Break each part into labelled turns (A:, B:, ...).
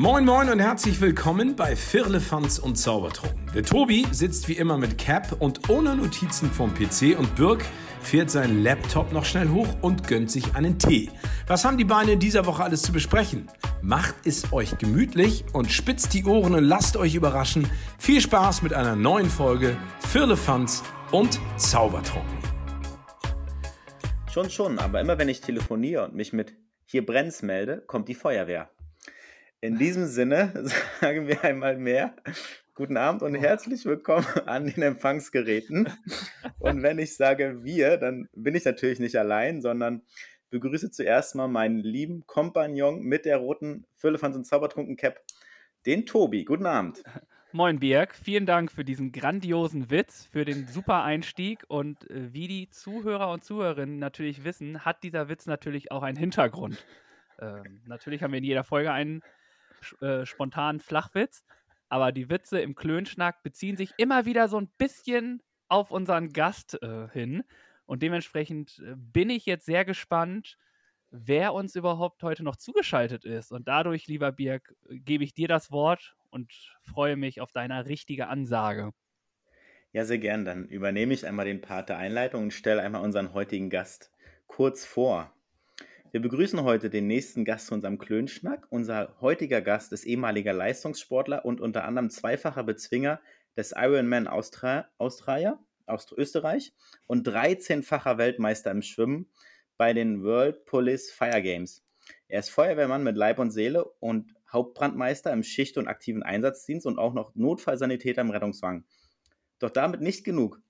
A: Moin Moin und herzlich willkommen bei Firlefanz und Zaubertrunken. Der Tobi sitzt wie immer mit Cap und ohne Notizen vom PC und Birk fährt seinen Laptop noch schnell hoch und gönnt sich einen Tee. Was haben die Beine in dieser Woche alles zu besprechen? Macht es euch gemütlich und spitzt die Ohren und lasst euch überraschen. Viel Spaß mit einer neuen Folge Firlefanz und Zaubertrunken.
B: Schon, schon, aber immer wenn ich telefoniere und mich mit hier brennt's melde, kommt die Feuerwehr. In diesem Sinne sagen wir einmal mehr guten Abend und herzlich willkommen an den Empfangsgeräten. Und wenn ich sage wir, dann bin ich natürlich nicht allein, sondern begrüße zuerst mal meinen lieben Kompagnon mit der roten Füllefans und Zaubertrunken Cap, den Tobi. Guten Abend.
C: Moin Birg, vielen Dank für diesen grandiosen Witz, für den super Einstieg und äh, wie die Zuhörer und Zuhörerinnen natürlich wissen, hat dieser Witz natürlich auch einen Hintergrund. Ähm, natürlich haben wir in jeder Folge einen äh, spontanen Flachwitz. Aber die Witze im Klönschnack beziehen sich immer wieder so ein bisschen auf unseren Gast äh, hin. Und dementsprechend äh, bin ich jetzt sehr gespannt, wer uns überhaupt heute noch zugeschaltet ist. Und dadurch, lieber Birg, gebe ich dir das Wort und freue mich auf deine richtige Ansage.
B: Ja, sehr gern. Dann übernehme ich einmal den Part der Einleitung und stelle einmal unseren heutigen Gast kurz vor. Wir begrüßen heute den nächsten Gast zu unserem Klönschnack. Unser heutiger Gast ist ehemaliger Leistungssportler und unter anderem zweifacher Bezwinger des Ironman Austria, Austria, Aust Österreich und 13-facher Weltmeister im Schwimmen bei den World Police Fire Games. Er ist Feuerwehrmann mit Leib und Seele und Hauptbrandmeister im Schicht- und aktiven Einsatzdienst und auch noch Notfallsanitäter im Rettungswagen. Doch damit nicht genug.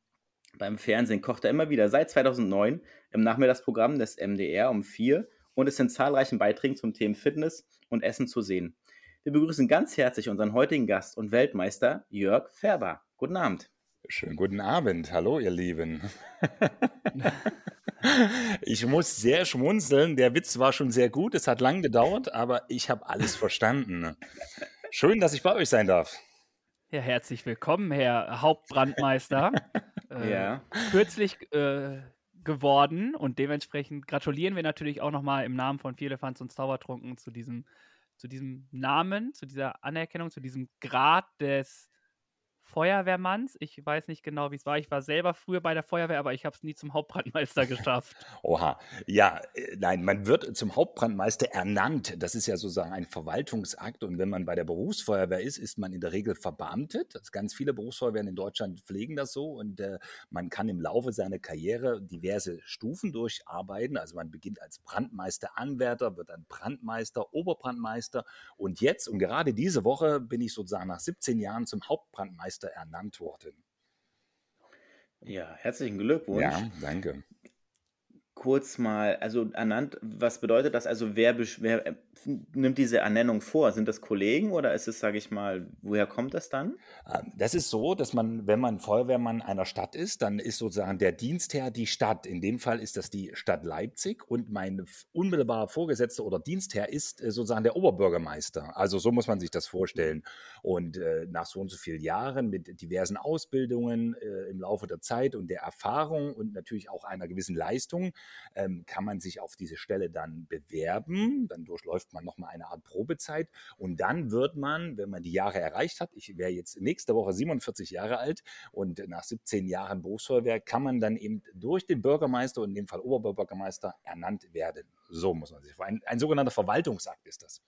B: Beim Fernsehen kocht er immer wieder seit 2009 im Nachmittagsprogramm des MDR um 4 und ist in zahlreichen Beiträgen zum Thema Fitness und Essen zu sehen. Wir begrüßen ganz herzlich unseren heutigen Gast und Weltmeister Jörg Färber. Guten Abend.
D: Schönen guten Abend. Hallo, ihr Lieben. ich muss sehr schmunzeln. Der Witz war schon sehr gut. Es hat lang gedauert, aber ich habe alles verstanden. Schön, dass ich bei euch sein darf.
C: Ja, herzlich willkommen, Herr Hauptbrandmeister. äh, ja. Kürzlich äh, geworden und dementsprechend gratulieren wir natürlich auch nochmal im Namen von Vierlefanz und Zaubertrunken zu diesem, zu diesem Namen, zu dieser Anerkennung, zu diesem Grad des Feuerwehrmanns. Ich weiß nicht genau, wie es war. Ich war selber früher bei der Feuerwehr, aber ich habe es nie zum Hauptbrandmeister geschafft.
D: Oha. Ja, äh, nein, man wird zum Hauptbrandmeister ernannt. Das ist ja sozusagen ein Verwaltungsakt. Und wenn man bei der Berufsfeuerwehr ist, ist man in der Regel verbeamtet. Ganz viele Berufsfeuerwehren in Deutschland pflegen das so. Und äh, man kann im Laufe seiner Karriere diverse Stufen durcharbeiten. Also man beginnt als Brandmeister, Anwärter, wird dann Brandmeister, Oberbrandmeister. Und jetzt, und gerade diese Woche, bin ich sozusagen nach 17 Jahren zum Hauptbrandmeister Meister ernannt worden.
B: Ja, herzlichen Glückwunsch.
D: Ja, danke
B: kurz mal, also ernannt, was bedeutet das? Also wer, wer, äh, nimmt diese Ernennung vor? Sind das Kollegen oder ist es, sage ich mal, woher kommt das dann?
D: Ähm, das ist so, dass man, wenn man Feuerwehrmann einer Stadt ist, dann ist sozusagen der Dienstherr die Stadt. In dem Fall ist das die Stadt Leipzig und mein unmittelbarer Vorgesetzter oder Dienstherr ist äh, sozusagen der Oberbürgermeister. Also so muss man sich das vorstellen. Und äh, nach so und so vielen Jahren mit diversen Ausbildungen im Laufe der Zeit und der Erfahrung und natürlich auch einer gewissen Leistung ähm, kann man sich auf diese Stelle dann bewerben. Dann durchläuft man nochmal eine Art Probezeit und dann wird man, wenn man die Jahre erreicht hat, ich wäre jetzt nächste Woche 47 Jahre alt und nach 17 Jahren Berufsfeuerwehr kann man dann eben durch den Bürgermeister und in dem Fall Oberbürgermeister ernannt werden. So muss man sich ein, ein sogenannter Verwaltungsakt ist das.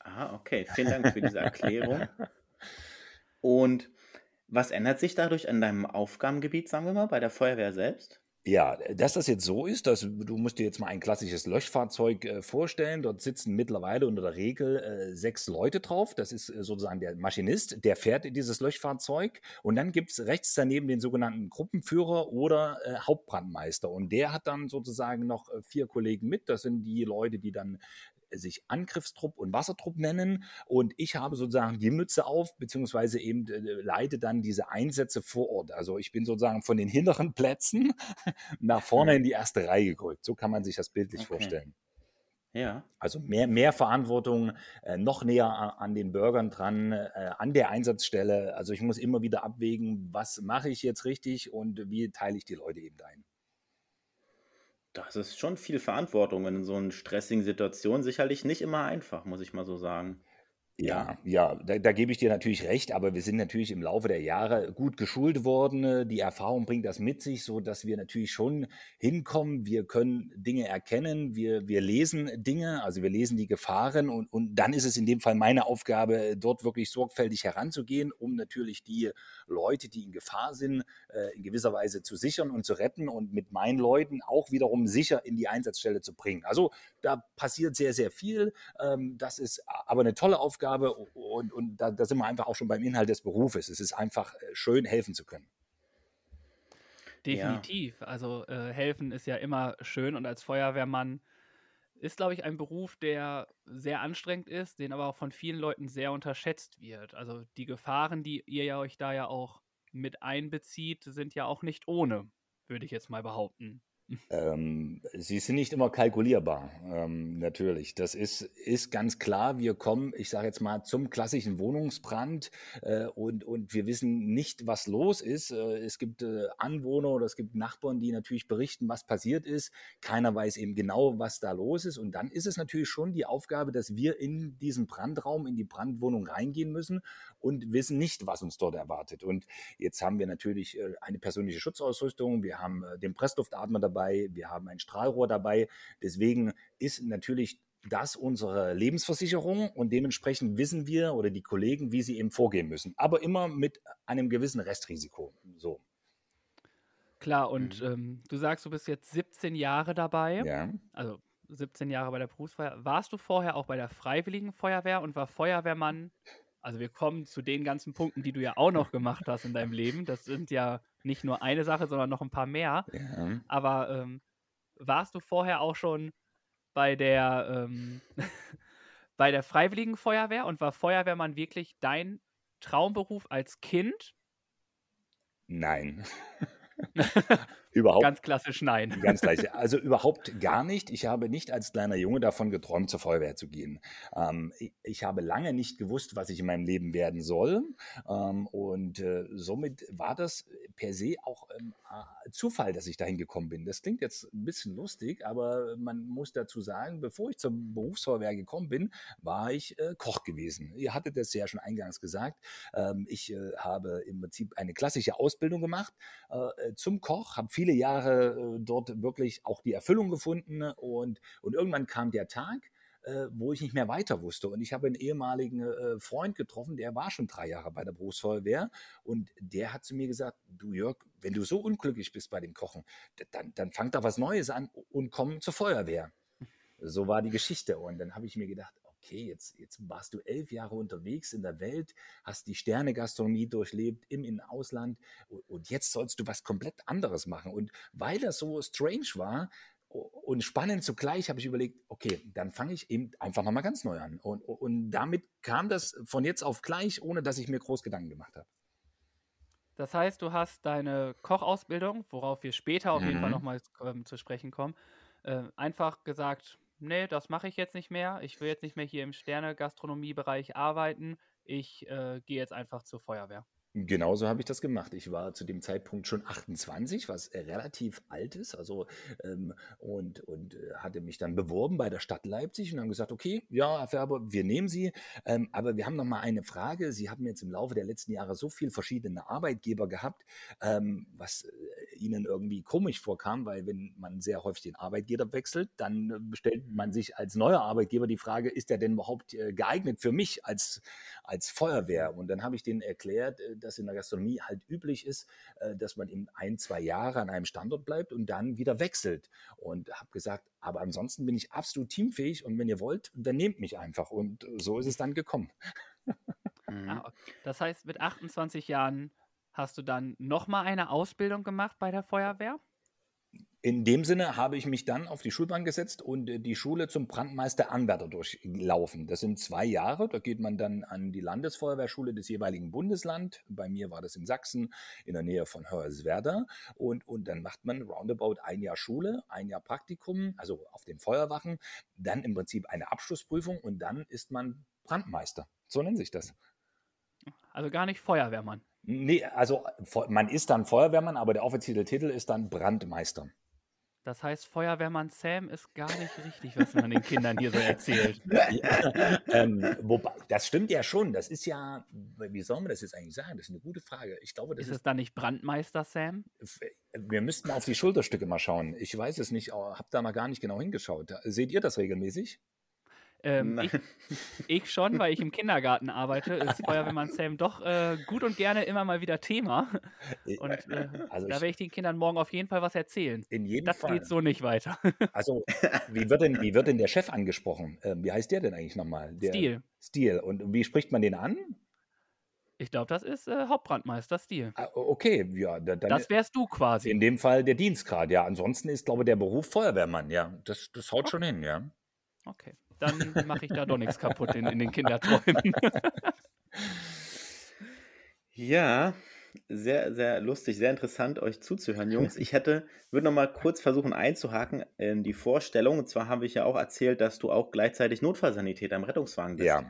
B: Ah, okay. Vielen Dank für diese Erklärung. Und was ändert sich dadurch an deinem Aufgabengebiet, sagen wir mal, bei der Feuerwehr selbst?
D: Ja, dass das jetzt so ist, dass du musst dir jetzt mal ein klassisches Löschfahrzeug äh, vorstellen. Dort sitzen mittlerweile unter der Regel äh, sechs Leute drauf. Das ist äh, sozusagen der Maschinist, der fährt dieses Löschfahrzeug. Und dann gibt's rechts daneben den sogenannten Gruppenführer oder äh, Hauptbrandmeister. Und der hat dann sozusagen noch äh, vier Kollegen mit. Das sind die Leute, die dann sich Angriffstrupp und Wassertrupp nennen. Und ich habe sozusagen die Mütze auf, beziehungsweise eben äh, leite dann diese Einsätze vor Ort. Also ich bin sozusagen von den hinteren Plätzen nach vorne in die erste Reihe gerückt. So kann man sich das bildlich okay. vorstellen. Ja. Also mehr, mehr Verantwortung, äh, noch näher an den Bürgern dran, äh, an der Einsatzstelle. Also ich muss immer wieder abwägen, was mache ich jetzt richtig und wie teile ich die Leute eben ein.
B: Das ist schon viel Verantwortung in so einer stressigen Situation. Sicherlich nicht immer einfach, muss ich mal so sagen.
D: Ja, ja, da, da gebe ich dir natürlich recht, aber wir sind natürlich im Laufe der Jahre gut geschult worden. Die Erfahrung bringt das mit sich, so dass wir natürlich schon hinkommen. Wir können Dinge erkennen, wir, wir lesen Dinge, also wir lesen die Gefahren und, und dann ist es in dem Fall meine Aufgabe, dort wirklich sorgfältig heranzugehen, um natürlich die Leute, die in Gefahr sind, äh, in gewisser Weise zu sichern und zu retten und mit meinen Leuten auch wiederum sicher in die Einsatzstelle zu bringen. Also da passiert sehr, sehr viel. Ähm, das ist aber eine tolle Aufgabe und, und da, da, sind wir einfach auch schon beim Inhalt des Berufes. Es ist einfach äh, schön, helfen zu können.
C: Definitiv. Ja. Also äh, helfen ist ja immer schön und als Feuerwehrmann ist, glaube ich, ein Beruf, der sehr anstrengend ist, den aber auch von vielen Leuten sehr unterschätzt wird. Also die Gefahren, die ihr ja euch da ja auch mit einbezieht, sind ja auch nicht ohne, würde ich jetzt mal behaupten.
D: Ähm, sie sind nicht immer kalkulierbar, ähm, natürlich. Das ist, ist ganz klar. Wir kommen, ich sage jetzt mal, zum klassischen Wohnungsbrand äh, und, und wir wissen nicht, was los ist. Äh, es gibt äh, Anwohner oder es gibt Nachbarn, die natürlich berichten, was passiert ist. Keiner weiß eben genau, was da los ist. Und dann ist es natürlich schon die Aufgabe, dass wir in diesen Brandraum, in die Brandwohnung reingehen müssen und wissen nicht, was uns dort erwartet. Und jetzt haben wir natürlich äh, eine persönliche Schutzausrüstung, wir haben äh, den Pressluftatmer dabei, wir haben ein Strahlrohr dabei. Deswegen ist natürlich das unsere Lebensversicherung und dementsprechend wissen wir oder die Kollegen, wie sie eben vorgehen müssen. Aber immer mit einem gewissen Restrisiko. So.
C: Klar, und mhm. ähm, du sagst, du bist jetzt 17 Jahre dabei.
D: Ja.
C: Also 17 Jahre bei der Berufsfeuer. Warst du vorher auch bei der Freiwilligen Feuerwehr und war Feuerwehrmann also wir kommen zu den ganzen Punkten, die du ja auch noch gemacht hast in deinem Leben. Das sind ja nicht nur eine Sache, sondern noch ein paar mehr. Ja. Aber ähm, warst du vorher auch schon bei der, ähm, bei der Freiwilligen Feuerwehr und war Feuerwehrmann wirklich dein Traumberuf als Kind?
D: Nein.
C: Überhaupt. Ganz klassisch nein.
D: Ganz gleich. Also überhaupt gar nicht. Ich habe nicht als kleiner Junge davon geträumt, zur Feuerwehr zu gehen. Ähm, ich, ich, habe lange nicht gewusst, was ich in meinem Leben werden soll. Ähm, und äh, somit war das per se auch ähm, Zufall, dass ich dahin gekommen bin. Das klingt jetzt ein bisschen lustig, aber man muss dazu sagen, bevor ich zur Berufsfeuerwehr gekommen bin, war ich äh, Koch gewesen. Ihr hattet das ja schon eingangs gesagt. Ähm, ich äh, habe im Prinzip eine klassische Ausbildung gemacht äh, zum Koch, habe viele Jahre äh, dort wirklich auch die Erfüllung gefunden und, und irgendwann kam der Tag, äh, wo ich nicht mehr weiter wusste. Und ich habe einen ehemaligen äh, Freund getroffen, der war schon drei Jahre bei der Berufsfeuerwehr und der hat zu mir gesagt, du Jörg, wenn du so unglücklich bist bei dem Kochen, dann, dann fang da was Neues an und komm zur Feuerwehr. So war die Geschichte. Und dann habe ich mir gedacht, okay, jetzt, jetzt warst du elf Jahre unterwegs in der Welt, hast die Sterne-Gastronomie durchlebt im, im Ausland und, jetzt sollst du was komplett anderes machen. Und weil das so strange war, und spannend zugleich habe ich überlegt, okay, dann fange ich eben einfach nochmal ganz neu an. Und, und damit kam das von jetzt auf gleich, ohne dass ich mir groß Gedanken gemacht habe.
C: Das heißt, du hast deine Kochausbildung, worauf wir später auf mhm. jeden Fall mhm. nochmal ähm, zu sprechen kommen, äh, einfach gesagt, nee, das mache ich jetzt nicht mehr. Ich will jetzt nicht mehr hier im Sterne-Gastronomie-Bereich arbeiten. Ich äh, gehe jetzt einfach zur Feuerwehr.
D: Genauso habe ich das gemacht. Ich war zu dem Zeitpunkt schon 28, was relativ alt ist, also ähm, und, und äh, hatte mich dann beworben bei der Stadt Leipzig und haben gesagt, okay, ja, Herr Färber, wir nehmen Sie, ähm, aber wir haben noch mal eine Frage. Sie haben jetzt im Laufe der letzten Jahre so viele verschiedene Arbeitgeber gehabt, ähm, was äh, Ihnen irgendwie komisch vorkam, weil wenn man sehr häufig den Arbeitgeber wechselt, dann äh, stellt man sich als neuer Arbeitgeber die Frage, ist der denn überhaupt äh, geeignet für mich als, als Feuerwehr? Und dann habe ich denen erklärt, äh, das in der Gastronomie halt üblich ist, äh, dass man eben ein, zwei Jahre an einem Standort bleibt und dann wieder wechselt. Und habe gesagt, aber ansonsten bin ich absolut teamfähig und wenn ihr wollt, dann nehmt mich einfach. Und so ist es dann gekommen.
C: Mhm. Ah, das heißt, mit 28 Jahren hast du dann nochmal eine Ausbildung gemacht bei der Feuerwehr?
D: In dem Sinne habe ich mich dann auf die Schulbank gesetzt und äh, die Schule zum Brandmeister Anwärter durchlaufen. Das sind zwei Jahre. Da geht man dann an die Landesfeuerwehrschule des jeweiligen Bundeslands. Bei mir war das in Sachsen in der Nähe von Hörswerda. Und, und dann macht man roundabout ein Jahr Schule, ein Jahr Praktikum, also auf den Feuerwachen, dann im Prinzip eine Abschlussprüfung und dann ist man Brandmeister. So nennt sich das.
C: Also gar nicht Feuerwehrmann.
D: Nee, also man ist dann Feuerwehrmann, aber der offizielle Titel ist dann Brandmeister.
C: Das heißt, Feuerwehrmann Sam ist gar nicht richtig, was man den Kindern hier so erzählt.
D: Ja, ähm, wobei, das stimmt ja schon. Das ist ja, wie soll man das jetzt eigentlich sagen? Das ist eine gute Frage. Ich glaube, das
C: Ist
D: ist,
C: es dann nicht Brandmeister Sam?
D: wir müssten auf die Schulterstücke mal schauen. Ich weiß es nicht, habe da mal gar nicht genau hingeschaut. Seht ihr das regelmäßig?
C: Ähm, ich, ich schon, weil ich im Kindergarten arbeite, ist Feuerwehrmann Sam doch äh, gut und gerne immer mal wieder Thema. Und äh,
D: Also
C: da werde ich den Kindern morgen auf jeden Fall was erzählen.
D: in jedem
C: Das
D: Fall.
C: geht so nicht weiter.
D: Also, wie wird denn, wie wird denn der Chef angesprochen? Ähm, wie heißt der denn eigentlich nochmal? Der
C: Stil.
D: Stil. Und wie spricht man den an?
C: Ich glaube, das ist äh, Hauptbrandmeister Stil.
D: Ah, okay, ja, da- dann
C: Das wärst du quasi.
D: in dem Fall der Dienstgrad, ja. Ansonsten ist, glaube ich, der Beruf Feuerwehrmann, ja. Das, das haut schon hin, ja.
C: Okay. Dann mache ich da doch nichts kaputt in, in den Kinderträumen.
B: Ja, sehr, sehr lustig, sehr interessant, euch zuzuhören, Jungs. Ich hätte, würde noch mal kurz versuchen einzuhaken in die Vorstellung. Und zwar habe ich ja auch erzählt, dass du auch gleichzeitig Notfallsanitäter im Rettungswagen bist.
D: Ja.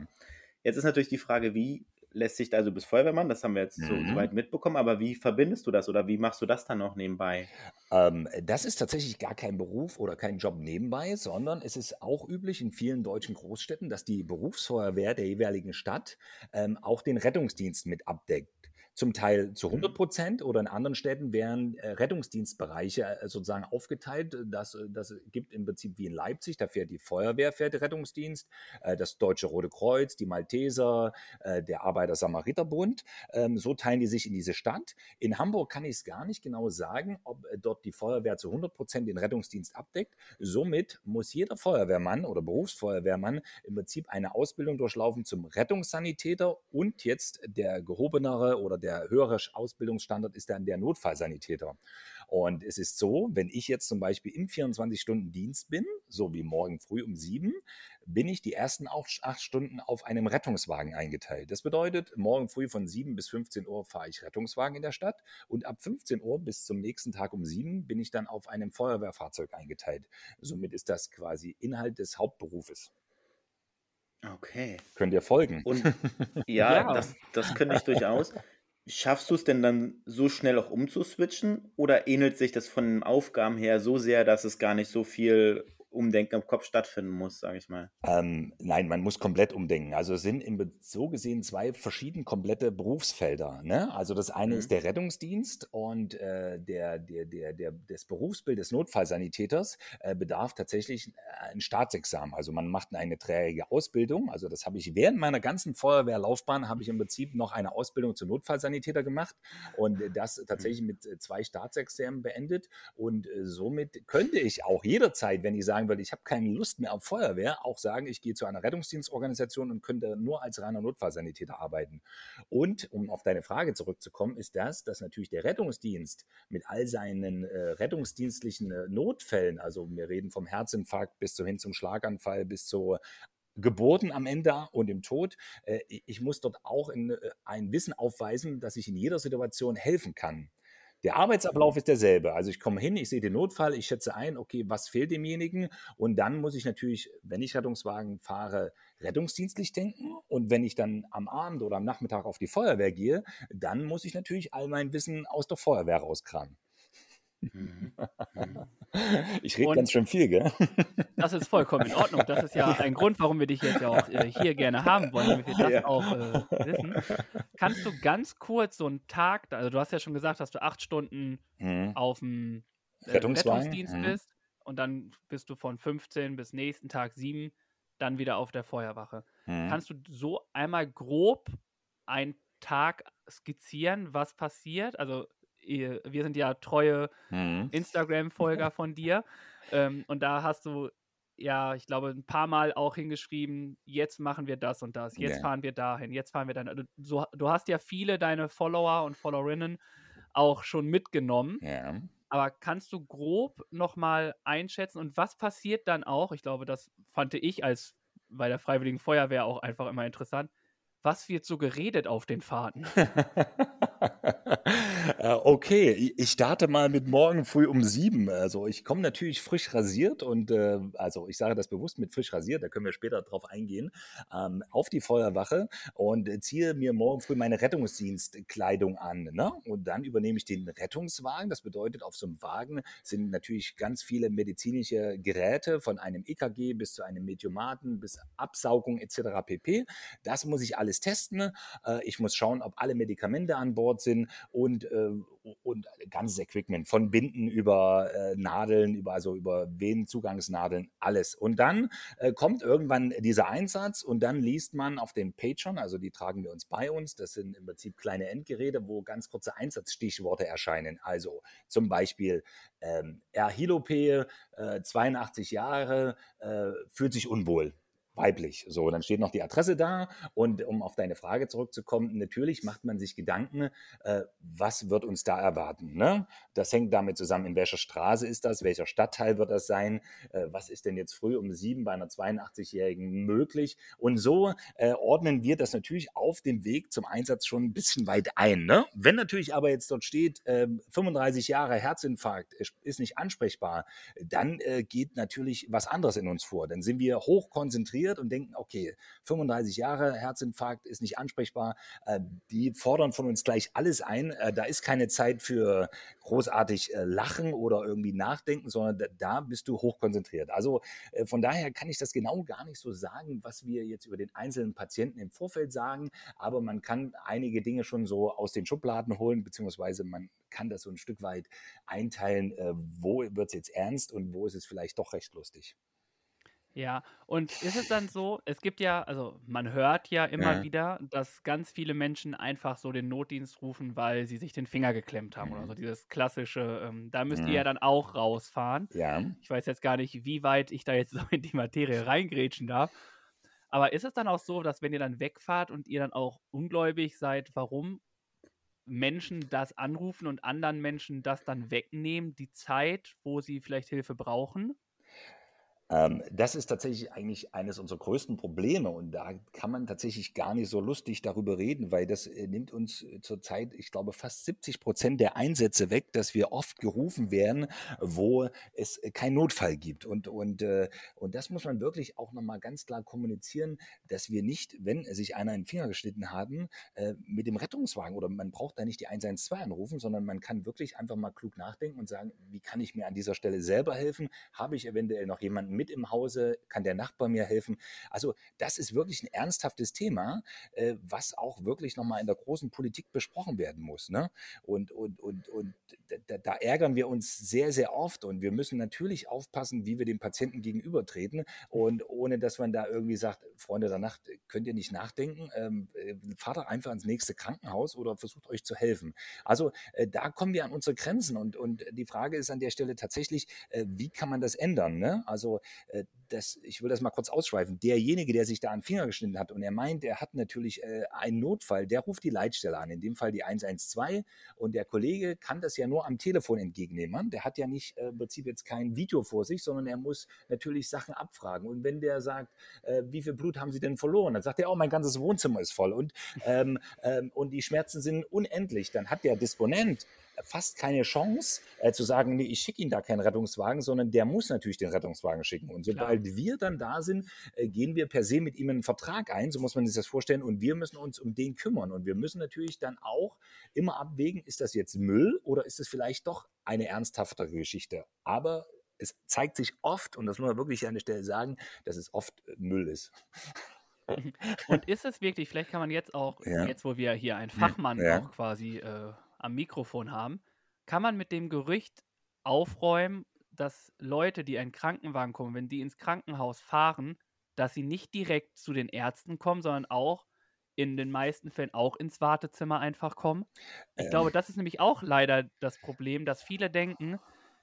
B: Jetzt ist natürlich die Frage, wie lässt sich, also du bist Feuerwehrmann, das haben wir jetzt so,
D: Mhm.
B: so weit mitbekommen, aber wie verbindest du das oder wie machst du das dann noch nebenbei?
D: Ähm, das ist tatsächlich gar kein Beruf oder kein Job nebenbei, sondern es ist auch üblich in vielen deutschen Großstädten, dass die Berufsfeuerwehr der jeweiligen Stadt ähm, auch den Rettungsdienst mit abdeckt. Zum Teil zu 100 Prozent oder in anderen Städten werden äh, Rettungsdienstbereiche äh, sozusagen aufgeteilt. Das, äh, das gibt im Prinzip wie in Leipzig, da fährt die Feuerwehr, fährt der Rettungsdienst, das Deutsche Rote Kreuz, die Malteser, der Arbeiter-Samariter-Bund. Ähm, so teilen die sich in diese Stadt. In Hamburg kann ich es gar nicht genau sagen, ob dort die Feuerwehr zu 100 Prozent den Rettungsdienst abdeckt. Somit muss jeder Feuerwehrmann oder Berufsfeuerwehrmann im Prinzip eine Ausbildung durchlaufen zum Rettungssanitäter und jetzt der gehobenere oder der höhere Ausbildungsstandard ist dann der Notfallsanitäter. Und es ist so, wenn ich jetzt zum Beispiel im 24-Stunden-Dienst bin, so wie morgen früh um sieben, bin ich die ersten acht Stunden auf einem Rettungswagen eingeteilt. Das bedeutet, morgen früh von 7 bis 15 Uhr fahre ich Rettungswagen in der Stadt und ab 15 Uhr bis zum nächsten Tag um 7 bin ich dann auf einem Feuerwehrfahrzeug eingeteilt. Somit ist das quasi Inhalt des Hauptberufes.
B: Okay.
D: Könnt ihr folgen?
B: Und ja,
C: Ja.
B: Das, das könnte ich durchaus. Schaffst du es denn dann so schnell auch umzuswitchen oder ähnelt sich das von den Aufgaben her so sehr, dass es gar nicht so viel Umdenken im Kopf stattfinden muss, sage ich mal?
D: Ähm, nein, man muss komplett umdenken. Also es sind im, so gesehen zwei verschieden komplette Berufsfelder. Ne? Also das eine
B: Mhm.
D: ist der Rettungsdienst und äh, der, der, der, der, das Berufsbild des Notfallsanitäters äh, bedarf tatsächlich äh, ein Staatsexamen. Also man macht eine dreijährige Ausbildung. Also das habe ich während meiner ganzen Feuerwehrlaufbahn habe ich im Prinzip noch eine Ausbildung zum Notfallsanitäter gemacht und das tatsächlich mit äh, zwei Staatsexamen beendet. Und äh, somit könnte ich auch jederzeit, wenn ich sagen würde, ich habe keine Lust mehr auf Feuerwehr, auch sagen, ich gehe zu einer Rettungsdienstorganisation und könnte nur als reiner Notfallsanitäter arbeiten. Und um auf deine Frage zurückzukommen, ist das, dass natürlich der Rettungsdienst mit all seinen äh, rettungsdienstlichen äh, Notfällen, also wir reden vom Herzinfarkt bis hin zum Schlaganfall, bis zur Geburten am Ende und im Tod. Äh, ich muss dort auch in, äh, ein Wissen aufweisen, dass ich in jeder Situation helfen kann. Der Arbeitsablauf ist derselbe. Also ich komme hin, ich sehe den Notfall, ich schätze ein, okay, was fehlt demjenigen? Und dann muss ich natürlich, wenn ich Rettungswagen fahre, rettungsdienstlich denken. Und wenn ich dann am Abend oder am Nachmittag auf die Feuerwehr gehe, dann muss ich natürlich all mein Wissen aus der Feuerwehr rauskramen.
B: Mhm.
D: Ich rede ganz schön viel, gell?
C: Das ist vollkommen in Ordnung. Das ist ja ein Grund, warum wir dich jetzt ja auch äh, hier gerne haben wollen, damit wir das
B: Ja.
C: auch äh, wissen. Kannst du ganz kurz so einen Tag, also du hast ja schon gesagt, dass du acht Stunden
D: Mhm.
C: auf dem äh, Rettungsdienst
D: mhm.
C: bist und dann bist du von 15 bis nächsten Tag 7 dann wieder auf der Feuerwache.
D: Mhm.
C: Kannst du so einmal grob einen Tag skizzieren, was passiert? Also wir sind ja treue
D: Mhm.
C: Instagram-Folger von dir ähm, und da hast du ja, ich glaube, ein paar Mal auch hingeschrieben, jetzt machen wir das und das, jetzt
D: Ja.
C: fahren wir dahin, jetzt fahren wir dann. Also, so, du hast ja viele deine Follower und Followerinnen auch schon mitgenommen.
D: Ja.
C: Aber kannst du grob nochmal einschätzen und was passiert dann auch? Ich glaube, das fand ich als bei der Freiwilligen Feuerwehr auch einfach immer interessant. Was wird so geredet auf den Fahrten?
D: Äh, okay, ich starte mal mit morgen früh um sieben. Also ich komme natürlich frisch rasiert und äh, also ich sage das bewusst mit frisch rasiert, da können wir später drauf eingehen, ähm, auf die Feuerwache und ziehe mir morgen früh meine Rettungsdienstkleidung an. Ne? Und dann übernehme ich den Rettungswagen. Das bedeutet, auf so einem Wagen sind natürlich ganz viele medizinische Geräte, von einem EKG bis zu einem Mediomaten, bis Absaugung etc. pp. Das muss ich alles testen. Äh, ich muss schauen, ob alle Medikamente an Bord sind und, äh, und ganzes Equipment, von Binden über äh, Nadeln, über, also über Venenzugangsnadeln, alles. Und dann äh, kommt irgendwann dieser Einsatz und dann liest man auf den Pagern, also die tragen wir uns bei uns, das sind im Prinzip kleine Endgeräte, wo ganz kurze Einsatzstichworte erscheinen. Also zum Beispiel ähm, Erhilope, äh, 82 Jahre, äh, fühlt sich unwohl weiblich. So, dann steht noch die Adresse da. Und um auf deine Frage zurückzukommen, natürlich macht man sich Gedanken, äh, was wird uns da erwarten. Ne? Das hängt damit zusammen, in welcher Straße ist das, welcher Stadtteil wird das sein, äh, was ist denn jetzt früh um sieben bei einer 82-Jährigen möglich. Und so äh, ordnen wir das natürlich auf dem Weg zum Einsatz schon ein bisschen weit ein. Ne? Wenn natürlich aber jetzt dort steht, 35 ähm, Jahre Herzinfarkt ist nicht ansprechbar, dann äh, geht natürlich was anderes in uns vor. Dann sind wir hoch frustriert und denken, okay, 35 Jahre, Herzinfarkt ist nicht ansprechbar. Äh, die fordern von uns gleich alles ein. Äh, da ist keine Zeit für großartig äh, lachen oder irgendwie nachdenken, sondern da, bist du hochkonzentriert. Also von daher kann ich das genau gar nicht so sagen, was wir jetzt über den einzelnen Patienten im Vorfeld sagen, aber man kann einige Dinge schon so aus den Schubladen holen, beziehungsweise man kann das so ein Stück weit einteilen, wo wird es jetzt ernst und wo ist es vielleicht doch recht lustig.
C: Ja, und ist es dann so, es gibt ja, also man hört ja immer
D: Ja.
C: wieder, dass ganz viele Menschen einfach so den Notdienst rufen, weil sie sich den Finger geklemmt haben oder so
D: Mhm.
C: dieses klassische, ähm, da müsst ihr ja
D: Mhm.
C: dann auch rausfahren.
D: Ja.
C: Ich weiß jetzt gar nicht, wie weit ich da jetzt so in die Materie reingrätschen darf. Aber ist es dann auch so, dass wenn ihr dann wegfahrt und ihr dann auch ungläubig seid, warum Menschen das anrufen und anderen Menschen das dann wegnehmen, die Zeit, wo sie vielleicht Hilfe brauchen?
D: Ähm, das ist tatsächlich eigentlich eines unserer größten Probleme und da kann man tatsächlich gar nicht so lustig darüber reden, weil das äh, nimmt uns äh, zurzeit, ich glaube, fast 70 Prozent der Einsätze weg, dass wir oft gerufen werden, wo es äh, keinen Notfall gibt. Und, und, äh, und das muss man wirklich auch nochmal ganz klar kommunizieren, dass wir nicht, wenn sich einer einen Finger geschnitten haben, äh, mit dem Rettungswagen oder man braucht da nicht die 112 anrufen, sondern man kann wirklich einfach mal klug nachdenken und sagen, wie kann ich mir an dieser Stelle selber helfen? Habe ich eventuell noch jemanden mit im Hause? Kann der Nachbar mir helfen? Also das ist wirklich ein ernsthaftes Thema, äh, was auch wirklich nochmal in der großen Politik besprochen werden muss. Ne? Und, und, und, und da, da, ärgern wir uns sehr, sehr oft und wir müssen natürlich aufpassen, wie wir dem Patienten gegenübertreten und ohne, dass man da irgendwie sagt, Freunde der Nacht, könnt ihr nicht nachdenken, ähm, äh, fahrt doch einfach ins nächste Krankenhaus oder versucht euch zu helfen. Also äh, da kommen wir an unsere Grenzen und, und die Frage ist an der Stelle tatsächlich, äh, wie kann man das ändern? Ne? Also das, ich will das mal kurz ausschweifen. Derjenige, der sich da einen Finger geschnitten hat und er meint, er hat natürlich äh, einen Notfall, der ruft die Leitstelle an, in dem Fall die 112 und der Kollege kann das ja nur am Telefon entgegennehmen. Der hat ja nicht äh, im Prinzip jetzt kein Video vor sich, sondern er muss natürlich Sachen abfragen. Und wenn der sagt, äh, wie viel Blut haben Sie denn verloren, dann sagt er, oh, mein ganzes Wohnzimmer ist voll und, ähm, ähm, und die Schmerzen sind unendlich. Dann hat der Disponent fast keine Chance äh, zu sagen, nee, ich schicke Ihnen da keinen Rettungswagen, sondern der muss natürlich den Rettungswagen schicken. Und sobald Klar. wir dann da sind, äh, gehen wir per se mit ihm einen Vertrag ein, so muss man sich das vorstellen, und wir müssen uns um den kümmern. Und wir müssen natürlich dann auch immer abwägen, ist das jetzt Müll oder ist es vielleicht doch eine ernsthaftere Geschichte? Aber es zeigt sich oft, und das muss man wirklich an der Stelle sagen, dass es oft Müll ist.
C: Und ist es wirklich, vielleicht kann man jetzt auch, ja. jetzt wo wir hier einen Fachmann ja. auch quasi äh, am Mikrofon haben, kann man mit dem Gerücht aufräumen, dass Leute, die einen Krankenwagen kommen, wenn die ins Krankenhaus fahren, dass sie nicht direkt zu den Ärzten kommen, sondern auch in den meisten Fällen auch ins Wartezimmer einfach kommen. Ich ähm. glaube, das ist nämlich auch leider das Problem, dass viele denken,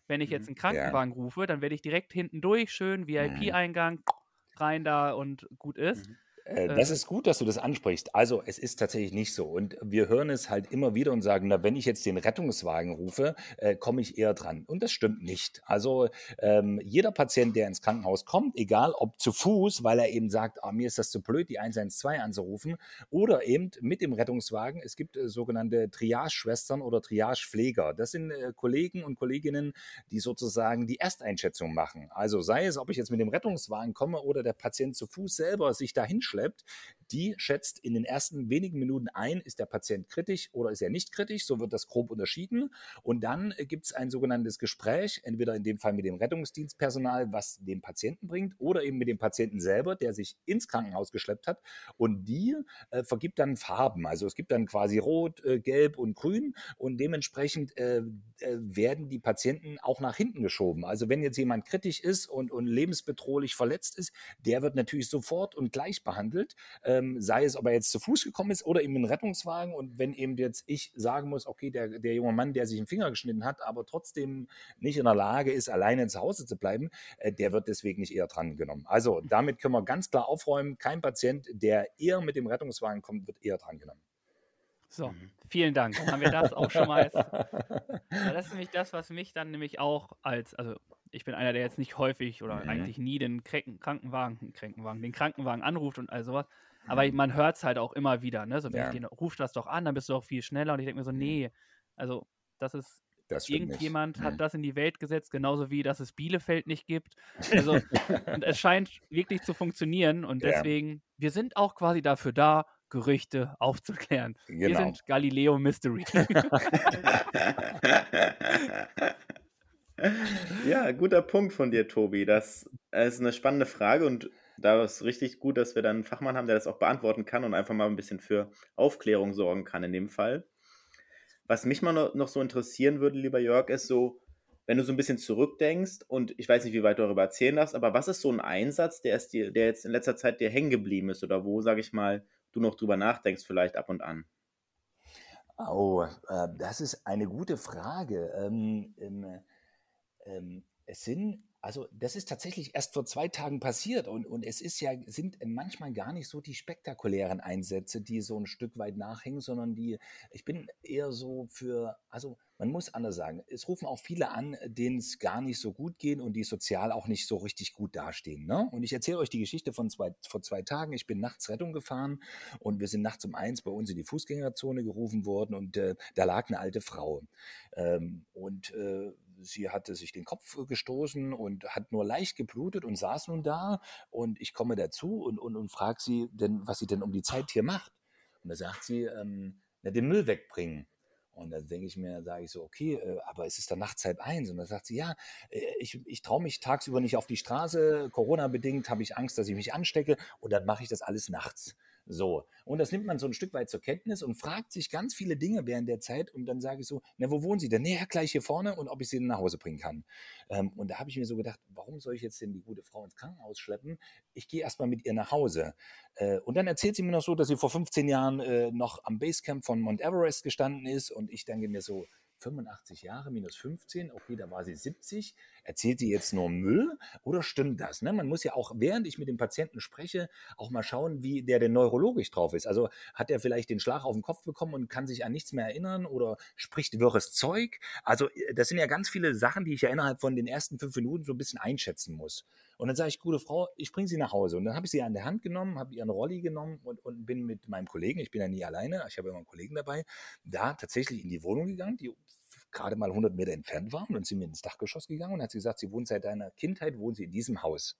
C: wenn ich jetzt einen Krankenwagen ja. rufe, dann werde ich direkt hinten durch, schön VIP-Eingang, rein da und gut ist.
D: Äh, das ist gut, dass du das ansprichst. Also, es ist tatsächlich nicht so. Und wir hören es halt immer wieder und sagen, na, wenn ich jetzt den Rettungswagen rufe, äh, komme ich eher dran. Und das stimmt nicht. Also, ähm, jeder Patient, der ins Krankenhaus kommt, egal ob zu Fuß, weil er eben sagt, ah, mir ist das zu blöd, die 112 anzurufen, oder eben mit dem Rettungswagen. Es gibt äh, sogenannte Triage-Schwestern oder Triage-Pfleger. Das sind äh, Kollegen und Kolleginnen, die sozusagen die Ersteinschätzung machen. Also sei es, ob ich jetzt mit dem Rettungswagen komme oder der Patient zu Fuß selber sich dahin schleppt, die schätzt in den ersten wenigen Minuten ein, ist der Patient kritisch oder ist er nicht kritisch, so wird das grob unterschieden. Und dann äh, gibt es ein sogenanntes Gespräch, entweder in dem Fall mit dem Rettungsdienstpersonal, was den Patienten bringt, oder eben mit dem Patienten selber, der sich ins Krankenhaus geschleppt hat. Und die äh, vergibt dann Farben. Also es gibt dann quasi Rot, äh, Gelb und Grün und dementsprechend äh, äh werden die Patienten auch nach hinten geschoben. Also wenn jetzt jemand kritisch ist und, und lebensbedrohlich verletzt ist, der wird natürlich sofort und gleich behandelt. Ähm, ähm, sei es, ob er jetzt zu Fuß gekommen ist oder eben in Rettungswagen. Und wenn eben jetzt ich sagen muss, okay, der, der junge Mann, der sich den Finger geschnitten hat, aber trotzdem nicht in der Lage ist, alleine zu Hause zu bleiben, äh, der wird deswegen nicht eher dran genommen. Also damit können wir ganz klar aufräumen, kein Patient, der eher mit dem Rettungswagen kommt, wird eher dran genommen.
C: So, mhm. vielen Dank. Haben wir das auch schon mal. das ist nämlich das, was mich dann nämlich auch als, also ich bin einer, der jetzt nicht häufig oder mhm. eigentlich nie den Krankenwagen, Krankenwagen, den Krankenwagen anruft und all sowas. Aber mhm. man hört es halt auch immer wieder, ne? So, wenn ja. ich den ruf das doch an, dann bist du auch viel schneller. Und ich denke mir so, mhm. nee, also das ist das Irgendjemand hat mhm. das in die Welt gesetzt, genauso wie dass es Bielefeld nicht gibt. Also, und es scheint wirklich zu funktionieren. Und deswegen, ja. wir sind auch quasi dafür da, Gerüchte aufzuklären. Genau. Wir sind Galileo Mystery.
B: ja, guter Punkt von dir, Tobi. Das ist eine spannende Frage und da ist richtig gut, dass wir dann einen Fachmann haben, der das auch beantworten kann und einfach mal ein bisschen für Aufklärung sorgen kann in dem Fall. Was mich mal noch so interessieren würde, lieber Jörg, ist so, wenn du so ein bisschen zurückdenkst und ich weiß nicht, wie weit du darüber erzählen darfst, aber was ist so ein Einsatz, der, ist dir, der jetzt in letzter Zeit dir hängen geblieben ist oder wo, sage ich mal, du noch drüber nachdenkst, vielleicht ab und an?
D: Oh, äh, das ist eine gute Frage. Ähm, ähm, ähm, es sind also das ist tatsächlich erst vor zwei Tagen passiert und, und es ist ja, sind manchmal gar nicht so die spektakulären Einsätze, die so ein Stück weit nachhängen, sondern die, ich bin eher so für, also man muss anders sagen, es rufen auch viele an, denen es gar nicht so gut geht und die sozial auch nicht so richtig gut dastehen. Ne? Und ich erzähle euch die Geschichte von zwei, vor zwei Tagen. Ich bin nachts Rettung gefahren und wir sind nachts um eins bei uns in die Fußgängerzone gerufen worden und äh, da lag eine alte Frau. Ähm, und äh, sie hatte sich den Kopf gestoßen und hat nur leicht geblutet und saß nun da. Und ich komme dazu und, und, und frage sie denn, was sie denn um die Zeit hier macht. Und da sagt sie, ähm, na, den Müll wegbringen. Und da denke ich mir, sage ich so, okay, äh, aber es ist dann nachts halb eins. Und dann sagt sie, ja, äh, ich, ich traue mich tagsüber nicht auf die Straße. Corona-bedingt habe ich Angst, dass ich mich anstecke. Und dann mache ich das alles nachts. So. Und das nimmt man so ein Stück weit zur Kenntnis und fragt sich ganz viele Dinge während der Zeit. Und dann sage ich so, na, wo wohnen Sie denn? Nee, gleich hier vorne und ob ich Sie denn nach Hause bringen kann. Ähm, und da habe ich mir so gedacht, warum soll ich jetzt denn die gute Frau ins Krankenhaus schleppen? Ich gehe erstmal mit ihr nach Hause. Äh, und dann erzählt sie mir noch so, dass sie vor 15 Jahren äh, noch am Basecamp von Mount Everest gestanden ist. Und ich denke mir so, 85 Jahre minus 15, okay, da war sie 70. Erzählt sie jetzt nur Müll oder stimmt das? Ne? Man muss ja auch, während ich mit dem Patienten spreche, auch mal schauen, wie der denn neurologisch drauf ist. Also hat er vielleicht den Schlag auf den Kopf bekommen und kann sich an nichts mehr erinnern oder spricht wirres Zeug? Also äh, das sind ja ganz viele Sachen, die ich ja innerhalb von den ersten fünf Minuten so ein bisschen einschätzen muss. Und dann sage ich, gute Frau, ich bringe Sie nach Hause. Und dann habe ich sie an der Hand genommen, habe ihren Rolli genommen und, und bin mit meinem Kollegen, ich bin ja nie alleine, ich habe immer einen Kollegen dabei, da tatsächlich in die Wohnung gegangen, die gerade mal 100 Meter entfernt waren. Und dann sind wir ins Dachgeschoss gegangen und hat sie gesagt, sie wohnt seit deiner Kindheit, wohnt sie in diesem Haus.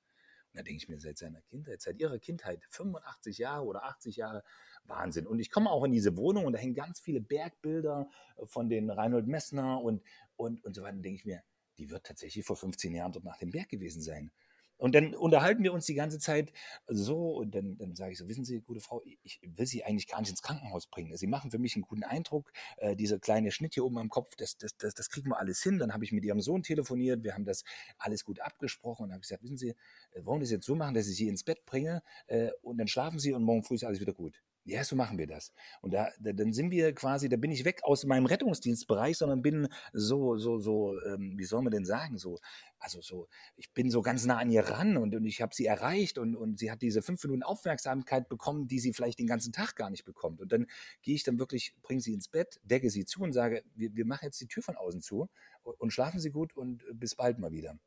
D: Und da denke ich mir, seit seiner Kindheit, seit ihrer Kindheit, 85 Jahre oder 80 Jahre, Wahnsinn. Und ich komme auch in diese Wohnung und da hängen ganz viele Bergbilder von den Reinhold Messner und, und, und so weiter. Und denke ich mir, die wird tatsächlich vor 15 Jahren dort nach dem Berg gewesen sein. Und dann unterhalten wir uns die ganze Zeit so und dann, dann sage ich so, wissen Sie, gute Frau, ich will Sie eigentlich gar nicht ins Krankenhaus bringen. Sie machen für mich einen guten Eindruck. Äh, dieser kleine Schnitt hier oben am Kopf, das, das, das, das kriegen wir alles hin. Dann habe ich mit Ihrem Sohn telefoniert, wir haben das alles gut abgesprochen und habe gesagt, wissen Sie, äh, wollen wir das jetzt so machen, dass ich Sie ins Bett bringe äh, und dann schlafen Sie und morgen früh ist alles wieder gut. Ja, so machen wir das. Und da, da, dann sind wir quasi, da bin ich weg aus meinem Rettungsdienstbereich, sondern bin so, so, so, ähm, wie soll man denn sagen, so, also so, ich bin so ganz nah an ihr ran und, und ich habe sie erreicht und, und sie hat diese fünf Minuten Aufmerksamkeit bekommen, die sie vielleicht den ganzen Tag gar nicht bekommt. Und dann gehe ich dann wirklich, bringe sie ins Bett, decke sie zu und sage, wir, wir machen jetzt die Tür von außen zu und, und schlafen Sie gut und bis bald mal wieder.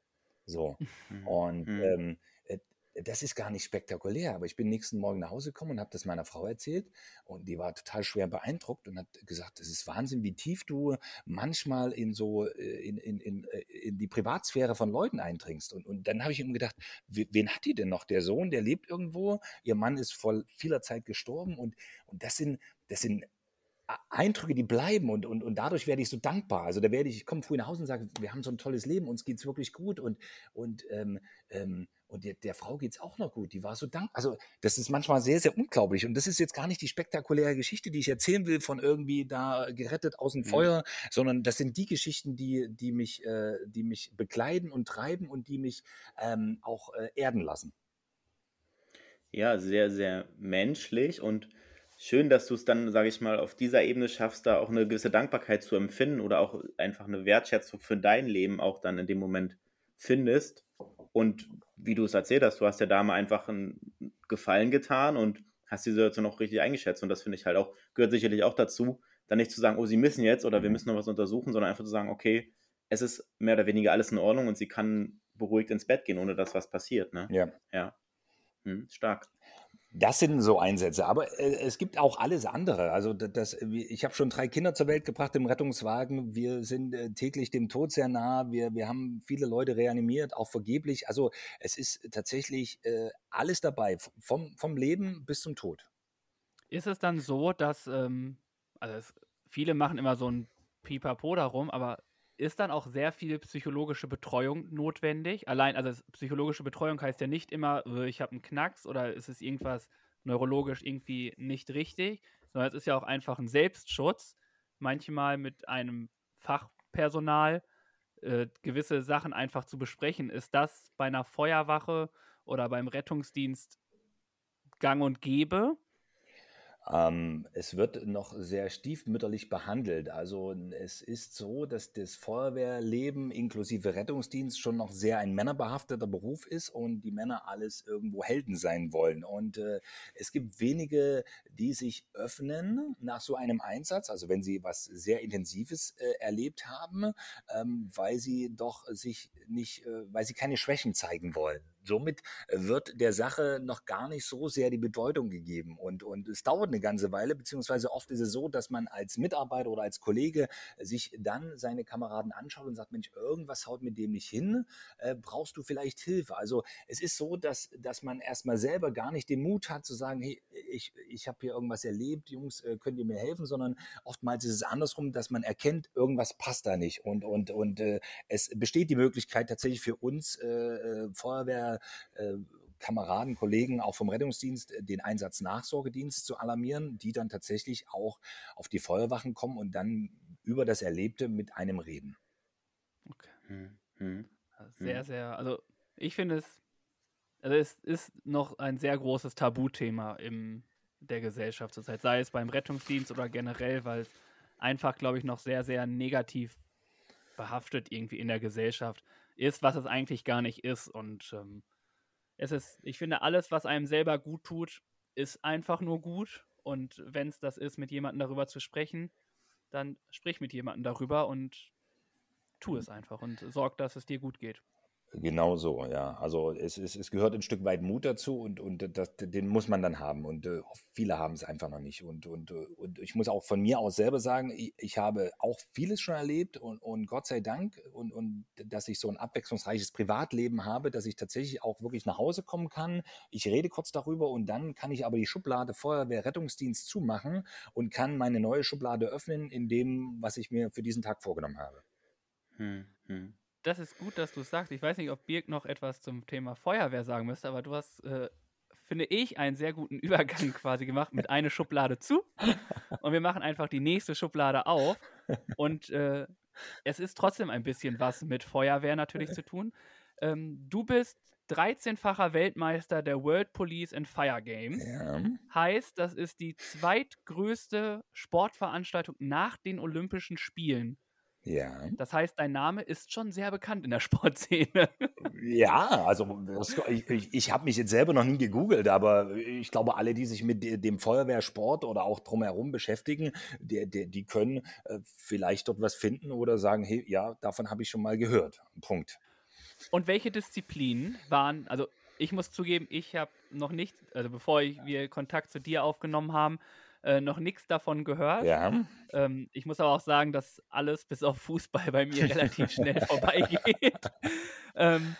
D: So. Und mhm. ähm, das ist gar nicht spektakulär, aber ich bin nächsten Morgen nach Hause gekommen und habe das meiner Frau erzählt und die war total schwer beeindruckt und hat gesagt, es ist Wahnsinn, wie tief du manchmal in so äh, in, in, in, äh, in die Privatsphäre von Leuten eindringst. Und, und dann habe ich ihm gedacht, wen hat die denn noch? Der Sohn, der lebt irgendwo, ihr Mann ist vor vieler Zeit gestorben und, und das sind, das sind Eindrücke, die bleiben und, und, und dadurch werde ich so dankbar. Also da werde ich, ich komme früh nach Hause und sage, wir haben so ein tolles Leben, uns geht es wirklich gut und, und, ähm, ähm, und der, der Frau geht es auch noch gut. Die war so dankbar. Also das ist manchmal sehr, sehr unglaublich. Und das ist jetzt gar nicht die spektakuläre Geschichte, die ich erzählen will, von irgendwie da gerettet aus dem mhm. Feuer, sondern das sind die Geschichten, die, die, mich, äh, die mich bekleiden und treiben und die mich ähm, auch äh, erden lassen.
B: Ja, sehr, sehr menschlich und schön, dass du es dann, sage ich mal, auf dieser Ebene schaffst, da auch eine gewisse Dankbarkeit zu empfinden oder auch einfach eine Wertschätzung für dein Leben auch dann in dem Moment findest. Und wie du es erzählt hast, du hast der Dame einfach einen Gefallen getan und hast die Situation auch richtig eingeschätzt. Und das finde ich halt auch, gehört sicherlich auch dazu, dann nicht zu sagen, oh, sie müssen jetzt oder wir müssen noch was untersuchen, sondern einfach zu sagen, okay, es ist mehr oder weniger alles in Ordnung und sie kann beruhigt ins Bett gehen, ohne dass was passiert. Ne?
D: Ja.
B: Ja. Hm, stark.
D: Das sind so Einsätze, aber äh, es gibt auch alles andere. Also das, ich habe schon drei Kinder zur Welt gebracht im Rettungswagen. Wir sind äh, täglich dem Tod sehr nah. Wir, wir haben viele Leute reanimiert, auch vergeblich. Also es ist tatsächlich äh, alles dabei, vom, vom Leben bis zum Tod.
C: Ist es dann so, dass, ähm, also es, viele machen immer so ein Pipapo darum, aber ist dann auch sehr viel psychologische Betreuung notwendig. Allein, also psychologische Betreuung heißt ja nicht immer, äh, ich habe einen Knacks oder ist es irgendwas neurologisch irgendwie nicht richtig, sondern es ist ja auch einfach ein Selbstschutz, manchmal mit einem Fachpersonal äh, gewisse Sachen einfach zu besprechen. Ist das bei einer Feuerwache oder beim Rettungsdienst gang und gäbe?
D: Ähm, es wird noch sehr stiefmütterlich behandelt. Also es ist so, dass das Feuerwehrleben inklusive Rettungsdienst schon noch sehr ein männerbehafteter Beruf ist und die Männer alles irgendwo Helden sein wollen. Und äh, es gibt wenige, die sich öffnen nach so einem Einsatz, also wenn sie was sehr Intensives äh, erlebt haben, ähm, weil sie doch sich nicht, äh, weil sie keine Schwächen zeigen wollen somit wird der Sache noch gar nicht so sehr die Bedeutung gegeben. Und, und es dauert eine ganze Weile, beziehungsweise oft ist es so, dass man als Mitarbeiter oder als Kollege sich dann seine Kameraden anschaut und sagt, Mensch, irgendwas haut mit dem nicht hin, äh, brauchst du vielleicht Hilfe? Also es ist so, dass, dass man erstmal selber gar nicht den Mut hat zu sagen, hey, ich, ich habe hier irgendwas erlebt, Jungs, äh, könnt ihr mir helfen, sondern oftmals ist es andersrum, dass man erkennt, irgendwas passt da nicht. Und, und, und äh, es besteht die Möglichkeit tatsächlich für uns äh, äh Feuerwehr Kameraden, Kollegen auch vom Rettungsdienst äh, den Einsatz Nachsorgedienst zu alarmieren, die dann tatsächlich auch auf die Feuerwachen kommen und dann über das Erlebte mit einem reden.
C: Okay. Hm, hm, sehr, hm. sehr, also ich finde es, also es ist noch ein sehr großes Tabuthema in der Gesellschaft zurzeit, sei es beim Rettungsdienst oder generell, weil es einfach, glaube ich, noch sehr, sehr negativ behaftet irgendwie in der Gesellschaft ist, was es eigentlich gar nicht ist. Und ähm, es ist, ich finde, alles, was einem selber gut tut, ist einfach nur gut. Und wenn es das ist, mit jemandem darüber zu sprechen, dann sprich mit jemandem darüber und tu es einfach und sorg, dass es dir gut geht.
D: Genau so, ja. Also es, es, es gehört ein Stück weit Mut dazu und, und das, den muss man dann haben. Und äh, viele haben es einfach noch nicht. Und, und, äh, und ich muss auch von mir aus selber sagen, ich, ich habe auch vieles schon erlebt und, und Gott sei Dank und, und dass ich so ein abwechslungsreiches Privatleben habe, dass ich tatsächlich auch wirklich nach Hause kommen kann. Ich rede kurz darüber und dann kann ich aber die Schublade Feuerwehr Rettungsdienst zumachen und kann meine neue Schublade öffnen in dem, was ich mir für diesen Tag vorgenommen habe.
C: Hm, hm das ist gut, dass du es sagst. Ich weiß nicht, ob Birg noch etwas zum Thema Feuerwehr sagen müsste, aber du hast, äh, finde ich, einen sehr guten Übergang quasi gemacht mit einer Schublade zu und wir machen einfach die nächste Schublade auf und äh, es ist trotzdem ein bisschen was mit Feuerwehr natürlich zu tun. Ähm, du bist 13-facher Weltmeister der World Police and Fire Games.
D: Ja.
C: Heißt, das ist die zweitgrößte Sportveranstaltung nach den Olympischen Spielen.
D: Ja.
C: Das heißt, dein Name ist schon sehr bekannt in der Sportszene.
D: Ja, also ich, ich, ich habe mich jetzt selber noch nie gegoogelt, aber ich glaube, alle, die sich mit dem Feuerwehrsport oder auch drumherum beschäftigen, die, die, die können äh, vielleicht dort was finden oder sagen, hey, ja, davon habe ich schon mal gehört. Punkt.
C: Und welche Disziplinen waren, also ich muss zugeben, ich habe noch nicht, also bevor ich, wir Kontakt zu dir aufgenommen haben, äh, noch nichts davon gehört.
D: Ja.
C: Ähm, ich muss aber auch sagen, dass alles bis auf Fußball bei mir relativ schnell vorbeigeht. ähm,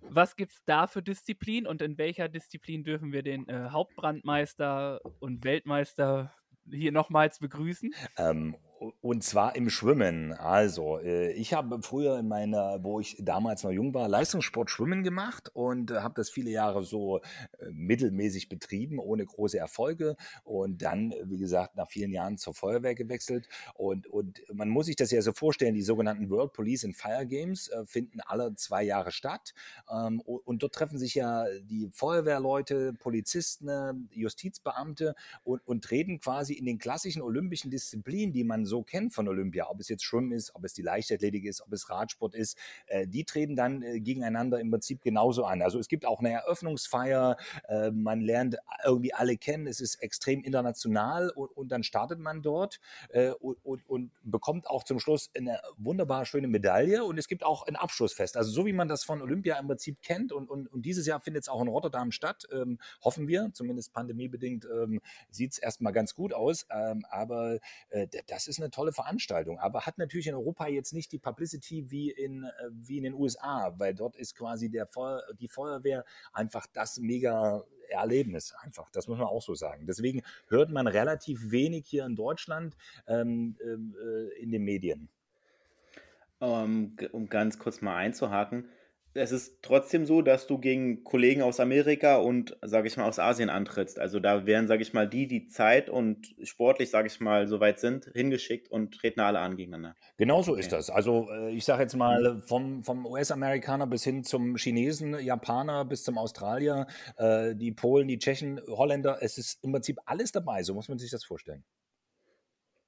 C: was gibt es da für Disziplinen und in welcher Disziplin dürfen wir den äh, Hauptbrandmeister und Weltmeister hier nochmals begrüßen?
D: Ähm, und zwar im Schwimmen. Also, äh, ich habe früher in meiner, wo ich damals noch jung war, Leistungssport Schwimmen gemacht und äh, habe das viele Jahre so äh, mittelmäßig betrieben, ohne große Erfolge. Und dann, wie gesagt, nach vielen Jahren zur Feuerwehr gewechselt. Und, und man muss sich das ja so vorstellen, die sogenannten World Police and Fire Games finden alle zwei Jahre statt. Ähm, und dort treffen sich ja die Feuerwehrleute, Polizisten, Justizbeamte und, und treten quasi in den klassischen olympischen Disziplinen, die man so kennt von Olympia, ob es jetzt Schwimmen ist, ob es die Leichtathletik ist, ob es Radsport ist, äh, die treten dann äh, gegeneinander im Prinzip genauso an. Also es gibt auch eine Eröffnungsfeier, äh, man lernt irgendwie alle kennen, es ist extrem international und, und dann startet man dort äh, und, und, und, bekommt auch zum Schluss eine wunderbar schöne Medaille und es gibt auch ein Abschlussfest. Also so wie man das von Olympia im Prinzip kennt und, und, und dieses Jahr findet es auch in Rotterdam statt, ähm, hoffen wir, zumindest pandemiebedingt ähm, sieht es erstmal ganz gut aus, ähm, aber äh, das ist eine tolle Veranstaltung, aber hat natürlich in Europa jetzt nicht die Publicity wie in, äh, wie in den USA, weil dort ist quasi der Feuer, die Feuerwehr einfach das mega Erlebnis einfach. Das muss man auch so sagen. Deswegen hört man relativ wenig hier in Deutschland ähm, ähm äh, in den Medien.
B: Um, um ganz kurz mal einzuhaken, es ist trotzdem so, dass du gegen Kollegen aus Amerika und, sage ich mal, aus Asien antrittst. Also da werden, sage ich mal, die, die Zeit und sportlich, sage ich mal, soweit sind, hingeschickt und treten alle an gegeneinander.
D: Genau so okay. ist das. Also äh, ich sage jetzt mal, vom, vom US-Amerikaner bis hin zum Chinesen, Japaner bis zum Australier, äh, die Polen, die Tschechen, Holländer, es ist im Prinzip alles dabei. So muss man sich das vorstellen.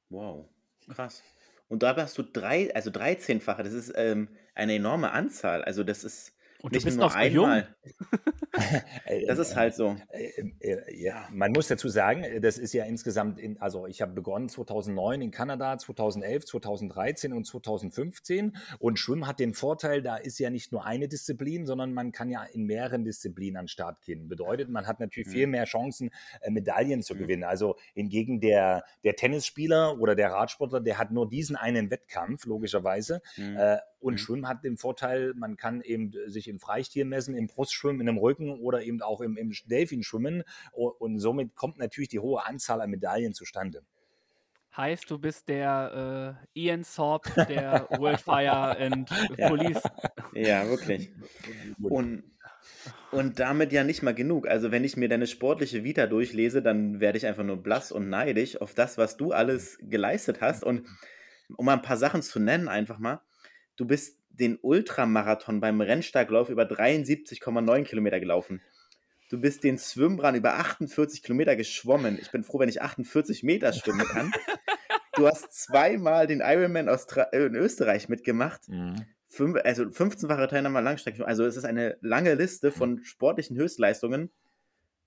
B: Wow, krass. Und da hast du drei, also 13-fache, das ist ähm, eine enorme Anzahl. Also das ist
C: und nicht nur einmal.
B: das ist halt so.
D: Äh, äh, ja, man muss dazu sagen, das ist ja insgesamt, in, also ich habe begonnen 2009 in Kanada, 2011, 2013 und 2015 und Schwimmen hat den Vorteil, da ist ja nicht nur eine Disziplin, sondern man kann ja in mehreren Disziplinen an den Start gehen. Bedeutet, man hat natürlich mhm. viel mehr Chancen, äh, Medaillen zu mhm. gewinnen. Also hingegen der, der Tennisspieler oder der Radsportler, der hat nur diesen einen Wettkampf, logischerweise. Mhm. Und mhm. Schwimmen hat den Vorteil, man kann eben sich im Freistil messen, im Brustschwimmen, in einem Rücken oder eben auch im, im Delfinschwimmen. Und somit kommt natürlich die hohe Anzahl an Medaillen zustande.
C: Heißt, du bist der äh, Ian Sorb der World Fire and Police.
B: Ja, wirklich. Und, und damit ja nicht mal genug. Also, wenn ich mir deine sportliche Vita durchlese, dann werde ich einfach nur blass und neidisch auf das, was du alles geleistet hast. Und um mal ein paar Sachen zu nennen, einfach mal du bist den Ultramarathon beim Rennstarklauf über 73,9 Kilometer gelaufen. Du bist den Schwimmbrand über 48 Kilometer geschwommen. Ich bin froh, wenn ich 48 Meter schwimmen kann. Du hast zweimal den Ironman in Österreich mitgemacht. Mhm. Fünf, also 15-fache Teilnahme Langstrecke. Also es ist eine lange Liste von sportlichen Höchstleistungen.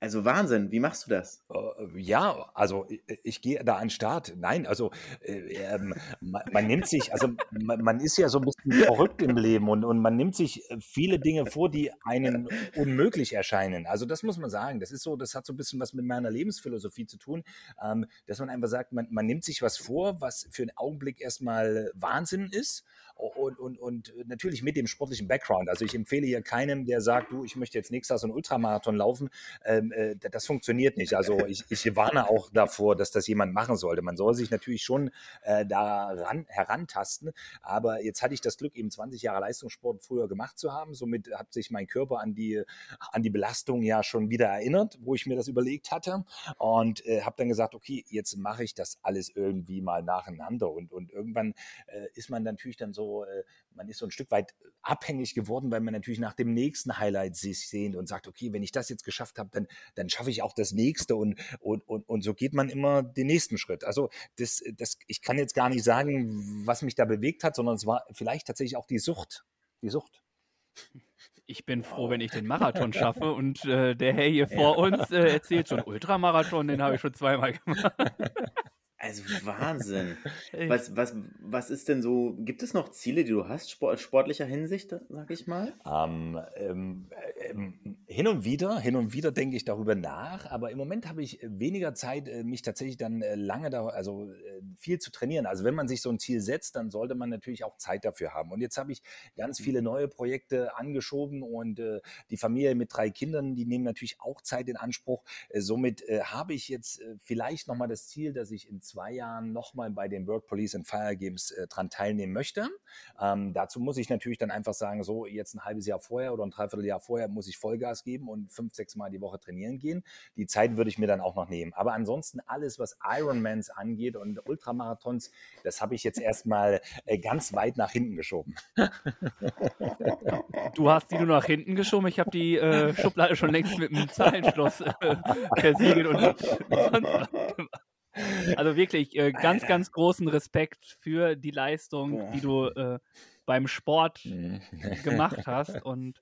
B: Also Wahnsinn, wie machst du das?
D: Äh, ja, also ich, ich gehe da an den Start. Nein, also äh, ähm, man, man, nimmt sich, also man, man, ist ja so ein bisschen verrückt im Leben und, und man nimmt sich äh, viele Dinge vor, die einem unmöglich erscheinen. Also das muss man sagen. Das ist so, das hat so ein bisschen was mit meiner Lebensphilosophie zu tun, ähm, dass man einfach sagt, man, man nimmt sich was vor, was für einen Augenblick erstmal Wahnsinn ist und, und, und natürlich mit dem sportlichen Background. Also ich empfehle hier keinem, der sagt, du, ich möchte jetzt nächstes Jahr so einen Ultramarathon laufen. Ähm, äh, das funktioniert nicht. Also ich, ich warne auch davor, dass das jemand machen sollte. Man soll sich natürlich schon äh, daran herantasten. Aber jetzt hatte ich das Glück, eben 20 Jahre Leistungssport früher gemacht zu haben. Somit hat sich mein Körper an die, an die Belastung ja schon wieder erinnert, wo ich mir das überlegt hatte. Und äh, habe dann gesagt, okay, jetzt mache ich das alles irgendwie mal nacheinander. Und, und irgendwann äh, ist man natürlich dann so Also äh, man ist so ein Stück weit abhängig geworden, weil man natürlich nach dem nächsten Highlight sich sehnt und sagt, okay, wenn ich das jetzt geschafft habe, dann, dann schaffe ich auch das nächste und, und, und, und so geht man immer den nächsten Schritt. Also das, das, ich kann jetzt gar nicht sagen, was mich da bewegt hat, sondern es war vielleicht tatsächlich auch die Sucht. Die Sucht.
C: Ich bin froh, wenn ich den Marathon schaffe und äh, der Herr hier vor uns äh, erzählt schon Ultramarathon, den habe ich schon zweimal gemacht.
B: Also Wahnsinn. Was, was, was ist denn so, gibt es noch Ziele, die du hast, sport, sportlicher Hinsicht, sag ich mal?
D: Ähm, ähm, ähm, hin und wieder, hin und wieder denke ich darüber nach, aber im Moment habe ich weniger Zeit, äh, mich tatsächlich dann äh, lange da, also äh, viel zu trainieren. Also wenn man sich so ein Ziel setzt, dann sollte man natürlich auch Zeit dafür haben. Und jetzt habe ich ganz mhm. viele neue Projekte angeschoben und äh, die Familie mit drei Kindern, die nehmen natürlich auch Zeit in Anspruch. Äh, somit äh, habe ich jetzt vielleicht nochmal das Ziel, dass ich in zwei Jahren nochmal bei den World Police and Fire Games äh, dran teilnehmen möchte. Ähm, dazu muss ich natürlich dann einfach sagen, so jetzt ein halbes Jahr vorher oder ein Dreivierteljahr vorher muss ich Vollgas geben und fünf, sechs Mal die Woche trainieren gehen. Die Zeit würde ich mir dann auch noch nehmen. Aber ansonsten alles, was Ironmans angeht und Ultramarathons, das habe ich jetzt erstmal äh, ganz weit nach hinten geschoben.
C: Du hast die nur nach hinten geschoben. Ich habe die äh, Schublade schon längst mit einem Zahlenschloss äh, versiegelt und sonst was gemacht. Also wirklich äh, ganz, ganz großen Respekt für die Leistung, Boah. die du äh, beim Sport mhm. gemacht hast. Und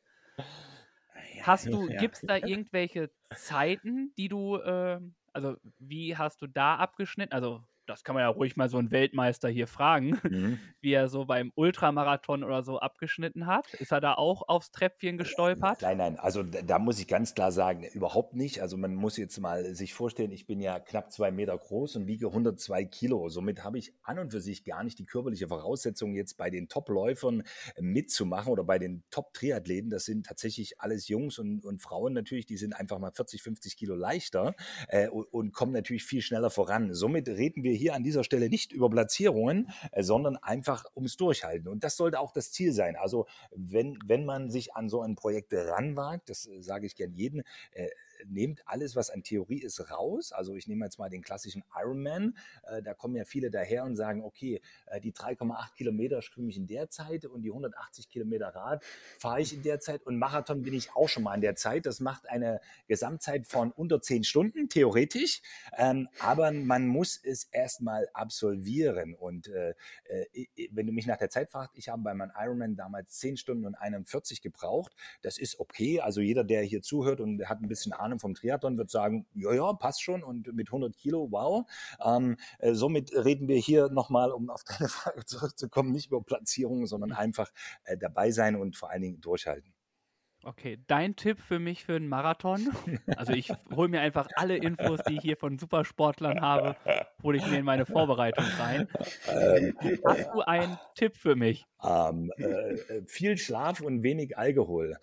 C: hast du, ja. gibt es da irgendwelche Zeiten, die du, äh, also wie hast du da abgeschnitten? Also das kann man ja ruhig mal so einen Weltmeister hier fragen, mhm. wie er so beim Ultramarathon oder so abgeschnitten hat. Ist er da auch aufs Treppchen gestolpert?
D: Nein, nein, also da, muss ich ganz klar sagen, überhaupt nicht. Also man muss jetzt mal sich vorstellen, ich bin ja knapp zwei Meter groß und wiege 102 Kilo. Somit habe ich an und für sich gar nicht die körperliche Voraussetzung, jetzt bei den Top-Läufern mitzumachen oder bei den Top-Triathleten. Das sind tatsächlich alles Jungs und, und Frauen natürlich, die sind einfach mal 40, 50 Kilo leichter äh, und, und kommen natürlich viel schneller voran. Somit reden wir hier an dieser Stelle nicht über Platzierungen, äh, sondern einfach ums Durchhalten. Und das sollte auch das Ziel sein. Also wenn, wenn man sich an so ein Projekt ranwagt, das äh, sage ich gern jeden, äh, nehmt alles, was an Theorie ist, raus. Also ich nehme jetzt mal den klassischen Ironman. Äh, da kommen ja viele daher und sagen, okay, äh, die 3,8 Kilometer schwimme ich in der Zeit und die 180 Kilometer Rad fahre ich in der Zeit und Marathon bin ich auch schon mal in der Zeit. Das macht eine Gesamtzeit von unter 10 Stunden, theoretisch. Ähm, aber man muss es erstmal absolvieren. Und äh, äh wenn du mich nach der Zeit fragst, ich habe bei meinem Ironman damals 10 Stunden und 41 gebraucht. Das ist okay. Also jeder, der hier zuhört und hat ein bisschen Ahnung, Ahnung vom Triathlon wird sagen, ja, ja, passt schon und mit 100 Kilo, wow. Ähm, äh, somit reden wir hier nochmal, um auf deine Frage zurückzukommen, nicht über Platzierungen, sondern mhm. einfach äh, dabei sein und vor allen Dingen durchhalten.
C: Okay, dein Tipp für mich für einen Marathon? Also ich hole mir einfach alle Infos, die ich hier von Supersportlern habe, hole ich mir in meine Vorbereitung rein. Ähm, Hast du einen Tipp für mich?
D: Ähm, äh, äh viel Schlaf und wenig Alkohol.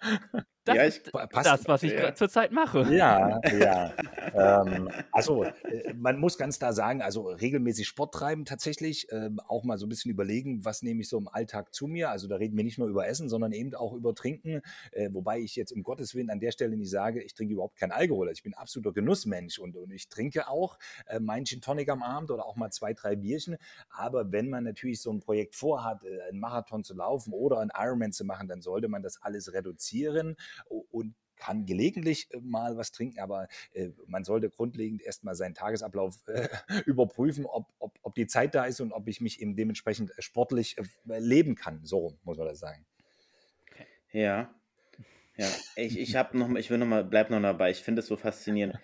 C: Das ja, ich, ist passt, das, was ich ja. zurzeit mache.
D: Ja, ja. ähm, also, äh, man muss ganz klar sagen, also regelmäßig Sport treiben tatsächlich, ähm, auch mal so ein bisschen überlegen, was nehme ich so im Alltag zu mir. Also, da reden wir nicht nur über Essen, sondern eben auch über Trinken. Äh, wobei ich jetzt um Gottes Willen an der Stelle nicht sage, ich trinke überhaupt keinen Alkohol. Also ich bin absoluter Genussmensch und, und ich trinke auch äh, meinen Gin Tonic am Abend oder auch mal zwei, drei Bierchen. Aber wenn man natürlich so ein Projekt vorhat, äh, einen Marathon zu laufen oder einen Ironman zu machen, dann sollte man das alles reduzieren und kann gelegentlich äh, mal was trinken, aber äh, man sollte grundlegend erstmal seinen Tagesablauf äh, überprüfen, ob, ob, ob die Zeit da ist und ob ich mich eben dementsprechend äh, sportlich äh, leben kann. So muss man das sagen.
B: Ja. Ja, ich, ich noch, ich will noch mal, bleib noch dabei. Ich finde es so faszinierend.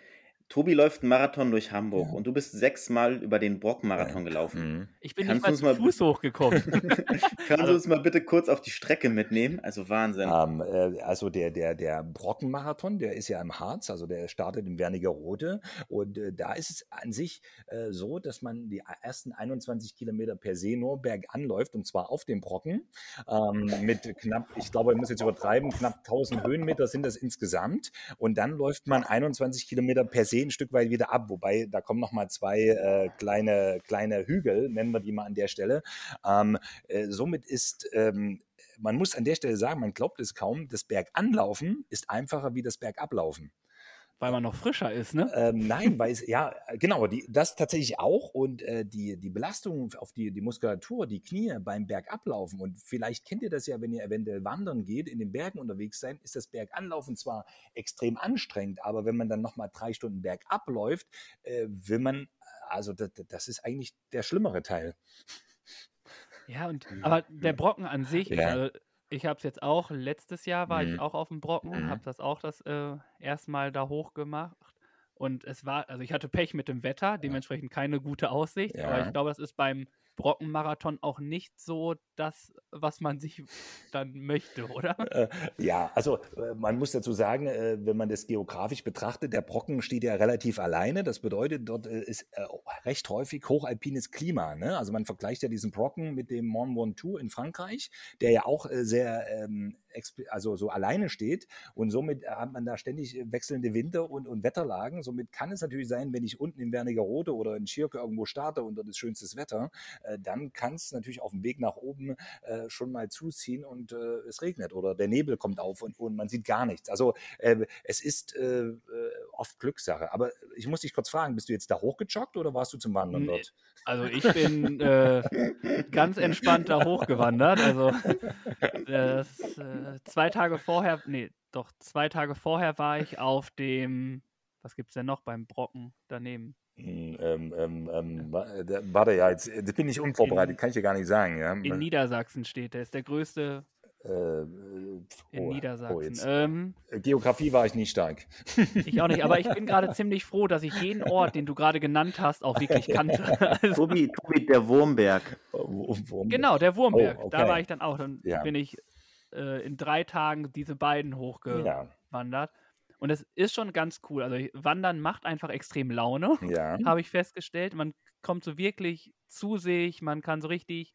B: Tobi läuft einen Marathon durch Hamburg ja. und du bist sechsmal über den Brock-Marathon gelaufen.
C: Mhm. Ich bin Kannst nicht mal zu Fuß hochgekommen.
B: Kannst also. du uns mal bitte kurz auf die Strecke mitnehmen? Also Wahnsinn.
D: Um, ähm, äh, also der, der, der Brocken-Marathon, der ist ja im Harz, also der startet in Wernigerode und äh, da ist es an sich äh, so, dass man die ersten 21 Kilometer per se nur bergan läuft und zwar auf dem Brocken ähm, mit knapp, ich glaube, ich muss jetzt übertreiben, knapp 1000 Höhenmeter sind das insgesamt und dann läuft man 21 Kilometer per se ein Stück weit wieder ab, wobei da kommen noch mal zwei äh, kleine, kleine Hügel, nennen wir die mal an der Stelle. Ähm, äh, somit ist ähm, man muss an der Stelle sagen, man glaubt es kaum, das Berganlaufen ist einfacher wie das Bergablaufen.
C: Weil man noch frischer ist, ne?
D: Ähm, nein, weil es, ja, genau, die, das tatsächlich auch und äh, die, die Belastung auf die, die Muskulatur, die Knie beim Bergablaufen und vielleicht kennt ihr das ja, wenn ihr eventuell wandern geht, in den Bergen unterwegs sein, ist das Berganlaufen zwar extrem anstrengend, aber wenn man dann nochmal drei Stunden bergab läuft, äh, will man, also das, das ist eigentlich der schlimmere Teil.
C: Ja, und aber der Brocken an sich,
D: Ja.
C: also ich habe es jetzt auch, letztes Jahr war
D: Mhm.
C: ich auch auf dem Brocken,
D: Mhm.
C: habe das auch das äh, erstmal da hoch gemacht. Und es war, also ich hatte Pech mit dem Wetter, dementsprechend keine gute Aussicht. Aber
D: Ja.
C: ich glaube, das ist beim Brockenmarathon auch nicht so das, was man sich dann möchte, oder?
D: Äh, ja, also äh, man muss dazu sagen, äh, wenn man das geografisch betrachtet, der Brocken steht ja relativ alleine. Das bedeutet, dort ist recht häufig hochalpines Klima. Ne? Also man vergleicht ja diesen Brocken mit dem Mont Ventoux in Frankreich, der ja auch sehr ähm, also so alleine steht und somit hat man da ständig äh, wechselnde Winter und, und Wetterlagen. Somit kann es natürlich sein, wenn ich unten in Wernigerode oder in Schirke irgendwo starte und dort ist schönstes Wetter, äh, dann kann es natürlich auf dem Weg nach oben äh, schon mal zuziehen und äh, es regnet oder der Nebel kommt auf und, und man sieht gar nichts. Also äh, es ist äh, äh, oft Glückssache. Aber ich muss dich kurz fragen, bist du jetzt da hochgejoggt oder warst du zum Wandern dort?
C: Also ich bin äh, ganz entspannt da hochgewandert. Also das, äh, zwei Tage vorher, nee, doch zwei Tage vorher war ich auf dem, was gibt's denn noch beim Brocken daneben?
D: Hm, Ähm, ähm, ähm, wa- äh, da- warte, ja, jetzt äh, bin ich unvorbereitet,
C: In-
D: kann ich dir gar nicht sagen. Ja?
C: In Niedersachsen steht der, ist der größte
D: Äh, äh,
C: in
D: oh,
C: Niedersachsen.
D: Oh, jetzt.
C: ähm,
D: Geografie war ich nicht stark.
C: ich auch nicht, aber ich bin gerade ziemlich froh, dass ich jeden Ort, den du gerade genannt hast, auch wirklich kannte. Also,
B: Tobi, Tobi, der Wurmberg.
D: Wo- wo-
C: genau, der Wurmberg,
D: Oh,
C: da
D: okay.
C: war ich dann auch. Dann
D: Ja.
C: bin ich äh, in drei Tagen diese beiden hochge
D: Ja.
C: Und es ist schon ganz cool. Also Wandern macht einfach extrem Laune,
D: ja.
C: habe ich festgestellt. Man kommt so wirklich zu sich, man kann so richtig,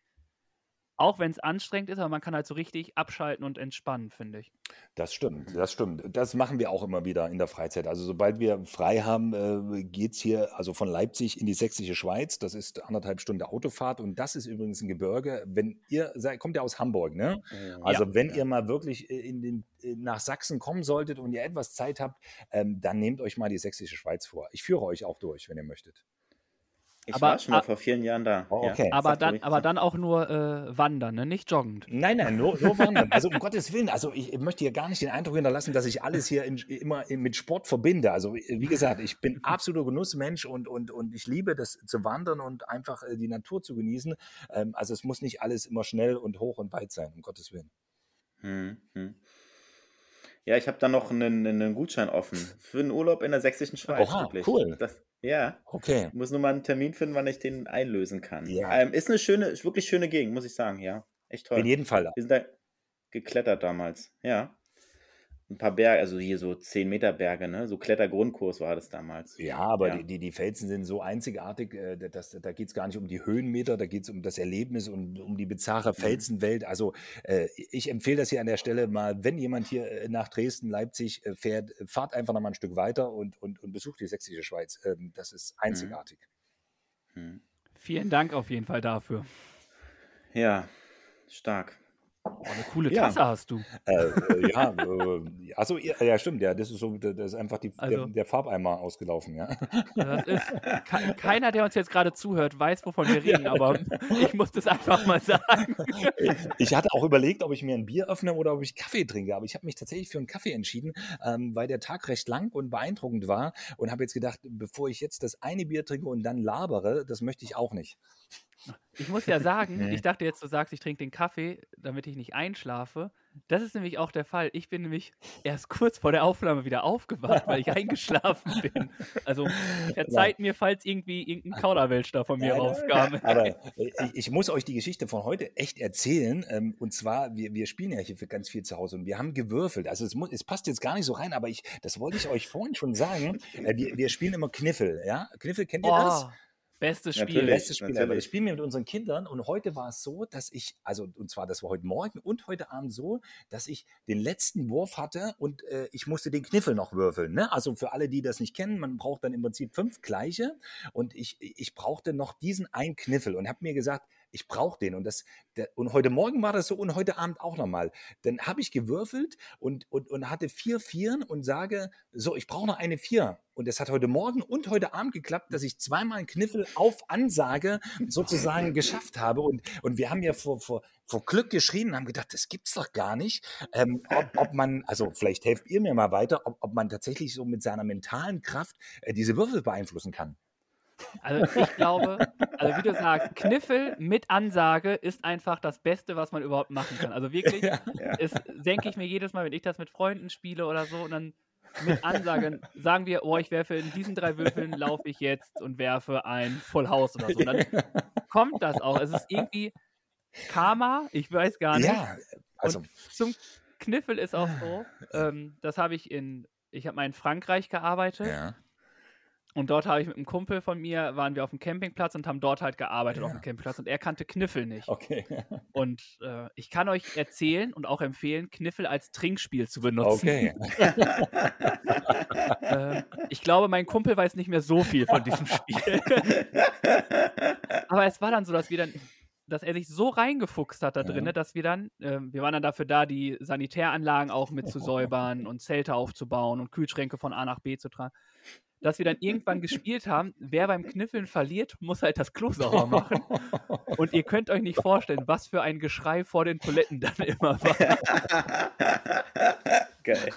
C: auch wenn es anstrengend ist, aber man kann halt so richtig abschalten und entspannen, finde ich.
D: Das stimmt, das stimmt. Das machen wir auch immer wieder in der Freizeit. Also sobald wir frei haben, äh, geht es hier also von Leipzig in die sächsische Schweiz. Das ist anderthalb Stunden Autofahrt und das ist übrigens ein Gebirge. Wenn ihr, seid- kommt ja aus Hamburg, ne? Also wenn ihr mal wirklich äh, in den, äh, nach Sachsen kommen solltet und ihr etwas Zeit habt, ähm, dann nehmt euch mal die sächsische Schweiz vor. Ich führe euch auch durch, wenn ihr möchtet.
B: Ich
C: Aber-
B: war schon mal
C: ah-
B: vor vielen Jahren da.
D: Oh, okay.
C: Aber
B: sag
C: dann, aber dann auch nur äh, wandern, ne? nicht joggend.
D: Nein, nein, nur, nur wandern. Also um Gottes Willen, also ich, ich möchte hier gar nicht den Eindruck hinterlassen, dass ich alles hier in, immer in, mit Sport verbinde. Also wie gesagt, ich bin absoluter Genussmensch und, und, und ich liebe das zu wandern und einfach äh, die Natur zu genießen. Ähm, also es muss nicht alles immer schnell und hoch und weit sein, um Gottes Willen.
B: Hm, hm. Ja, ich habe da noch einen, einen Gutschein offen für einen Urlaub in der sächsischen Schweiz.
D: Oha,
B: wirklich.
D: cool.
B: Das, ja,
D: Okay.
B: ich muss nur mal einen Termin finden, wann ich den einlösen kann.
D: Ja.
B: Ähm, ist eine schöne, ist wirklich schöne Gegend, muss ich sagen, ja. Echt toll.
D: In jedem Fall.
B: Wir sind da geklettert damals, ja. Ein paar Berge, also hier so 10 Meter Berge, ne? So Klettergrundkurs war das damals.
D: Ja, aber
B: Ja.
D: Die, die, die Felsen sind so einzigartig, äh, dass, da geht es gar nicht um die Höhenmeter, da geht es um das Erlebnis und um die bizarre
B: Mhm.
D: Felsenwelt. Also äh, ich empfehle das hier an der Stelle mal, wenn jemand hier äh, nach Dresden, Leipzig äh, fährt, äh, fahrt einfach noch mal ein Stück weiter und, und, und besucht die sächsische Schweiz. Ähm, das ist einzigartig.
B: Hm.
C: Vielen Dank auf jeden Fall dafür.
B: Ja, stark.
C: Oh, eine coole
B: Ja.
C: Tasse hast du.
D: Äh, äh, ja, äh, also ja, ja, stimmt, ja, das ist so, das ist einfach die,
C: Also-
D: der, der Farbeimer ausgelaufen, ja.
C: Das ist, ke- keiner, der uns jetzt gerade zuhört, weiß, wovon wir reden, aber ich muss das einfach mal sagen.
D: Ich hatte auch überlegt, ob ich mir ein Bier öffne oder ob ich Kaffee trinke, aber ich habe mich tatsächlich für einen Kaffee entschieden, ähm, weil der Tag recht lang und beeindruckend war und habe jetzt gedacht, bevor ich jetzt das eine Bier trinke und dann labere, das möchte ich auch nicht.
C: Ich muss ja sagen,
D: Nee.
C: ich dachte jetzt, du sagst, ich trinke den Kaffee, damit ich nicht einschlafe. Das ist nämlich auch der Fall. Ich bin nämlich erst kurz vor der Aufnahme wieder aufgewacht, weil ich eingeschlafen bin. Also verzeiht mir, falls irgendwie irgendein Kauderwelsch da von mir
D: Nein,
C: rauskam.
D: Aber ich, muss euch die Geschichte von heute echt erzählen. Ähm, und zwar, wir, wir spielen ja hier für ganz viel zu Hause und wir haben gewürfelt. Also es, muss, es passt jetzt gar nicht so rein, aber ich, das wollte ich euch vorhin schon sagen. Äh, wir, wir spielen immer Kniffel, ja? Kniffel, kennt ihr das?
C: Bestes Spiel.
B: Natürlich.
D: Bestes Spiel.
B: natürlich.
D: Das spielen wir mit unseren Kindern und heute war es so, dass ich, also und zwar das war heute Morgen und heute Abend so, dass ich den letzten Wurf hatte und äh, ich musste den Kniffel noch würfeln. Ne? Also für alle, die das nicht kennen, man braucht dann im Prinzip fünf gleiche und ich, ich brauchte noch diesen einen Kniffel und habe mir gesagt, ich brauche den. Und, das, der, und heute Morgen war das so und heute Abend auch nochmal. Dann habe ich gewürfelt und, und, und hatte vier Vieren und sage, so, ich brauche noch eine Vier. Und es hat heute Morgen und heute Abend geklappt, dass ich zweimal einen Kniffel auf Ansage sozusagen geschafft habe. Und, und wir haben ja vor, vor, vor Glück geschrien und haben gedacht, das gibt's doch gar nicht. Ähm, ob, ob man, also vielleicht helft ihr mir mal weiter, ob, ob man tatsächlich so mit seiner mentalen Kraft äh, diese Würfel beeinflussen kann.
C: Also ich glaube, also wie du sagst, Kniffel mit Ansage ist einfach das Beste, was man überhaupt machen kann. Also wirklich,
D: Ja.
B: Ja.
C: denke ich mir jedes Mal, wenn ich das mit Freunden spiele oder so und dann mit Ansage sagen wir, oh, ich werfe in diesen drei Würfeln, laufe ich jetzt und werfe ein Full House oder so. Und dann kommt das auch. Es ist irgendwie Karma, ich weiß gar nicht.
D: Ja, also
C: Zum Kniffel ist auch so, ähm, das habe ich in, ich habe mal in Frankreich gearbeitet
D: ja.
C: Und dort habe ich mit einem Kumpel von mir, waren wir auf dem Campingplatz und haben dort halt gearbeitet auf
D: Ja.
C: dem Campingplatz und er kannte Kniffel nicht.
D: Okay.
C: Und äh, ich kann euch erzählen und auch empfehlen, Kniffel als Trinkspiel zu benutzen.
D: Okay.
C: Äh, ich glaube, mein Kumpel weiß nicht mehr so viel von diesem Spiel. Aber es war dann so, dass wir dann, dass er sich so reingefuchst hat da
D: Ja.
C: drin, dass wir dann, ähm, wir waren dann dafür da, die Sanitäranlagen auch mit zu säubern und Zelte aufzubauen und Kühlschränke von A nach B zu tragen. Dass wir dann irgendwann gespielt haben, wer beim Kniffeln verliert, muss halt das Klo sauber machen. Und ihr könnt euch nicht vorstellen, was für ein Geschrei vor den Toiletten dann immer war.
B: Geil.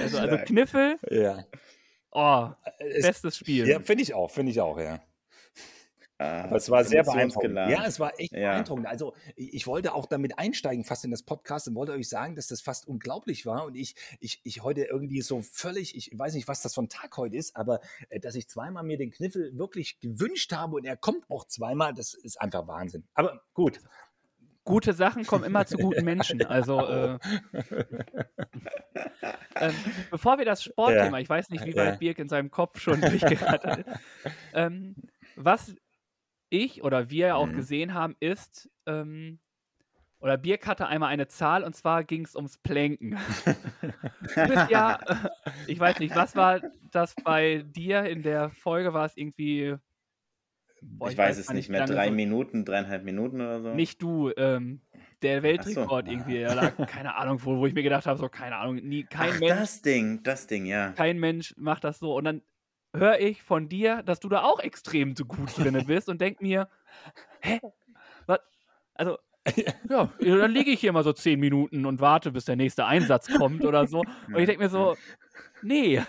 C: Also, also. Kniffel,
D: ja.
C: oh,
D: Es,
C: bestes Spiel.
D: ja, finde ich auch, finde ich auch, ja.
B: Ah,
D: Aber es war sehr beeindruckend. Ja, es war echt
B: Ja.
D: beeindruckend. Also ich wollte auch damit einsteigen fast in das Podcast und wollte euch sagen, dass das fast unglaublich war und ich, ich, ich heute irgendwie so völlig, ich weiß nicht, was das für ein Tag heute ist, aber äh, dass ich zweimal mir den Kniffel wirklich gewünscht habe und er kommt auch zweimal, das ist einfach Wahnsinn. Aber gut.
C: gute Sachen kommen immer zu guten Menschen. Also, äh, ähm, bevor wir das Sportthema,
D: Ja.
C: ich weiß nicht, wie weit
D: Ja.
C: Birk in seinem Kopf schon durchgerattert ist, ähm, was ich oder wir auch
D: Mhm.
C: gesehen haben, ist, ähm, oder Birk hatte einmal eine Zahl und zwar ging es ums Planken. du bist ja, ich weiß nicht, was war das bei dir in der Folge? War es irgendwie. boah,
B: ich weiß es nicht mehr. Drei
C: so-
B: Minuten, dreieinhalb Minuten oder so.
C: Nicht du, ähm, der Weltrekord
B: so.
C: irgendwie. Er lag, keine Ahnung, wo, wo ich mir gedacht habe, so, keine Ahnung, nie, kein
B: Ach,
C: Mensch,
B: das Ding, das Ding, ja.
C: kein Mensch macht das so. Und dann höre ich von dir, dass du da auch extrem so gut drin bist und denk mir, hä? Was? Also, ja, dann liege ich hier mal so zehn Minuten und warte, bis der nächste Einsatz kommt oder so. Und ich denke mir so, nee.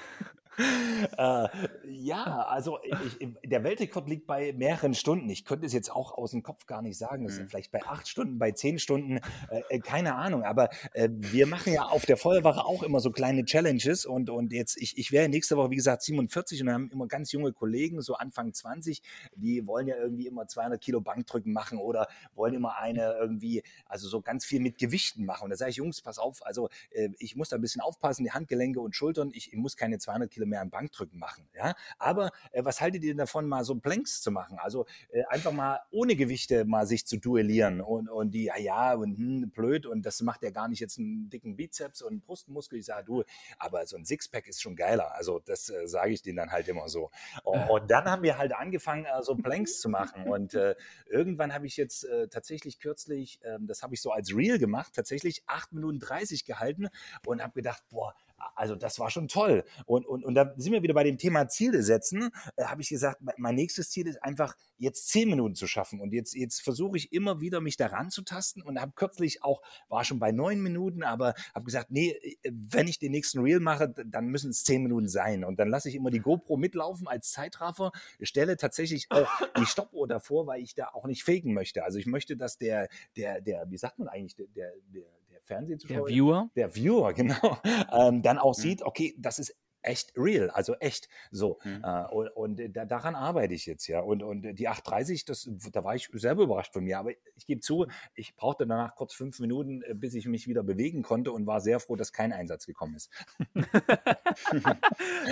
D: Äh, ja, also ich, der Weltrekord liegt bei mehreren Stunden. Ich könnte es jetzt auch aus dem Kopf gar nicht sagen. Das ist
B: Mhm.
D: vielleicht bei acht Stunden, bei zehn Stunden, äh, äh, keine Ahnung. Aber äh, wir machen ja auf der Feuerwache auch immer so kleine Challenges und, und jetzt, ich, ich wäre nächste Woche, wie gesagt, 47 und wir haben immer ganz junge Kollegen, so Anfang 20, die wollen ja irgendwie immer 200 Kilo Bankdrücken machen oder wollen immer eine irgendwie, also so ganz viel mit Gewichten machen. Und da sage ich, Jungs, pass auf, also äh, ich muss da ein bisschen aufpassen, die Handgelenke und Schultern, ich, ich muss keine 200 Kilo mehr an Bankdrücken machen. Ja? Aber äh, was haltet ihr denn davon, mal so Planks zu machen? Also äh, einfach mal ohne Gewichte mal sich zu duellieren und, und die, ja, ja, und hm, blöd und das macht ja gar nicht jetzt einen dicken Bizeps und einen Brustmuskel. Ich sage, du, aber so ein Sixpack ist schon geiler. Also das äh, sage ich denen dann halt immer so. Und, und dann haben wir halt angefangen, äh, so Planks zu machen und äh, irgendwann habe ich jetzt äh, tatsächlich kürzlich, ähm, das habe ich so als Reel gemacht, tatsächlich 8 Minuten 30 gehalten und habe gedacht, boah, also das war schon toll. Und, und, und da sind wir wieder bei dem Thema Ziele setzen. Äh, habe ich gesagt, mein- nächstes Ziel ist einfach, jetzt 10 Minuten zu schaffen. Und jetzt, jetzt versuche ich immer wieder, mich daran zu tasten und habe kürzlich auch, war schon bei 9 Minuten, aber habe gesagt, nee, äh, wenn ich den nächsten Reel mache, dann müssen es 10 Minuten sein. Und dann lasse ich immer die GoPro mitlaufen als Zeitraffer, stelle tatsächlich auch die Stoppuhr davor, weil ich da auch nicht faken möchte. Also ich möchte, dass der, der, der, wie sagt man eigentlich, der, der, der Fernsehzuschauer,
C: Der Viewer.
D: der Viewer, genau, ähm, dann auch
B: Mhm.
D: sieht, okay, das ist echt real, also echt so.
B: Mhm.
D: Äh, und und da, daran arbeite ich jetzt ja. Und, und die 830, das, da war ich selber überrascht von mir. Aber ich gebe zu, ich brauchte danach kurz fünf Minuten, äh, bis ich mich wieder bewegen konnte und war sehr froh, dass kein Einsatz gekommen ist.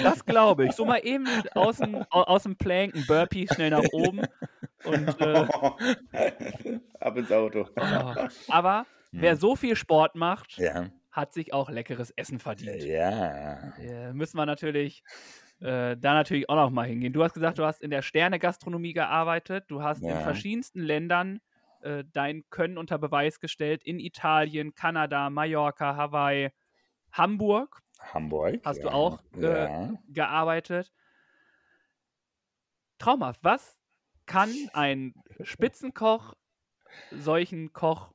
C: Das glaube ich. So mal eben aus dem, au- aus dem Plank ein Burpee schnell nach oben. Und, äh,
B: Ab ins Auto.
C: oh. Aber wer
D: Hm.
C: so viel Sport macht,
D: Ja.
C: hat sich auch leckeres Essen verdient.
D: Ja.
C: Äh, müssen wir natürlich äh, da natürlich auch noch mal hingehen. Du hast gesagt, du hast in der Sterne-Gastronomie gearbeitet, du hast in
D: Ja.
C: verschiedensten Ländern äh, dein Können unter Beweis gestellt, in Italien, Kanada, Mallorca, Hawaii, Hamburg
D: Hamburg.
C: Hast du
D: ja.
C: auch, äh,
D: ja.
C: gearbeitet. Traumhaft. Was kann ein Spitzenkoch solchen Koch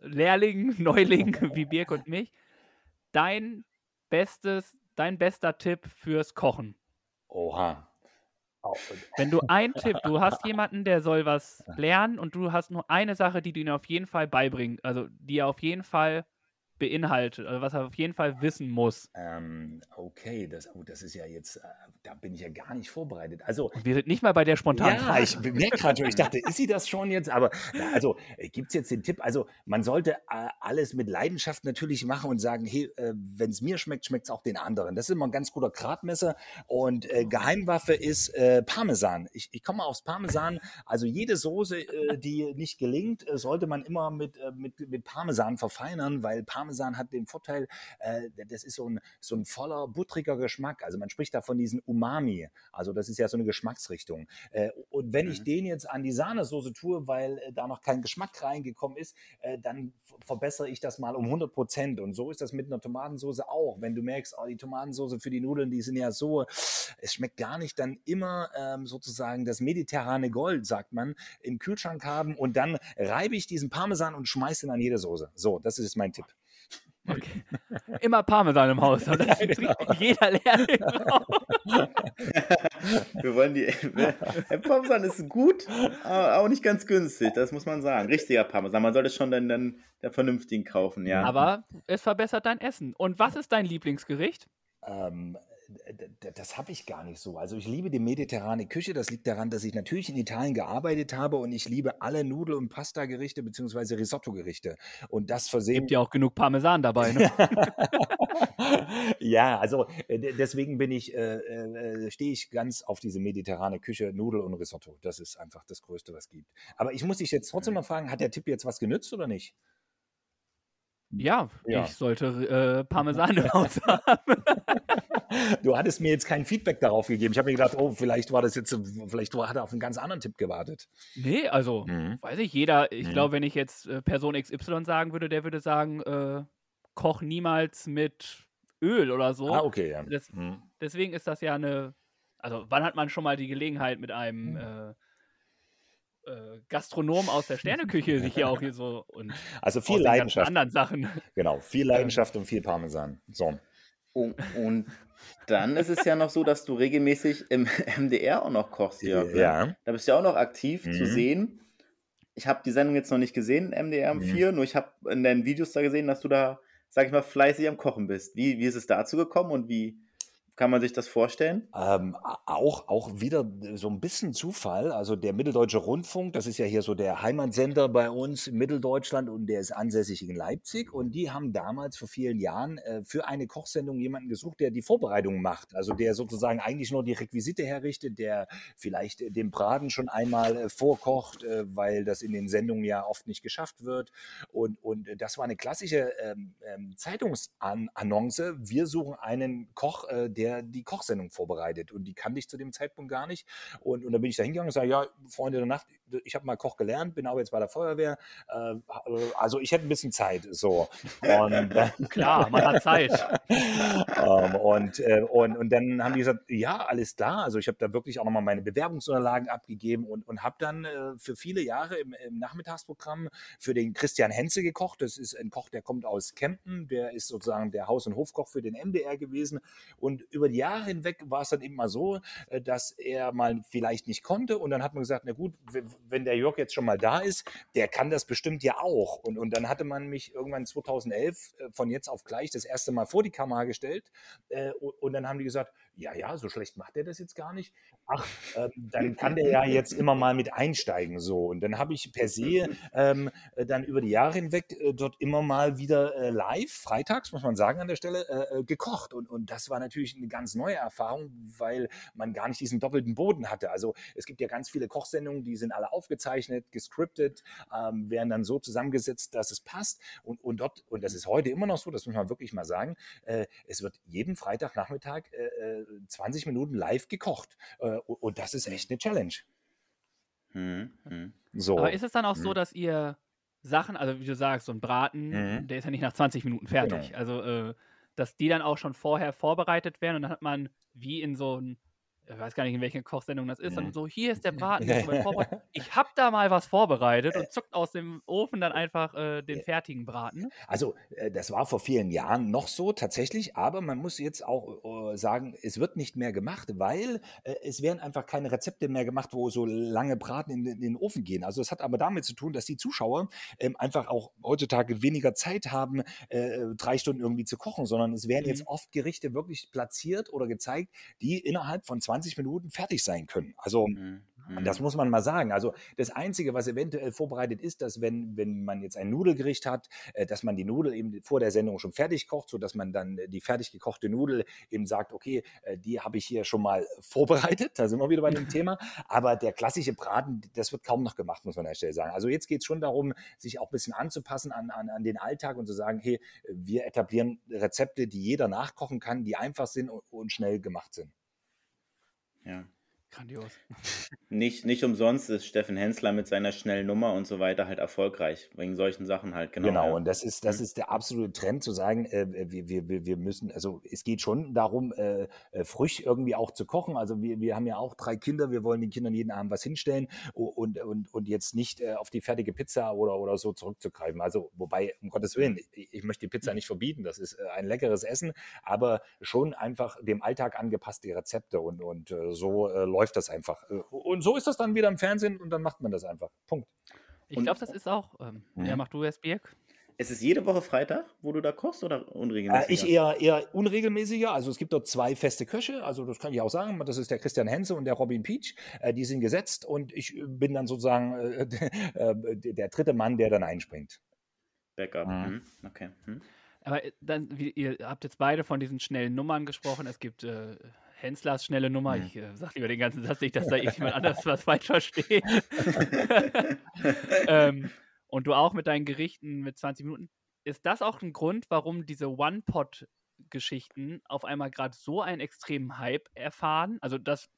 C: Lehrlingen, Neulingen wie Birk und mich dein bestes, dein bester Tipp fürs Kochen?
D: Oha.
C: Wenn du einen Tipp, du hast jemanden, der soll was lernen und du hast nur eine Sache, die du ihm auf jeden Fall beibringst, also die er auf jeden Fall beinhaltet, also was er auf jeden Fall wissen muss.
D: Ähm, okay, das, oh, das ist ja jetzt, äh, da bin ich ja gar nicht vorbereitet. Also,
C: Und wir sind nicht mal bei der spontanen
D: ja, ich merke gerade schon, ich dachte, ist sie das schon jetzt? Aber na, also gibt es jetzt den Tipp? Also, man sollte äh, alles mit Leidenschaft natürlich machen und sagen, hey, äh, wenn es mir schmeckt, schmeckt es auch den anderen. Das ist immer ein ganz guter Gradmesser. Und äh, Geheimwaffe ist äh, Parmesan. Ich, ich komme aufs Parmesan. Also, jede Soße, äh, die nicht gelingt, äh, sollte man immer mit, äh, mit, mit Parmesan verfeinern, weil Parmesan hat den Vorteil, äh, das ist so ein, so ein voller, buttriger Geschmack. Also, man spricht da von diesen Umami. Also, das ist ja so eine Geschmacksrichtung. Äh, und wenn ich
B: Mhm.
D: den jetzt an die Sahnesoße tue, weil äh, da noch kein Geschmack reingekommen ist, äh, dann verbessere ich das mal um 100 Prozent. Und so ist das mit einer Tomatensoße auch. Wenn du merkst, oh, die Tomatensoße für die Nudeln, die sind ja so, es schmeckt gar nicht, dann immer ähm, sozusagen das mediterrane Gold, sagt man, im Kühlschrank haben und dann reibe ich diesen Parmesan und schmeiße ihn an jede Soße. So, das ist mein Tipp.
C: Okay. Immer Parmesan im Haus. Und das
D: genau.
C: trinkt jeder Lehrling auch.
B: Wir wollen die. Parmesan ist gut, aber auch nicht ganz günstig, das muss man sagen. Richtiger Parmesan. Man sollte schon dann, dann der vernünftigen kaufen, ja.
C: Aber es verbessert dein Essen. Und was ist dein Lieblingsgericht?
D: Ähm, das habe ich gar nicht so. Also ich liebe die mediterrane Küche. Das liegt daran, dass ich natürlich in Italien gearbeitet habe und ich liebe alle Nudel- und Pasta-Gerichte bzw. Risotto-Gerichte. Und das versehen
C: Gibt ja auch genug Parmesan dabei. Ne?
D: ja, also äh, de- deswegen bin ich, äh, äh, stehe ich ganz auf diese mediterrane Küche, Nudel und Risotto. Das ist einfach das Größte, was es gibt. Aber ich muss dich jetzt trotzdem mal fragen, hat der Tipp jetzt was genützt oder nicht?
C: Ja,
D: Ja.
C: ich sollte äh, Parmesan im Haus haben.
D: Du hattest mir jetzt kein Feedback darauf gegeben. Ich habe mir gedacht, oh, vielleicht war das jetzt, vielleicht hat er auf einen ganz anderen Tipp gewartet.
C: Nee, also,
D: Mhm.
C: weiß ich, jeder, ich
D: Mhm.
C: glaube, wenn ich jetzt äh, Person XY sagen würde, der würde sagen, äh, koch niemals mit Öl oder so.
D: Ah, okay, ja.
C: Das,
D: Mhm.
C: deswegen ist das ja eine. Also, wann hat man schon mal die Gelegenheit mit einem
D: Hm.
C: äh, äh, Gastronom aus der Sterneküche sich hier auch hier so und
D: Also viel Leidenschaft.
C: anderen Sachen.
D: Genau, viel Leidenschaft und viel Parmesan. So.
B: Und, und dann ist es ja noch so, dass du regelmäßig im MDR auch noch kochst, Jörg. ne?
D: Ja.
B: Da bist du ja auch noch aktiv zu
D: Mhm.
B: sehen. Ich habe die Sendung jetzt noch nicht gesehen, MDR
D: Mhm.
B: 4, nur ich habe in deinen Videos da gesehen, dass du da, sag ich mal, fleißig am Kochen bist. Wie, wie ist es dazu gekommen und wie kann man sich das vorstellen?
D: Ähm, auch, auch wieder so ein bisschen Zufall. Also der Mitteldeutsche Rundfunk, das ist ja hier so der Heimatsender bei uns in Mitteldeutschland und der ist ansässig in Leipzig. Und die haben damals vor vielen Jahren äh, für eine Kochsendung jemanden gesucht, der die Vorbereitung macht. Also der sozusagen eigentlich nur die Requisite herrichtet, der vielleicht äh, den Braten schon einmal äh, vorkocht, äh, weil das in den Sendungen ja oft nicht geschafft wird. Und, und das war eine klassische ähm, ähm, Zeitungsannonce. Wir suchen einen Koch, äh, der die Kochsendung vorbereitet. Und die kannte ich zu dem Zeitpunkt gar nicht. Und, und da bin ich da hingegangen und sage, ja, Freunde der Nacht, ich habe mal Koch gelernt, bin aber jetzt bei der Feuerwehr. Äh, also ich hätte ein bisschen Zeit. So. Und,
C: Klar, man hat Zeit.
D: ähm, und, äh, und, und dann haben die gesagt, ja, alles klar. Also ich habe da wirklich auch nochmal meine Bewerbungsunterlagen abgegeben und, und habe dann äh, für viele Jahre im, im Nachmittagsprogramm für den Christian Henze gekocht. Das ist ein Koch, der kommt aus Kempten, der ist sozusagen der Haus- und Hofkoch für den MDR gewesen. Und über die Jahre hinweg war es dann eben mal so, äh, dass er mal vielleicht nicht konnte. Und dann hat man gesagt, na gut, wenn der Jörg jetzt schon mal da ist, der kann das bestimmt ja auch. Und, und dann hatte man mich irgendwann 2011 äh, von jetzt auf gleich das erste Mal vor die Kamera gestellt. Äh, und dann haben die gesagt, ja, ja, so schlecht macht er das jetzt gar nicht. Ach, ähm, dann kann der ja jetzt immer mal mit einsteigen. So. Und dann habe ich per se ähm, äh, dann über die Jahre hinweg äh, dort immer mal wieder äh, live, freitags, muss man sagen, an der Stelle, äh, äh, gekocht. Und, und das war natürlich eine ganz neue Erfahrung, weil man gar nicht diesen doppelten Boden hatte. Also es gibt ja ganz viele Kochsendungen, die sind alle aufgezeichnet, gescriptet, ähm, werden dann so zusammengesetzt, dass es passt. Und, und dort, und das ist heute immer noch so, das muss man wirklich mal sagen, äh, es wird jeden Freitagnachmittag äh, 20 äh, Minuten live gekocht. Äh, und das ist echt eine Challenge.
C: Mhm. So. Aber ist es dann auch
D: mhm.
C: so, dass ihr Sachen, also wie du sagst, so ein Braten, mhm. der ist ja nicht nach 20 Minuten fertig. Genau. Also, äh, dass die dann auch schon vorher vorbereitet werden und dann hat man wie in so ein ich weiß gar nicht, in welcher Kochsendung das ist, und so, hier ist der Braten, der. Ich habe da mal was vorbereitet und zuckt aus dem Ofen dann einfach äh, den fertigen Braten.
D: Also, äh, das war vor vielen Jahren noch so tatsächlich, aber man muss jetzt auch äh, sagen, es wird nicht mehr gemacht, weil äh, es werden einfach keine Rezepte mehr gemacht, wo so lange Braten in, in den Ofen gehen. Also, es hat aber damit zu tun, dass die Zuschauer ähm, einfach auch heutzutage weniger Zeit haben, äh, drei Stunden irgendwie zu kochen, sondern es werden mhm. jetzt oft Gerichte wirklich platziert oder gezeigt, die innerhalb von 20 20 Minuten fertig sein können. Also mhm. das mhm. muss man mal sagen. Also das Einzige, was eventuell vorbereitet ist, dass wenn, wenn man jetzt ein Nudelgericht hat, äh, dass man die Nudel eben vor der Sendung schon fertig kocht, sodass man dann die fertig gekochte Nudel eben sagt, okay, äh, die habe ich hier schon mal vorbereitet. Da sind wir wieder bei dem Thema. Aber der klassische Braten, das wird kaum noch gemacht, muss man an der Stelle sagen. Also jetzt geht es schon darum, sich auch ein bisschen anzupassen an, an, an den Alltag und zu sagen, hey, wir etablieren Rezepte, die jeder nachkochen kann, die einfach sind und, und schnell gemacht sind.
B: Ja.
C: Grandios.
B: Nicht, nicht umsonst ist Steffen Hensler mit seiner schnellen Nummer und so weiter halt erfolgreich, wegen solchen Sachen halt,
D: genau. Genau, ja. und das ist, das mhm. ist der absolute Trend, zu sagen, äh, wir, wir, wir müssen, also es geht schon darum, äh, äh, frisch irgendwie auch zu kochen. Also wir, wir haben ja auch drei Kinder, wir wollen den Kindern jeden Abend was hinstellen und, und, und jetzt nicht äh, auf die fertige Pizza oder, oder so zurückzugreifen. Also, wobei, um Gottes Willen, ich, ich möchte die Pizza nicht verbieten, das ist äh, ein leckeres Essen, aber schon einfach dem Alltag angepasste Rezepte und, und äh, so läuft das einfach. Und so ist das dann wieder im Fernsehen und dann macht man das einfach. Punkt.
C: Ich glaube, das ist auch. Ähm, mhm. Ja, mach du erst Birk.
B: Es ist jede Woche Freitag, wo du da kochst oder unregelmäßig?
D: Äh, ich eher, eher unregelmäßiger. Also es gibt dort zwei feste Köche, also das kann ich auch sagen. Das ist der Christian Henze und der Robin Peach. Äh, die sind gesetzt und ich bin dann sozusagen äh, äh der dritte Mann, der dann einspringt.
B: Backup. Mhm. Okay. Mhm.
C: Aber äh, dann, wie, ihr habt jetzt beide von diesen schnellen Nummern gesprochen. Es gibt äh, Henslers schnelle Nummer. Mhm. Ich äh, sage lieber den ganzen Satz nicht, dass da jemand anders was falsch versteht. ähm, und du auch mit deinen Gerichten mit 20 Minuten. Ist das auch ein Grund, warum diese One-Pot-Geschichten auf einmal gerade so einen extremen Hype erfahren? Also das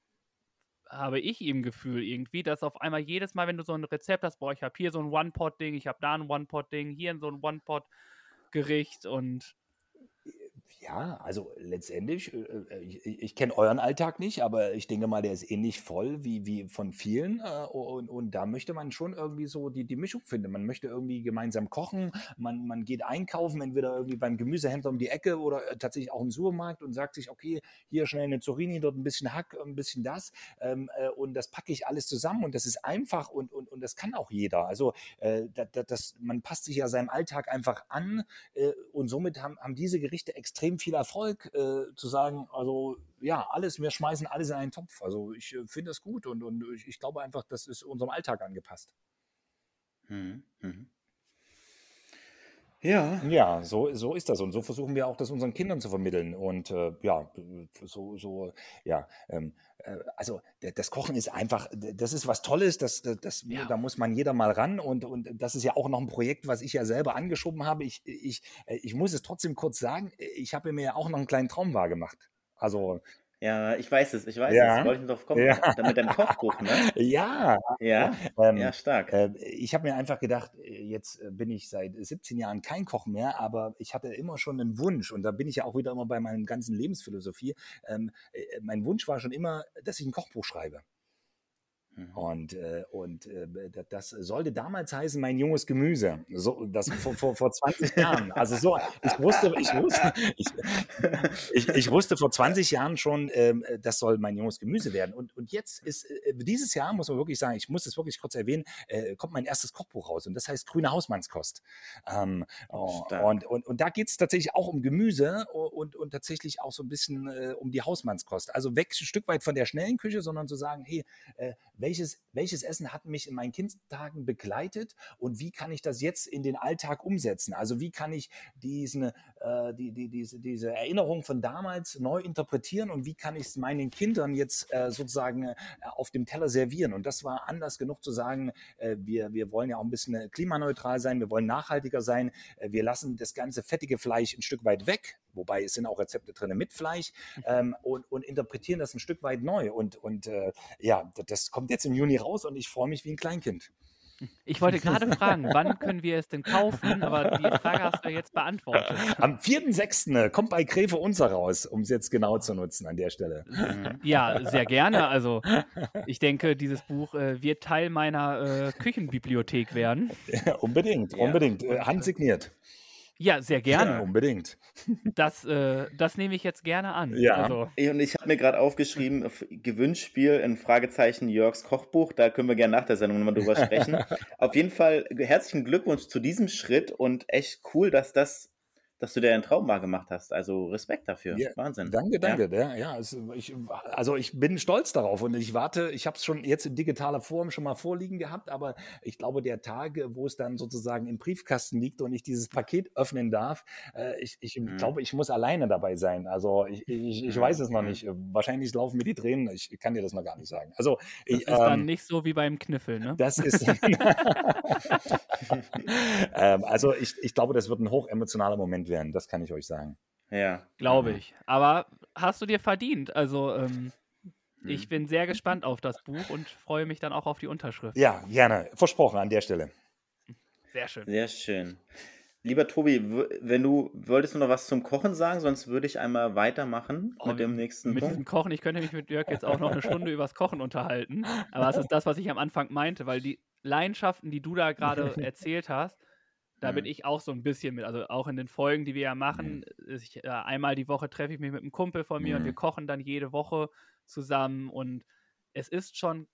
C: habe ich im Gefühl irgendwie, dass auf einmal jedes Mal, wenn du so ein Rezept hast, boah, ich habe hier so ein One-Pot-Ding, ich habe da ein One-Pot-Ding, hier so ein One-Pot-Gericht und
D: ja, also letztendlich, äh, äh, ich, ich kenne euren Alltag nicht, aber ich denke mal, der ist ähnlich voll wie, wie von vielen. Äh, und, und da möchte man schon irgendwie so die, die Mischung finden. Man möchte irgendwie gemeinsam kochen, man, man geht einkaufen, entweder irgendwie beim Gemüsehändler um die Ecke oder tatsächlich auch im Supermarkt und sagt sich, okay, hier schnell eine Zucchini, dort ein bisschen Hack, ein bisschen das. Ähm, und das packe ich alles zusammen und das ist einfach und, und, und das kann auch jeder. Also das, das, man passt sich ja seinem Alltag einfach an und somit haben, haben diese Gerichte extrem extrem viel Erfolg, äh, zu sagen, also ja, alles, wir schmeißen alles in einen Topf. Also ich äh, finde das gut und, und ich, ich, glaube einfach, das ist unserem Alltag angepasst. Mhm. Mhm. Ja. Ja, so, so ist das. Und so versuchen wir auch, das unseren Kindern zu vermitteln. Und äh, ja, so, so, ja, ähm, äh, also das Kochen ist einfach, das ist was Tolles, das, das, das ja. da muss man jeder mal ran. Und, und das ist ja auch noch ein Projekt, was ich ja selber angeschoben habe. Ich, ich, äh, ich muss es trotzdem kurz sagen, ich habe mir ja auch noch einen kleinen Traum wahrgemacht. Also
B: ja, ich weiß es, ich weiß ja. es. Wollte ich drauf kommen. Ja. Mit deinem Kochbuch, ne?
D: Ja.
B: Ja, ähm, ja stark.
D: Äh, ich habe mir einfach gedacht, äh, jetzt äh, bin ich seit 17 Jahren kein Koch mehr, aber ich hatte immer schon einen Wunsch und da bin ich ja auch wieder immer bei meiner ganzen Lebensphilosophie. Ähm, äh, mein Wunsch war schon immer, dass ich ein Kochbuch schreibe. Mhm. Und, äh, und äh, das sollte damals heißen, mein junges Gemüse. So, das vor, vor, vor 20 Jahren. Also so, ich wusste, ich wusste, ich, ich, ich wusste vor 20 Jahren schon, äh, das soll mein junges Gemüse werden. Und, und jetzt ist, äh, dieses Jahr muss man wirklich sagen, ich muss es wirklich kurz erwähnen, äh, kommt mein erstes Kochbuch raus und das heißt Grüne Hausmannskost. Ähm, oh, und, und, und da geht es tatsächlich auch um Gemüse und, und tatsächlich auch so ein bisschen äh, um die Hausmannskost. Also weg ein Stück weit von der schnellen Küche, sondern zu sagen, hey, äh, welches, welches Essen hat mich in meinen Kindstagen begleitet und wie kann ich das jetzt in den Alltag umsetzen? Also wie kann ich diesen, äh, die, die, diese, diese Erinnerung von damals neu interpretieren und wie kann ich es meinen Kindern jetzt äh, sozusagen äh, auf dem Teller servieren? Und das war anders genug zu sagen, äh, wir, wir wollen ja auch ein bisschen klimaneutral sein, wir wollen nachhaltiger sein, äh, wir lassen das ganze fettige Fleisch ein Stück weit weg, wobei es sind auch Rezepte drin mit Fleisch mhm. ähm, und, und interpretieren das ein Stück weit neu. Und, und äh, ja, das kommt jetzt im Juni raus und ich freue mich wie ein Kleinkind.
C: Ich wollte gerade fragen, wann können wir es denn kaufen? Aber die Frage hast du jetzt beantwortet.
D: Am 4.6. kommt bei Gräfe unser raus, um es jetzt genau zu nutzen an der Stelle.
C: Ja, sehr gerne. Also ich denke, dieses Buch äh, wird Teil meiner äh, Küchenbibliothek werden.
D: Ja, unbedingt, unbedingt. Äh, handsigniert.
C: Ja, sehr gerne. Ja,
D: unbedingt.
C: Das, äh, das nehme ich jetzt gerne an.
B: Ja. Also. Und ich habe mir gerade aufgeschrieben, Gewünsspiel in Fragezeichen Jörgs Kochbuch. Da können wir gerne nach der Sendung nochmal drüber sprechen. Auf jeden Fall herzlichen Glückwunsch zu diesem Schritt und echt cool, dass das dass du dir einen Traum mal gemacht hast. Also Respekt dafür.
D: Ja, Wahnsinn. Danke, danke. Ja, ja es, ich, also ich bin stolz darauf und ich warte, ich habe es schon jetzt in digitaler Form schon mal vorliegen gehabt, aber ich glaube, der Tag, wo es dann sozusagen im Briefkasten liegt und ich dieses Paket öffnen darf, äh, ich, ich mhm. glaube, ich muss alleine dabei sein. Also ich, ich, ich mhm. weiß es noch mhm. nicht. Wahrscheinlich laufen mir die Tränen. Ich kann dir das noch gar nicht sagen. Also
C: das
D: ich,
C: ist ähm, dann nicht so wie beim Kniffel, ne?
D: Das ist. ähm, also ich, ich glaube, das wird ein hochemotionaler Moment werden, das kann ich euch sagen.
B: Ja.
C: Glaube ich. Aber hast du dir verdient. Also ähm, ich mhm. bin sehr gespannt auf das Buch und freue mich dann auch auf die Unterschrift.
D: Ja, gerne. Versprochen an der Stelle.
C: Sehr schön.
B: Sehr schön. Lieber Tobi, wenn du wolltest du noch was zum Kochen sagen, sonst würde ich einmal weitermachen oh, mit dem nächsten
C: mit
B: Punkt.
C: Diesem Kochen, ich könnte mich mit Jörg jetzt auch noch eine Stunde übers Kochen unterhalten. Aber das ist das, was ich am Anfang meinte, weil die Leidenschaften, die du da gerade erzählt hast, da mhm. bin ich auch so ein bisschen mit. Also auch in den Folgen, die wir ja machen, mhm. ich, äh, einmal die Woche treffe ich mich mit einem Kumpel von mir mhm. und wir kochen dann jede Woche zusammen und es ist schon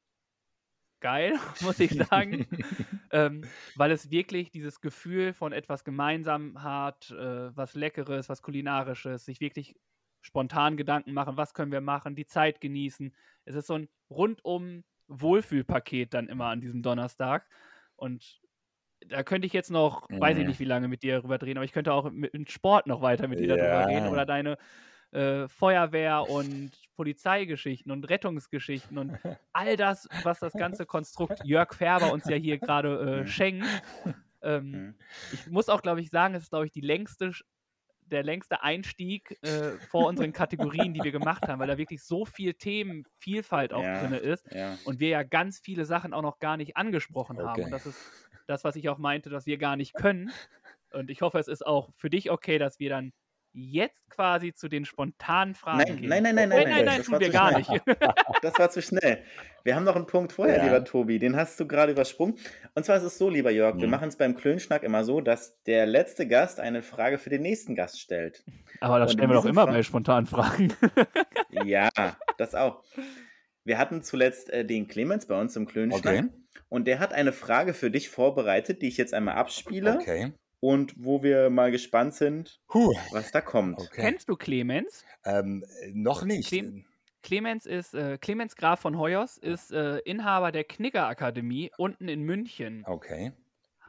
C: geil, muss ich sagen, ähm, weil es wirklich dieses Gefühl von etwas gemeinsam hat, äh, was Leckeres, was Kulinarisches, sich wirklich spontan Gedanken machen, was können wir machen, die Zeit genießen. Es ist so ein rundum Wohlfühlpaket dann immer an diesem Donnerstag und da könnte ich jetzt noch, mhm. weiß ich nicht, wie lange mit dir darüber drehen, aber ich könnte auch mit, mit Sport noch weiter mit dir ja. darüber reden oder deine äh, Feuerwehr und Polizeigeschichten und Rettungsgeschichten und all das, was das ganze Konstrukt Jörg Färber uns ja hier gerade äh, mhm. schenkt. Ähm, mhm. Ich muss auch, glaube ich, sagen, es ist, glaube ich, die längste der längste Einstieg äh, vor unseren Kategorien, die wir gemacht haben, weil da wirklich so viel Themenvielfalt auch ja, drin ist ja. und wir ja ganz viele Sachen auch noch gar nicht angesprochen okay. haben. Und das ist das, was ich auch meinte, dass wir gar nicht können. Und ich hoffe, es ist auch für dich okay, dass wir dann jetzt quasi zu den spontanen Fragen
B: nein, gehen. Nein, nein, nein, nein, nein,
C: nein, nein, tun wir gar nicht.
B: Das war zu schnell. Wir haben noch einen Punkt vorher, ja. lieber Tobi, den hast du gerade übersprungen. Und zwar ist es so, lieber Jörg, mhm. wir machen es beim Klönschnack immer so, dass der letzte Gast eine Frage für den nächsten Gast stellt.
C: Aber das stellen wir doch immer Fra bei spontanen Fragen.
B: Ja, das auch. Wir hatten zuletzt äh, den Clemens bei uns im Klönschnack. Okay. Und der hat eine Frage für dich vorbereitet, die ich jetzt einmal abspiele.
D: Okay.
B: Und wo wir mal gespannt sind, Puh. was da kommt.
C: Okay. Kennst du Clemens?
D: Ähm, noch nicht.
C: Cle Clemens ist äh, Clemens Graf von Hoyos ist äh, Inhaber der Knigger Akademie unten in München.
D: Okay.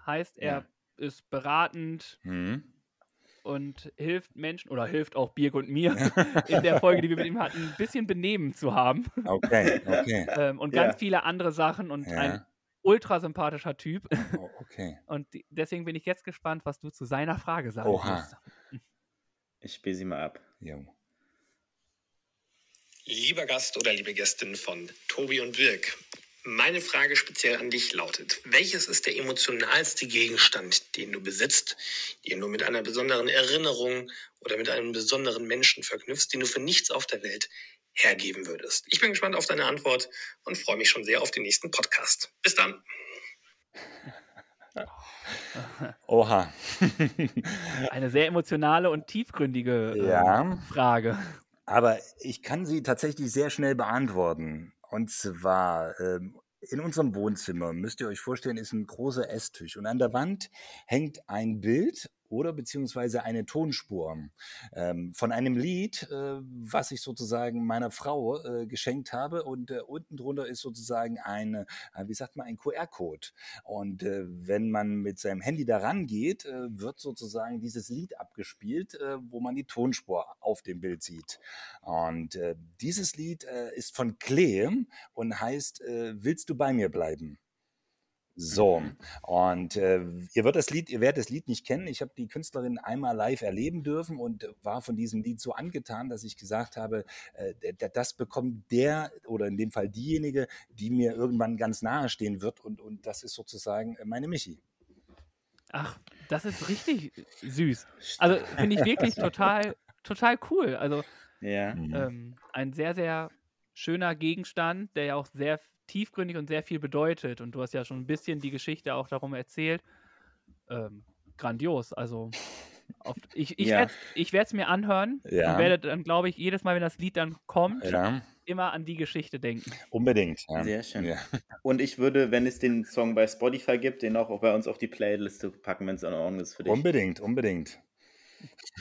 C: Heißt, er ja. ist beratend, hm und hilft Menschen oder hilft auch Birg und mir in der Folge, die wir mit ihm hatten, ein bisschen Benehmen zu haben.
D: Okay, okay.
C: ähm, und ganz ja. viele andere Sachen und ja. ein ultra sympathischer Typ.
D: Oh, okay.
C: Und die, deswegen bin ich jetzt gespannt, was du zu seiner Frage sagen Oha. Wirst.
B: Ich spiele sie mal ab.
D: Jo.
E: Lieber Gast oder liebe Gästin von Tobi und Birg, meine Frage speziell an dich lautet, welches ist der emotionalste Gegenstand, den du besitzt, den du mit einer besonderen Erinnerung oder mit einem besonderen Menschen verknüpfst, den du für nichts auf der Welt hergeben würdest? Ich bin gespannt auf deine Antwort und freue mich schon sehr auf den nächsten Podcast. Bis dann.
D: Oha.
C: Eine sehr emotionale und tiefgründige äh, ja, Frage.
D: Aber ich kann sie tatsächlich sehr schnell beantworten. Und zwar ähm, in unserem Wohnzimmer, müsst ihr euch vorstellen, ist ein großer Esstisch und an der Wand hängt ein Bild oder beziehungsweise eine Tonspur ähm, von einem Lied, äh, was ich sozusagen meiner Frau äh, geschenkt habe und äh, unten drunter ist sozusagen ein, wie sagt man, ein QR-Code. Und äh, wenn man mit seinem Handy daran geht, äh, wird sozusagen dieses Lied abgespielt, äh, wo man die Tonspur auf dem Bild sieht. Und dieses Lied ist von Klee und heißt Willst du bei mir bleiben? So, und äh, ihr, wird das Lied, ihr werdet das Lied nicht kennen. Ich habe die Künstlerin einmal live erleben dürfen und war von diesem Lied so angetan, dass ich gesagt habe, äh, das bekommt der oder in dem Fall diejenige, die mir irgendwann ganz nahe stehen wird und, und das ist sozusagen äh, meine Michi.
C: Ach, das ist richtig süß. Also finde ich wirklich total, total cool. Also ja. Mhm. ähm, ein sehr, sehr schöner Gegenstand, der ja auch sehr tiefgründig und sehr viel bedeutet. Und du hast ja schon ein bisschen die Geschichte auch darum erzählt. Ähm, grandios. Also oft, ich, ich ja. werde es mir anhören ja. und werde dann, glaube ich, jedes Mal, wenn das Lied dann kommt, ja. immer an die Geschichte denken.
D: Unbedingt.
B: Sehr schön. Und ich würde, wenn es den Song bei Spotify gibt, den auch bei uns auf die Playliste packen, wenn es in Ordnung ist für dich.
D: Unbedingt, unbedingt.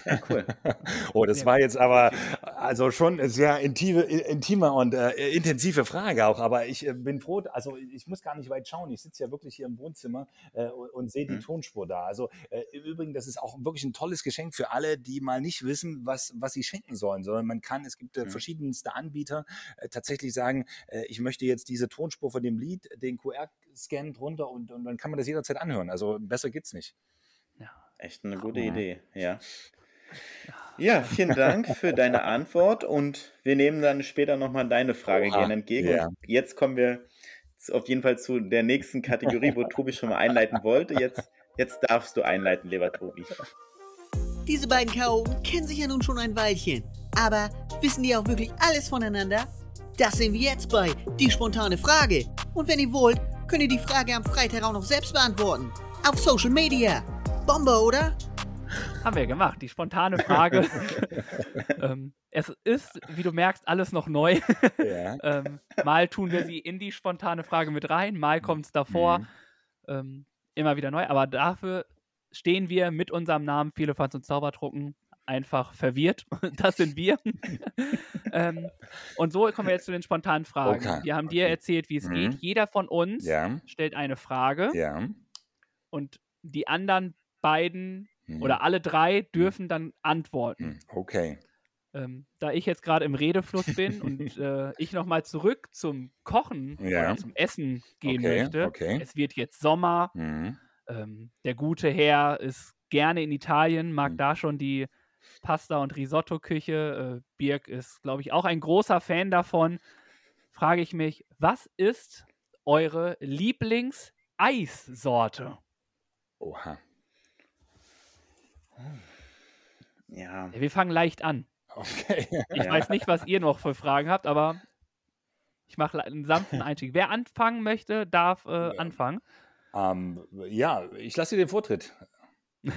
D: Ja, cool. oh, das war jetzt aber also schon eine sehr intime, intime und äh, intensive Frage auch. Aber ich äh, bin froh, also ich muss gar nicht weit schauen. Ich sitze ja wirklich hier im Wohnzimmer äh, und sehe die mhm. Tonspur da. Also äh, im Übrigen, das ist auch wirklich ein tolles Geschenk für alle, die mal nicht wissen, was, was sie schenken sollen, sondern man kann, es gibt mhm. verschiedenste Anbieter, äh, tatsächlich sagen, ich möchte jetzt diese Tonspur von dem Lied, den QR-Scan drunter und, und dann kann man das jederzeit anhören. Also besser geht's nicht.
B: Echt eine gute Idee, ja. Ja, vielen Dank für deine Antwort und wir nehmen dann später nochmal deine Frage Oha, gerne entgegen. Ja. Und jetzt kommen wir auf jeden Fall zu der nächsten Kategorie, wo Tobi schon mal einleiten wollte. Jetzt, jetzt darfst du einleiten, lieber Tobi.
F: Diese beiden Chaoten kennen sich ja nun schon ein Weilchen. Aber wissen die auch wirklich alles voneinander? Das sehen wir jetzt bei Die spontane Frage. Und wenn ihr wollt, könnt ihr die Frage am Freitag auch noch selbst beantworten. Auf Social Media. Bombe, oder?
C: Haben wir gemacht. Die spontane Frage. ähm, es ist, wie du merkst, alles noch neu. Ja. ähm, mal tun wir sie in die spontane Frage mit rein, mal kommt es davor. Mhm. Ähm, immer wieder neu. Aber dafür stehen wir mit unserem Namen Viele Fans und Zaubertrucken einfach verwirrt. Das sind wir. ähm, und so kommen wir jetzt zu den spontanen Fragen. Okay. Wir haben dir erzählt, wie es mhm. geht. Jeder von uns ja. stellt eine Frage. Ja. Und die anderen beiden mhm. oder alle drei mhm. dürfen dann antworten.
D: Mhm. Okay.
C: Ähm, da ich jetzt gerade im Redefluss bin und äh, ich nochmal zurück zum Kochen ja. oder zum Essen gehen okay, möchte. Okay. Es wird jetzt Sommer. Mhm. Ähm, der gute Herr ist gerne in Italien, mag mhm. da schon die Pasta- und Risotto-Küche. Äh, Birg ist, glaube ich, auch ein großer Fan davon. Frage ich mich, was ist eure Lieblings-Eissorte?
D: Oha. Ja.
C: Wir fangen leicht an.
D: Okay.
C: Ich ja. weiß nicht, was ihr noch für Fragen habt, aber ich mache einen sanften Einstieg. Wer anfangen möchte, darf äh, ja. anfangen.
D: Ähm, ja, ich lasse dir den Vortritt.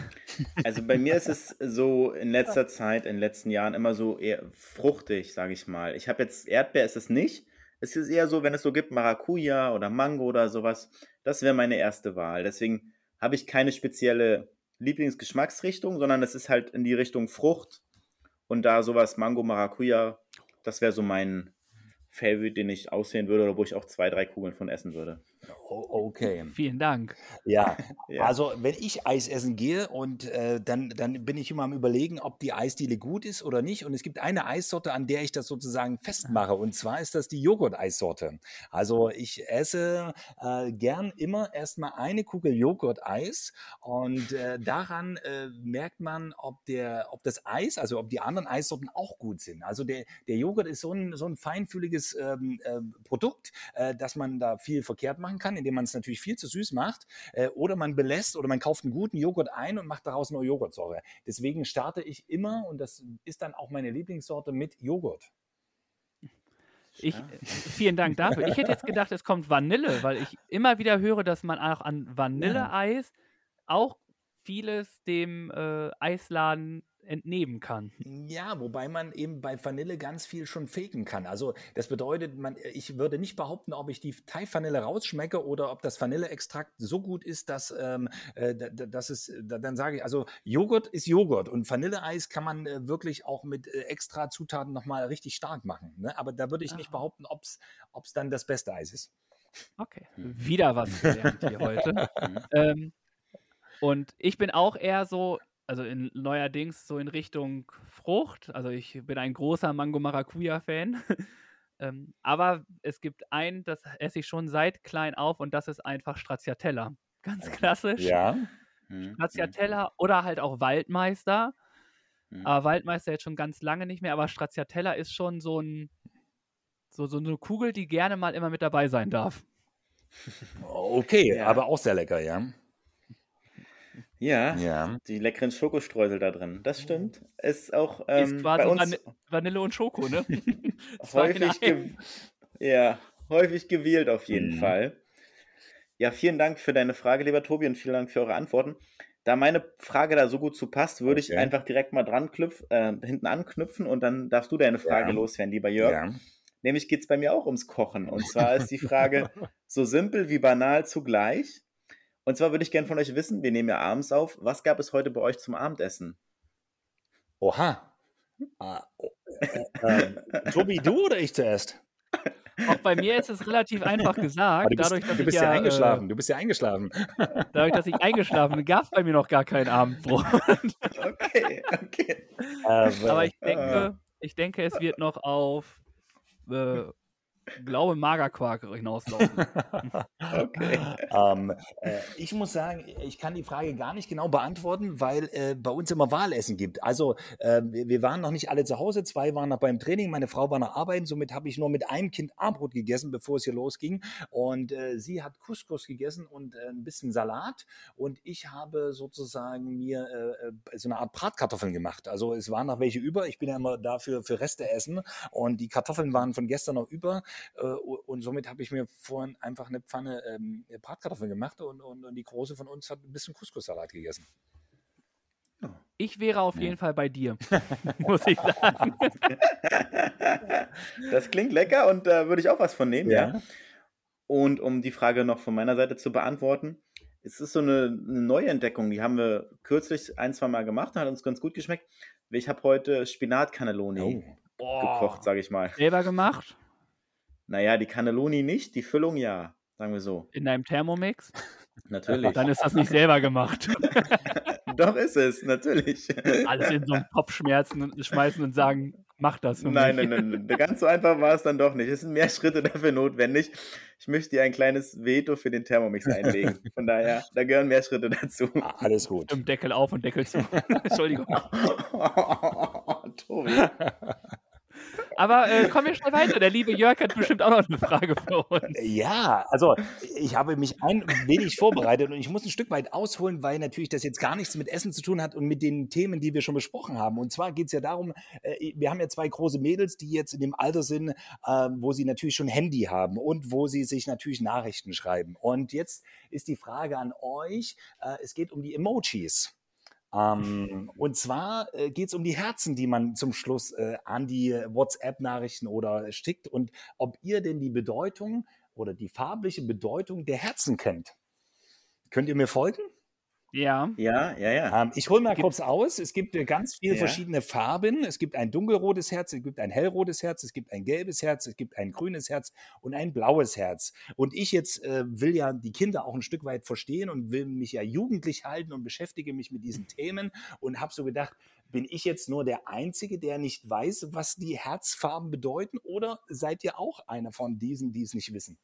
B: Also bei mir ist es so in letzter Zeit, in den letzten Jahren immer so eher fruchtig, sage ich mal. Ich habe jetzt Erdbeer ist es nicht. Es ist eher so, wenn es so gibt, Maracuja oder Mango oder sowas. Das wäre meine erste Wahl. Deswegen habe ich keine spezielle Lieblingsgeschmacksrichtung, sondern es ist halt in die Richtung Frucht. Und da sowas Mango, Maracuja, das wäre so mein Favorite, den ich aussehen würde oder wo ich auch zwei, drei Kugeln von essen würde.
D: Okay.
C: Vielen Dank.
D: Ja, ja. also wenn ich Eis essen gehe und äh, dann, dann bin ich immer am überlegen, ob die Eisdiele gut ist oder nicht. Und es gibt eine Eissorte, an der ich das sozusagen festmache. Und zwar ist das die Joghurt-Eissorte. Also ich esse äh, gern immer erstmal eine Kugel Joghurt-Eis und äh, daran äh, merkt man, ob, der, ob das Eis, also ob die anderen Eissorten auch gut sind. Also der, der Joghurt ist so ein, so ein feinfühliges ähm, äh, Produkt, äh, dass man da viel verkehrt machen kann indem man es natürlich viel zu süß macht. Äh, oder man belässt oder man kauft einen guten Joghurt ein und macht daraus nur Joghurtsäure. Deswegen starte ich immer, und das ist dann auch meine Lieblingssorte, mit Joghurt.
C: Ich, vielen Dank dafür. Ich hätte jetzt gedacht, es kommt Vanille, weil ich immer wieder höre, dass man auch an Vanilleeis auch vieles dem äh, Eisladen entnehmen kann.
D: Ja, wobei man eben bei Vanille ganz viel schon faken kann. Also das bedeutet, man, ich würde nicht behaupten, ob ich die Thai-Vanille rausschmecke oder ob das Vanilleextrakt so gut ist, dass, ähm, äh, dass es, dann sage ich, also Joghurt ist Joghurt und Vanilleeis kann man äh, wirklich auch mit äh, extra Zutaten nochmal richtig stark machen. Ne? Aber da würde ich nicht
C: Ah.
D: behaupten, ob es dann das beste Eis ist.
C: Okay, wieder was gelernt hier heute. ähm, und ich bin auch eher so, also in, neuerdings so in Richtung Frucht. Also ich bin ein großer Mango-Maracuja-Fan. ähm, aber es gibt ein, das esse ich schon seit klein auf und das ist einfach Stracciatella. Ganz klassisch.
D: Ja.
B: Mhm.
C: Stracciatella oder halt auch Waldmeister.
B: Mhm.
C: Aber Waldmeister jetzt schon ganz lange nicht mehr, aber Stracciatella ist schon so ein so, so eine Kugel, die gerne mal immer mit dabei sein darf.
D: Okay,
B: Ja.
D: aber auch sehr lecker, ja.
B: Ja,
D: Ja.
B: die leckeren Schokostreusel da drin. Das stimmt. Ist auch
C: ist
B: ähm,
C: quasi
B: bei uns
C: Vanille, Vanille und Schoko, ne?
B: Häufig, ge ja, häufig gewählt auf jeden
D: Mhm.
B: Fall. Ja, vielen Dank für deine Frage, lieber Tobi, und vielen Dank für eure Antworten. Da meine Frage da so gut zu passt, würde ich
D: Okay.
B: einfach direkt mal dran knüpf, äh, hinten anknüpfen und dann darfst du deine Frage
D: Ja.
B: loswerden, lieber Jörg.
D: ja.
B: Nämlich geht es bei mir auch ums Kochen. Und zwar ist die Frage so simpel wie banal zugleich. Und zwar würde ich gerne von euch wissen, wir nehmen ja abends auf, was gab es heute bei euch zum Abendessen?
D: Oha. Ah, oh, äh, ähm, Tobi, du oder ich zuerst?
C: Auch bei mir ist es relativ einfach
D: Ah,
C: gesagt,
D: du bist,
C: dadurch, dass
D: du
C: ich
D: bist ja,
C: ja,
D: eingeschlafen. Du bist ja eingeschlafen.
C: Äh, dadurch, dass ich eingeschlafen bin, gab es bei mir noch gar kein Abendbrot.
B: Okay, okay.
C: Aber ich
B: Ah.
C: denke, ich denke, es wird noch auf äh, glaube Magerquark hinauslaufen.
B: Okay.
D: ähm, äh, ich muss sagen, ich kann die Frage gar nicht genau beantworten, weil äh, bei uns immer Wahlessen gibt. Also äh, wir waren noch nicht alle zu Hause, zwei waren noch beim Training, meine Frau war noch arbeiten, somit habe ich nur mit einem Kind Abendbrot gegessen, bevor es hier losging. Und äh, sie hat Couscous gegessen und äh, ein bisschen Salat und ich habe sozusagen mir äh, so eine Art Bratkartoffeln gemacht. Also es waren noch welche über, ich bin ja immer dafür für Reste essen und die Kartoffeln waren von gestern noch über und somit habe ich mir vorhin einfach eine Pfanne ähm, Bratkartoffeln gemacht und, und, und die Große von uns hat ein bisschen Couscous-Salat gegessen.
C: Ich wäre auf
D: Ja.
C: jeden Fall bei dir, muss ich sagen.
B: Das klingt lecker und da würde ich auch was von nehmen, ja. Und um die Frage noch von meiner Seite zu beantworten, es ist so eine, eine Neuentdeckung, die haben wir kürzlich ein, zwei Mal gemacht, hat uns ganz gut geschmeckt. Ich habe heute Spinat-Cannelloni
D: Oh.
B: gekocht, sage ich mal.
C: Selber gemacht,
B: Naja, die Cannelloni nicht, die Füllung ja, sagen wir so.
C: in deinem Thermomix.
B: Natürlich.
C: Dann ist das nicht selber gemacht.
B: Doch ist es, natürlich.
C: Alles in so einen Topf schmerzen und schmeißen und sagen, mach das für
B: Nein,
C: mich.
B: nein, nein, nein. Ganz so einfach war es dann doch nicht. Es sind mehr Schritte dafür notwendig. Ich möchte dir ein kleines Veto für den Thermomix einlegen. Von daher, da gehören mehr Schritte dazu.
D: Ah, Alles gut.
C: Im Deckel auf und Deckel zu. Entschuldigung.
B: Tobi.
C: Aber äh, kommen wir schnell weiter. Der liebe Jörg hat bestimmt auch noch eine Frage für uns.
D: Ja, also ich habe mich ein wenig vorbereitet und ich muss ein Stück weit ausholen, weil natürlich das jetzt gar nichts mit Essen zu tun hat und mit den Themen, die wir schon besprochen haben. Und zwar geht es ja darum, äh, wir haben ja zwei große Mädels, die jetzt in dem Alter sind, äh, wo sie natürlich schon Handy haben und wo sie sich natürlich Nachrichten schreiben. Und jetzt ist die Frage an euch, äh, es geht um die Emojis. Ähm, und zwar äh, geht es um die Herzen, die man zum Schluss äh, an die WhatsApp-Nachrichten oder schickt und ob ihr denn die Bedeutung oder die farbliche Bedeutung der Herzen kennt. Könnt ihr mir folgen?
C: Ja.
B: Ja, ja, ja.
D: Ähm, ich hole mal
C: Gibt-
D: kurz aus. Es gibt äh, ganz viele
B: Ja.
D: verschiedene Farben. Es gibt ein dunkelrotes Herz, es gibt ein hellrotes Herz, es gibt ein gelbes Herz, es gibt ein grünes Herz und ein blaues Herz. Und ich jetzt äh, will ja die Kinder auch ein Stück weit verstehen und will mich ja jugendlich halten und beschäftige mich mit diesen Themen und habe so gedacht, bin ich jetzt nur der Einzige, der nicht weiß, was die Herzfarben bedeuten oder seid ihr auch einer von diesen, die es nicht wissen?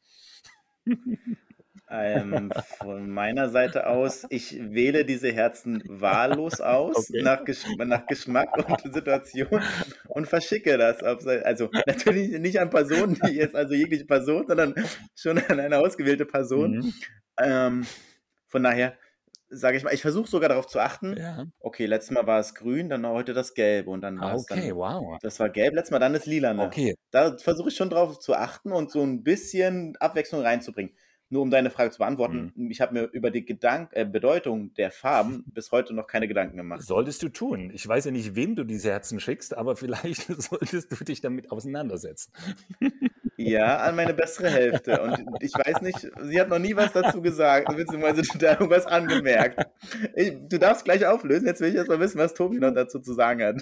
B: Ähm, von meiner Seite aus, ich wähle diese Herzen wahllos aus,
D: Okay.
B: nach, Gesch nach Geschmack und Situation und verschicke das. Also natürlich nicht an Personen, die jetzt, also jegliche Person, sondern schon an eine ausgewählte Person.
D: Mhm.
B: Ähm, von daher sage ich mal, ich versuche sogar darauf zu achten.
D: Ja.
B: Okay, letztes Mal war es grün, dann heute das Gelbe und dann war
D: Ah,
B: es
D: okay,
B: dann.
D: wow.
B: Das war gelb, letztes Mal dann das Lilane.
D: Okay.
B: Da versuche ich schon drauf zu achten und so ein bisschen Abwechslung reinzubringen. Nur um deine Frage zu beantworten,
D: Mhm.
B: ich habe mir über die Gedank äh, Bedeutung der Farben bis heute noch keine Gedanken gemacht.
D: Solltest du tun. Ich weiß ja nicht, wem du diese Herzen schickst, aber vielleicht solltest du dich damit auseinandersetzen.
B: Ja, an meine bessere Hälfte. Und ich weiß nicht, sie hat noch nie was dazu gesagt, beziehungsweise da irgendwas angemerkt. Ich, du darfst gleich auflösen, jetzt will ich erst mal wissen, was Tobi noch dazu zu sagen hat.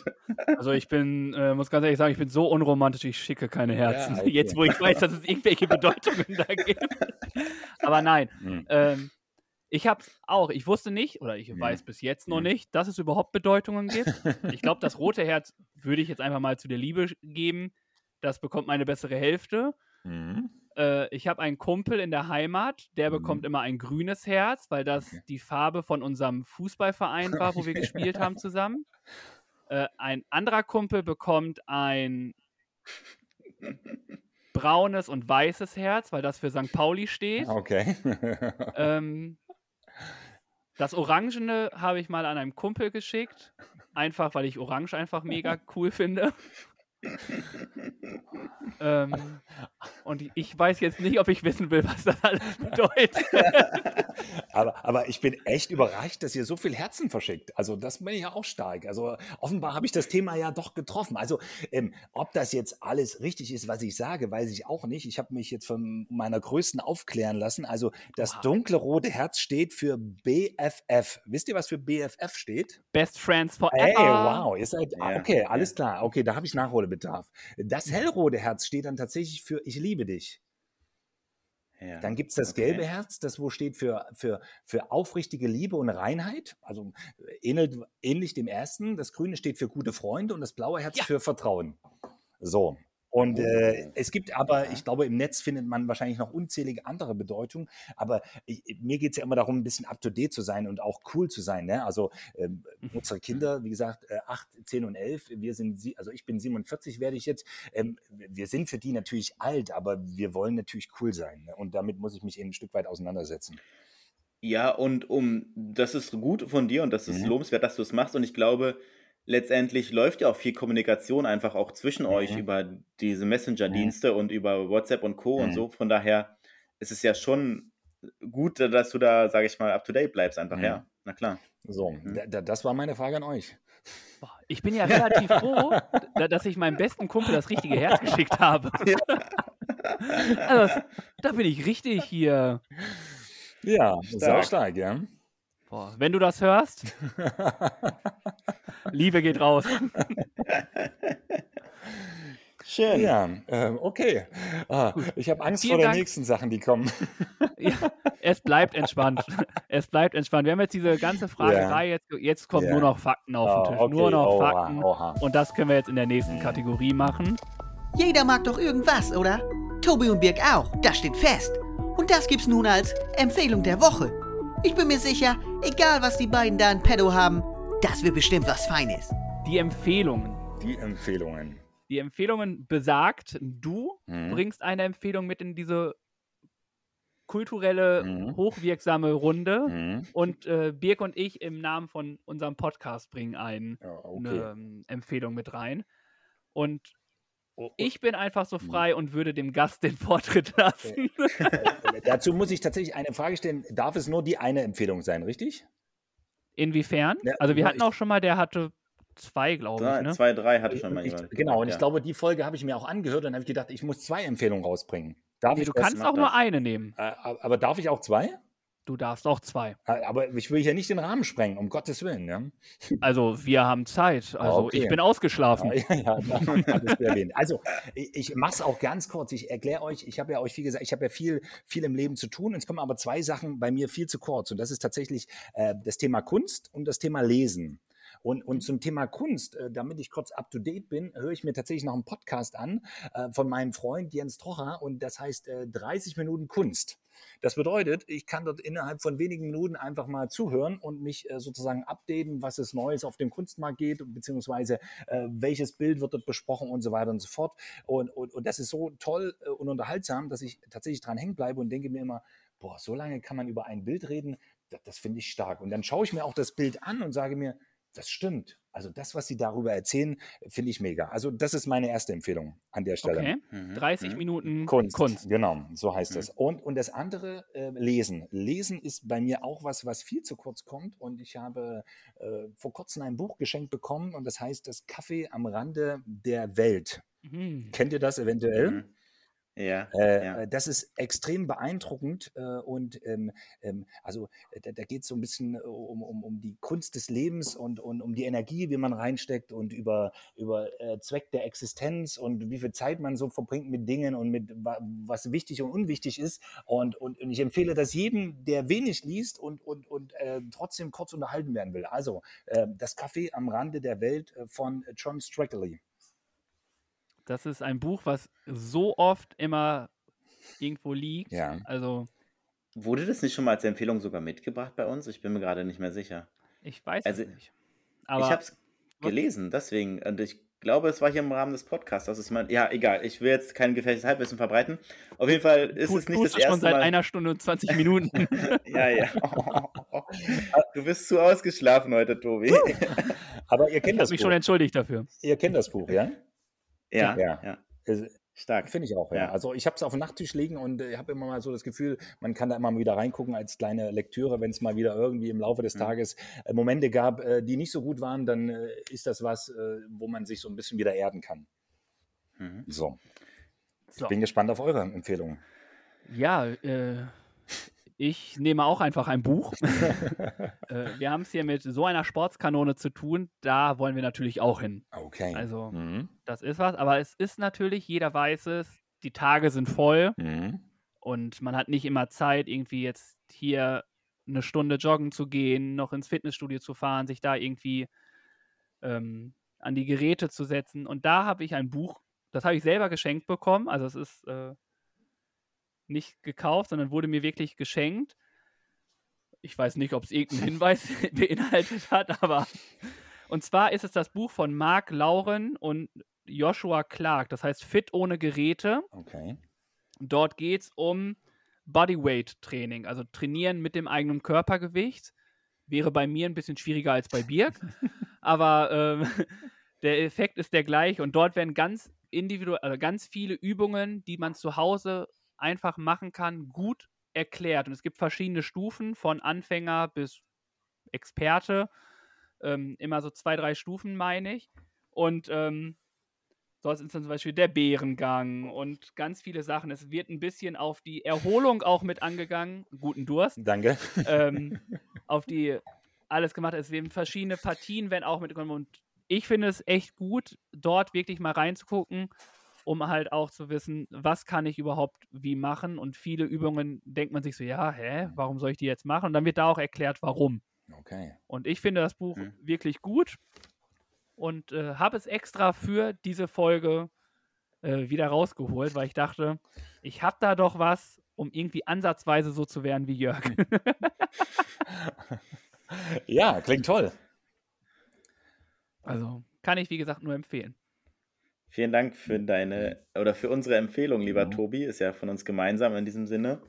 C: Also ich bin, äh, muss ganz ehrlich sagen, ich bin so unromantisch, ich schicke keine Herzen.
D: Ja, okay.
C: Jetzt, wo ich weiß, dass es irgendwelche Bedeutungen da gibt. Aber nein,
D: Hm.
C: ähm, ich habe auch, ich wusste nicht, oder ich
D: Mhm.
C: weiß bis jetzt noch
D: Mhm.
C: nicht, dass es überhaupt Bedeutungen gibt. Ich glaube, das rote Herz würde ich jetzt einfach mal zu der Liebe geben. Das bekommt meine bessere Hälfte.
D: Mhm.
C: Äh, ich habe einen Kumpel in der Heimat, der
D: Mhm.
C: bekommt immer ein grünes Herz, weil das
D: Okay.
C: die Farbe von unserem Fußballverein war, wo wir gespielt haben zusammen. Äh, ein anderer Kumpel bekommt ein braunes und weißes Herz, weil das für St. Pauli steht.
D: Okay.
C: Ähm, das Orangene habe ich mal an einem Kumpel geschickt. Einfach, weil ich Orange einfach mega cool finde. Ähm, und ich weiß jetzt nicht, ob ich wissen will, was das alles bedeutet.
D: aber, aber ich bin echt überrascht, dass ihr so viel Herzen verschickt. Also das bin ich ja auch stark. Also offenbar habe ich das Thema ja doch getroffen. Also ähm, ob das jetzt alles richtig ist, was ich sage, weiß ich auch nicht. Ich habe mich jetzt von meiner Größten aufklären lassen. Also das
C: Oha.
D: dunkle rote Herz steht für BFF. Wisst ihr, was für BFF steht?
C: Best Friends Forever.
D: Hey, wow, ihr seid,
B: Ja,
D: okay, alles klar. Okay, da habe ich Nachholbedarf. Das hellrote Herz steht dann tatsächlich für Ich liebe dich.
B: Ja,
D: Dann gibt es das
B: okay.
D: gelbe Herz, das wo steht für, für, für aufrichtige Liebe und Reinheit. Also äh, ähnelt, ähnlich dem ersten. Das grüne steht für gute Freunde und das blaue Herz
C: Ja.
D: für Vertrauen. So. Und äh,
B: Oh.
D: es gibt aber, ich glaube, im Netz findet man wahrscheinlich noch unzählige andere Bedeutungen. Aber ich, mir geht es ja immer darum, ein bisschen up-to-date zu sein und auch cool zu sein. Ne? Also ähm, unsere Kinder, wie gesagt, äh, 8, 10 und 11, wir sind, sie- also ich bin 47, werde ich jetzt. Ähm, wir sind für die natürlich alt, aber wir wollen natürlich cool sein. Ne? Und damit muss ich mich eben ein Stück weit auseinandersetzen.
B: Ja, und um, das ist gut von dir und das ist
D: Mhm.
B: lobenswert, dass du es machst. Und ich glaube, letztendlich läuft ja auch viel Kommunikation einfach auch zwischen euch
D: Mhm.
B: über diese Messenger-Dienste und über WhatsApp und Co. und
D: Mhm.
B: so. Von daher ist es ja schon gut, dass du da, sage ich mal, up to date bleibst einfach.
D: Mhm.
B: Ja, na klar.
D: So,
B: Mhm.
D: da, da, das war meine Frage an euch.
C: Ich bin ja relativ froh, da, dass ich meinem besten Kumpel das richtige Herz geschickt habe. Also, da bin ich richtig hier.
D: Ja, stark,
B: Stark.
D: stark ja.
C: Boah, wenn du das hörst, Liebe geht raus.
B: Schön.
D: Ja, ähm, okay. Ah, ich habe Angst
C: Vielen
D: vor den
C: Dank.
D: nächsten Sachen, die kommen.
C: Ja, es bleibt entspannt. Es bleibt entspannt. Wir haben jetzt diese ganze Fragerei, jetzt, jetzt kommen
D: Ja.
C: nur noch Fakten auf
D: Ah,
C: den Tisch.
D: okay,
C: Nur noch
D: oha,
C: Fakten.
D: oha.
C: Und das können wir jetzt in der nächsten Kategorie machen.
F: Jeder mag doch irgendwas, oder? Tobi und Birg auch, das steht fest. Und das gibt's nun als Empfehlung der Woche. Ich bin mir sicher, egal was die beiden da in Pedo haben, das wird bestimmt was Feines.
C: Die Empfehlungen.
D: Die Empfehlungen.
C: Die Empfehlungen besagt, du
D: Mhm.
C: bringst eine Empfehlung mit in diese kulturelle,
D: Mhm.
C: hochwirksame Runde.
D: Mhm.
C: Und äh, Birk und ich im Namen von unserem Podcast bringen ein,
D: Ja,
C: eine
D: okay.
C: ähm, Empfehlung mit rein. Und
D: Oh, oh,
C: ich bin einfach so
D: Mhm.
C: frei und würde dem Gast den Vortritt lassen.
D: dazu muss ich tatsächlich eine Frage stellen. Darf es nur die eine Empfehlung sein, richtig?
C: Inwiefern?
D: Ja,
C: also wir hatten auch schon mal, der hatte zwei, glaube
B: Drei,
C: ich. Ne?
B: Zwei, drei hatte schon mal
D: ich,
B: jemand.
D: genau, und
B: ja.
D: ich glaube, die Folge habe ich mir auch angehört und habe ich gedacht, ich muss zwei Empfehlungen rausbringen. Darf
C: Nee,
D: ich
C: du kannst auch nur eine nehmen.
D: Äh, aber darf ich auch zwei?
C: Du darfst auch zwei.
D: Äh, Aber ich will hier nicht den Rahmen sprengen, um Gottes Willen. Ja?
C: Also wir haben Zeit. Also
D: okay.
C: ich bin ausgeschlafen.
D: Ja, ja, ja. Also, ich, ich mache es auch ganz kurz. Ich erkläre euch, ich habe ja euch viel gesagt, ich habe ja viel, viel im Leben zu tun. Es kommen aber zwei Sachen bei mir viel zu kurz. Und das ist tatsächlich äh, das Thema Kunst und das Thema Lesen. Und, und zum Thema Kunst, äh, damit ich kurz up to date bin, höre ich mir tatsächlich noch einen Podcast an äh, von meinem Freund Jens Trocher und das heißt äh, 30 Minuten Kunst. Das bedeutet, ich kann dort innerhalb von wenigen Minuten einfach mal zuhören und mich äh, sozusagen updaten, was es Neues auf dem Kunstmarkt geht, beziehungsweise äh, welches Bild wird dort besprochen und so weiter und so fort. Und, und, und das ist so toll äh, und unterhaltsam, dass ich tatsächlich dran hängen bleibe und denke mir immer, boah, so lange kann man über ein Bild reden, das, das finde ich stark. Und dann schaue ich mir auch das Bild an und sage mir, das stimmt. also das, was sie darüber erzählen, finde ich mega. Also das ist meine erste Empfehlung an der Stelle.
C: Okay.
B: Mhm.
C: 30
B: Mhm.
C: Minuten
D: Kunst,
C: Kunst.
D: genau, so heißt
B: Mhm.
D: es. Und, und das andere, äh, Lesen. Lesen ist bei mir auch was, was viel zu kurz kommt. Und ich habe äh, vor kurzem ein Buch geschenkt bekommen und das heißt Das Kaffee am Rande der Welt.
C: Mhm.
D: Kennt ihr das eventuell?
B: Ja,
D: Äh,
B: ja.
D: äh, Das ist extrem beeindruckend äh, und ähm, ähm, also äh, da, da geht es so ein bisschen äh, um, um, um die Kunst des Lebens und, und um die Energie, wie man reinsteckt und über, über äh, Zweck der Existenz und wie viel Zeit man so verbringt mit Dingen und mit wa was wichtig und unwichtig ist. Und, und, und ich empfehle das jedem, der wenig liest und, und, und trotzdem kurz unterhalten werden will. Also das Café am Rande der Welt von John Strackley.
C: Das ist ein Buch, was so oft immer irgendwo liegt.
D: Ja.
C: Also,
B: Wurde das nicht schon mal als Empfehlung sogar mitgebracht bei uns? Ich bin mir gerade nicht mehr sicher.
C: ich weiß
B: Also,
C: es nicht. Aber
B: ich habe es gelesen, deswegen. Und ich glaube, es war hier im Rahmen des Podcasts. Das ist mein, ja, egal. Ich will jetzt kein gefährliches Halbwissen verbreiten. Auf jeden Fall ist
C: tut-
B: es nicht das
C: du schon
B: erste
C: seit
B: Mal.
C: einer Stunde und 20 Minuten.
B: ja, ja. Du bist zu ausgeschlafen heute, Tobi.
D: Aber ihr
C: ich
D: kennt
C: habe
D: das
C: mich
D: Buch.
C: schon entschuldigt dafür.
D: Ihr kennt das Buch, ja?
B: Ja,
D: Ja.
B: ja. Stark.
D: Finde ich auch, ja.
B: Ja.
D: Also ich habe es auf dem Nachttisch liegen und äh, ich habe immer mal so das Gefühl, man kann da immer mal wieder reingucken als kleine Lektüre, wenn es mal wieder irgendwie im Laufe des
B: Mhm.
D: Tages äh, Momente gab, äh, die nicht so gut waren, dann äh, ist das was, äh, wo man sich so ein bisschen wieder erden kann.
B: Mhm.
D: So,
C: So.
D: bin gespannt auf eure Empfehlungen.
C: Ja, äh, ich nehme auch einfach ein Buch. äh, wir haben es hier mit so einer Sportskanone zu tun. Da wollen wir natürlich auch hin.
D: Okay.
C: Also,
D: Mhm.
C: das ist was. Aber es ist natürlich, jeder weiß es, die Tage sind voll
D: Mhm.
C: und man hat nicht immer Zeit, irgendwie jetzt hier eine Stunde joggen zu gehen, noch ins Fitnessstudio zu fahren, sich da irgendwie ähm, an die Geräte zu setzen. Und da habe ich ein Buch, das habe ich selber geschenkt bekommen. Also es ist äh, nicht gekauft, sondern wurde mir wirklich geschenkt. Ich weiß nicht, ob es irgendeinen Hinweis beinhaltet hat, aber und zwar ist es das Buch von Mark Lauren und Joshua Clark. Das heißt Fit ohne Geräte.
D: Okay.
C: Dort geht es um Bodyweight-Training, also Trainieren mit dem eigenen Körpergewicht. Wäre bei mir ein bisschen schwieriger als bei Birk, aber ähm, der Effekt ist der gleiche und dort werden ganz individuell, also ganz viele Übungen, die man zu Hause einfach machen kann, gut erklärt. Und es gibt verschiedene Stufen von Anfänger bis Experte. Ähm, immer so zwei, drei Stufen, meine ich. Und ähm, Dort ist dann zum Beispiel der Bärengang und ganz viele Sachen. Es wird ein bisschen auf die Erholung auch mit angegangen. Guten Durst.
D: Danke.
C: Ähm, auf die alles gemacht. Es werden verschiedene Partien, werden auch mitgenommen. Und ich finde es echt gut, dort wirklich mal reinzugucken, um halt auch zu wissen, was kann ich überhaupt wie machen. Und viele Übungen denkt man sich so, ja, hä, warum soll ich die jetzt machen? Und dann wird da auch erklärt, warum.
D: Okay.
C: Und ich finde das Buch
B: Mhm.
C: wirklich gut und äh, habe es extra für diese Folge äh, wieder rausgeholt, weil ich dachte, ich habe da doch was, um irgendwie ansatzweise so zu werden wie Jörg.
D: Ja, klingt toll.
C: also kann ich, wie gesagt, nur empfehlen.
B: Vielen Dank für deine oder für unsere Empfehlung, lieber
D: Mhm.
B: Tobi. Ist ja von uns gemeinsam in diesem Sinne.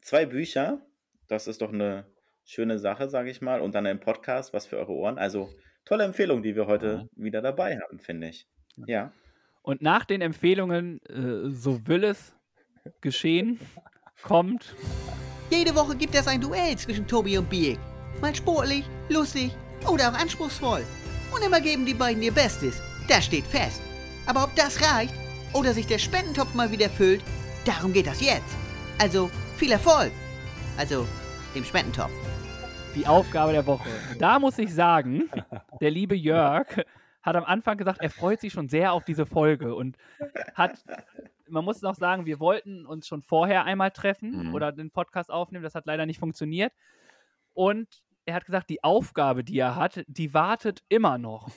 B: Zwei Bücher, das ist doch eine schöne Sache, sage ich mal. Und dann ein Podcast, was für eure Ohren. Also tolle Empfehlung, die wir heute wieder dabei haben, finde ich. Ja.
C: Und nach den Empfehlungen, äh, so will es geschehen, kommt
F: Jede Woche gibt es ein Duell zwischen Tobi und Birk. Mal sportlich, lustig oder auch anspruchsvoll. Und immer geben die beiden ihr Bestes. Das steht fest. Aber ob das reicht oder sich der Spendentopf mal wieder füllt, darum geht das jetzt. Also viel Erfolg. Also dem Spendentopf.
C: die Aufgabe der Woche. Da muss ich sagen, der liebe Jörg hat am Anfang gesagt, er freut sich schon sehr auf diese Folge und hat, man muss noch sagen, wir wollten uns schon vorher einmal treffen
D: Mhm.
C: oder den Podcast aufnehmen, das hat leider nicht funktioniert. Und er hat gesagt, die Aufgabe, die er hat, die wartet immer noch.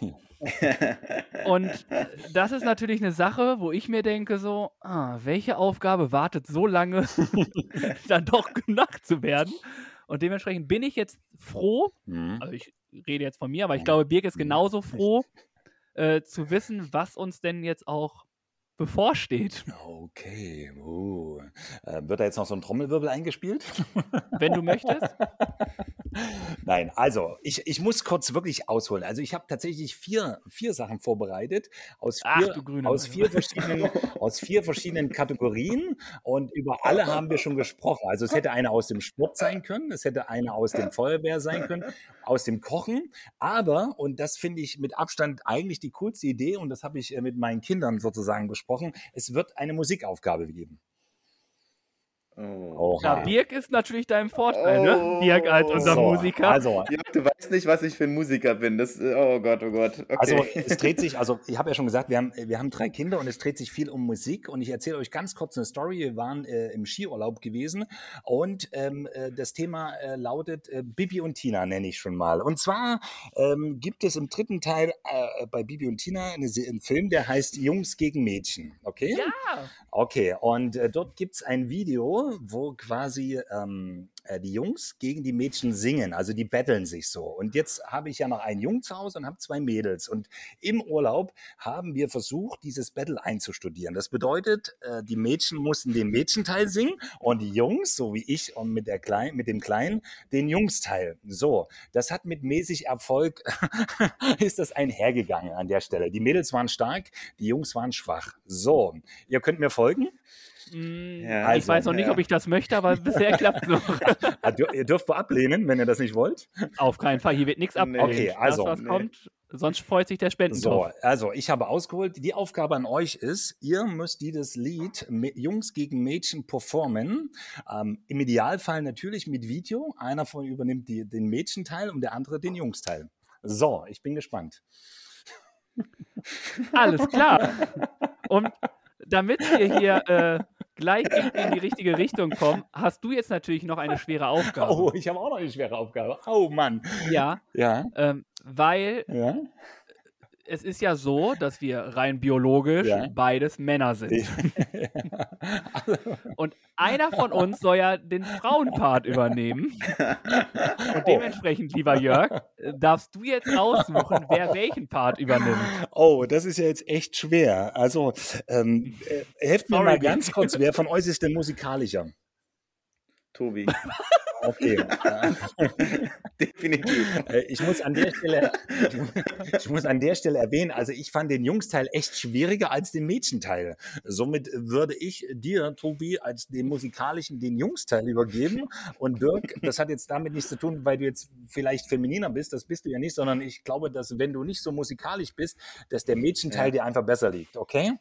C: Und das ist natürlich eine Sache, wo ich mir denke, so, ah, welche Aufgabe wartet so lange, dann doch gemacht zu werden? Und dementsprechend bin ich jetzt froh,
D: Mhm.
C: also ich rede jetzt von mir, aber ich glaube, Birg ist
D: Mhm.
C: genauso froh, äh, zu wissen, was uns denn jetzt auch bevorsteht.
D: Okay. Uh. Äh, wird da jetzt noch so ein Trommelwirbel eingespielt?
C: Wenn du möchtest.
D: Nein, also ich, ich muss kurz wirklich ausholen. Also ich habe tatsächlich vier, vier Sachen vorbereitet aus
C: Ach,
D: vier,
C: grüne
D: aus vier, verschiedenen, aus vier verschiedenen Kategorien und über alle haben wir schon gesprochen. Also es hätte eine aus dem Sport sein können, es hätte eine aus dem Feuerwehr sein können, aus dem Kochen, aber, und das finde ich mit Abstand eigentlich die coolste Idee und das habe ich äh, mit meinen Kindern sozusagen besprochen, es wird eine Musikaufgabe geben.
B: Oh.
C: Ja,
D: Oha.
C: Birk ist natürlich dein Vorteil, ne?
B: Oh.
C: Birk als unser
D: So,
C: Musiker.
D: Also,
B: Ja, du weißt nicht, was ich für ein Musiker bin. Das, oh Gott, oh Gott. Okay.
D: Also es dreht sich, also ich habe ja schon gesagt, wir haben, wir haben drei Kinder und es dreht sich viel um Musik und ich erzähle euch ganz kurz eine Story. Wir waren äh, im Skiurlaub gewesen und ähm, äh, das Thema äh, lautet äh, Bibi und Tina, nenne ich schon mal. Und zwar ähm, gibt es im dritten Teil äh, bei Bibi und Tina eine, einen Film, der heißt Jungs gegen Mädchen. Okay?
C: ja.
D: Okay, und äh, dort gibt es ein Video, wo quasi ähm, äh, die Jungs gegen die Mädchen singen, also die betteln sich so. Und jetzt habe ich ja noch einen Jungen zu Hause und habe zwei Mädels. Und im Urlaub haben wir versucht, dieses Battle einzustudieren. Das bedeutet, äh, die Mädchen mussten den Mädchenteil singen und die Jungs, so wie ich und mit, der Klein, mit dem Kleinen, den Jungsteil. So, das hat mit mäßig Erfolg, ist das einhergegangen an der Stelle. Die Mädels waren stark, die Jungs waren schwach. So, ihr könnt mir folgen.
C: Mm,
B: Ja,
C: ich weiß noch nicht,
B: ja.
C: ob ich das möchte, aber bisher klappt es noch.
D: Ah, dür- Ihr dürft wohl ablehnen, wenn ihr das nicht wollt.
C: Auf keinen Fall. Hier wird nichts abgelehnt.
D: Okay, also,
C: das, was
B: nee.
C: kommt, sonst freut sich der
D: So,
C: Spendentopf.
D: also ich habe ausgeholt. Die Aufgabe an euch ist, ihr müsst dieses Lied Jungs gegen Mädchen performen. Ähm, Im Idealfall natürlich mit Video. Einer von übernimmt die, den Mädchenteil und der andere den Jungsteil. So, ich bin gespannt.
C: Alles klar. Und damit wir hier äh, gleich in die richtige Richtung kommen, hast du jetzt natürlich noch eine schwere Aufgabe.
D: Oh, ich habe auch noch eine schwere Aufgabe. Oh Mann.
C: Ja,
D: Ja,
C: ähm, weil
D: ja.
C: Es ist ja so, dass wir rein biologisch
D: Ja.
C: beides Männer sind. Und einer von uns soll ja den Frauenpart übernehmen. Und dementsprechend, lieber Jörg, darfst du jetzt aussuchen, wer welchen Part übernimmt.
D: Oh, das ist ja jetzt echt schwer. Also, ähm, äh, helft mir
C: Sorry,
D: mal ganz kurz, wer von euch ist denn musikalischer?
B: Tobi.
D: Okay.
B: Definitiv.
D: Äh, Ich muss an der Stelle, ich muss an der Stelle erwähnen, also ich fand den Jungsteil echt schwieriger als den Mädchenteil. Somit würde ich dir, Tobi, als den musikalischen den Jungsteil übergeben. Und Dirk, das hat jetzt damit nichts zu tun, weil du jetzt vielleicht femininer bist, das bist du ja nicht, sondern ich glaube, dass wenn du nicht so musikalisch bist, dass der Mädchenteil
B: Ja.
D: dir einfach besser liegt, okay?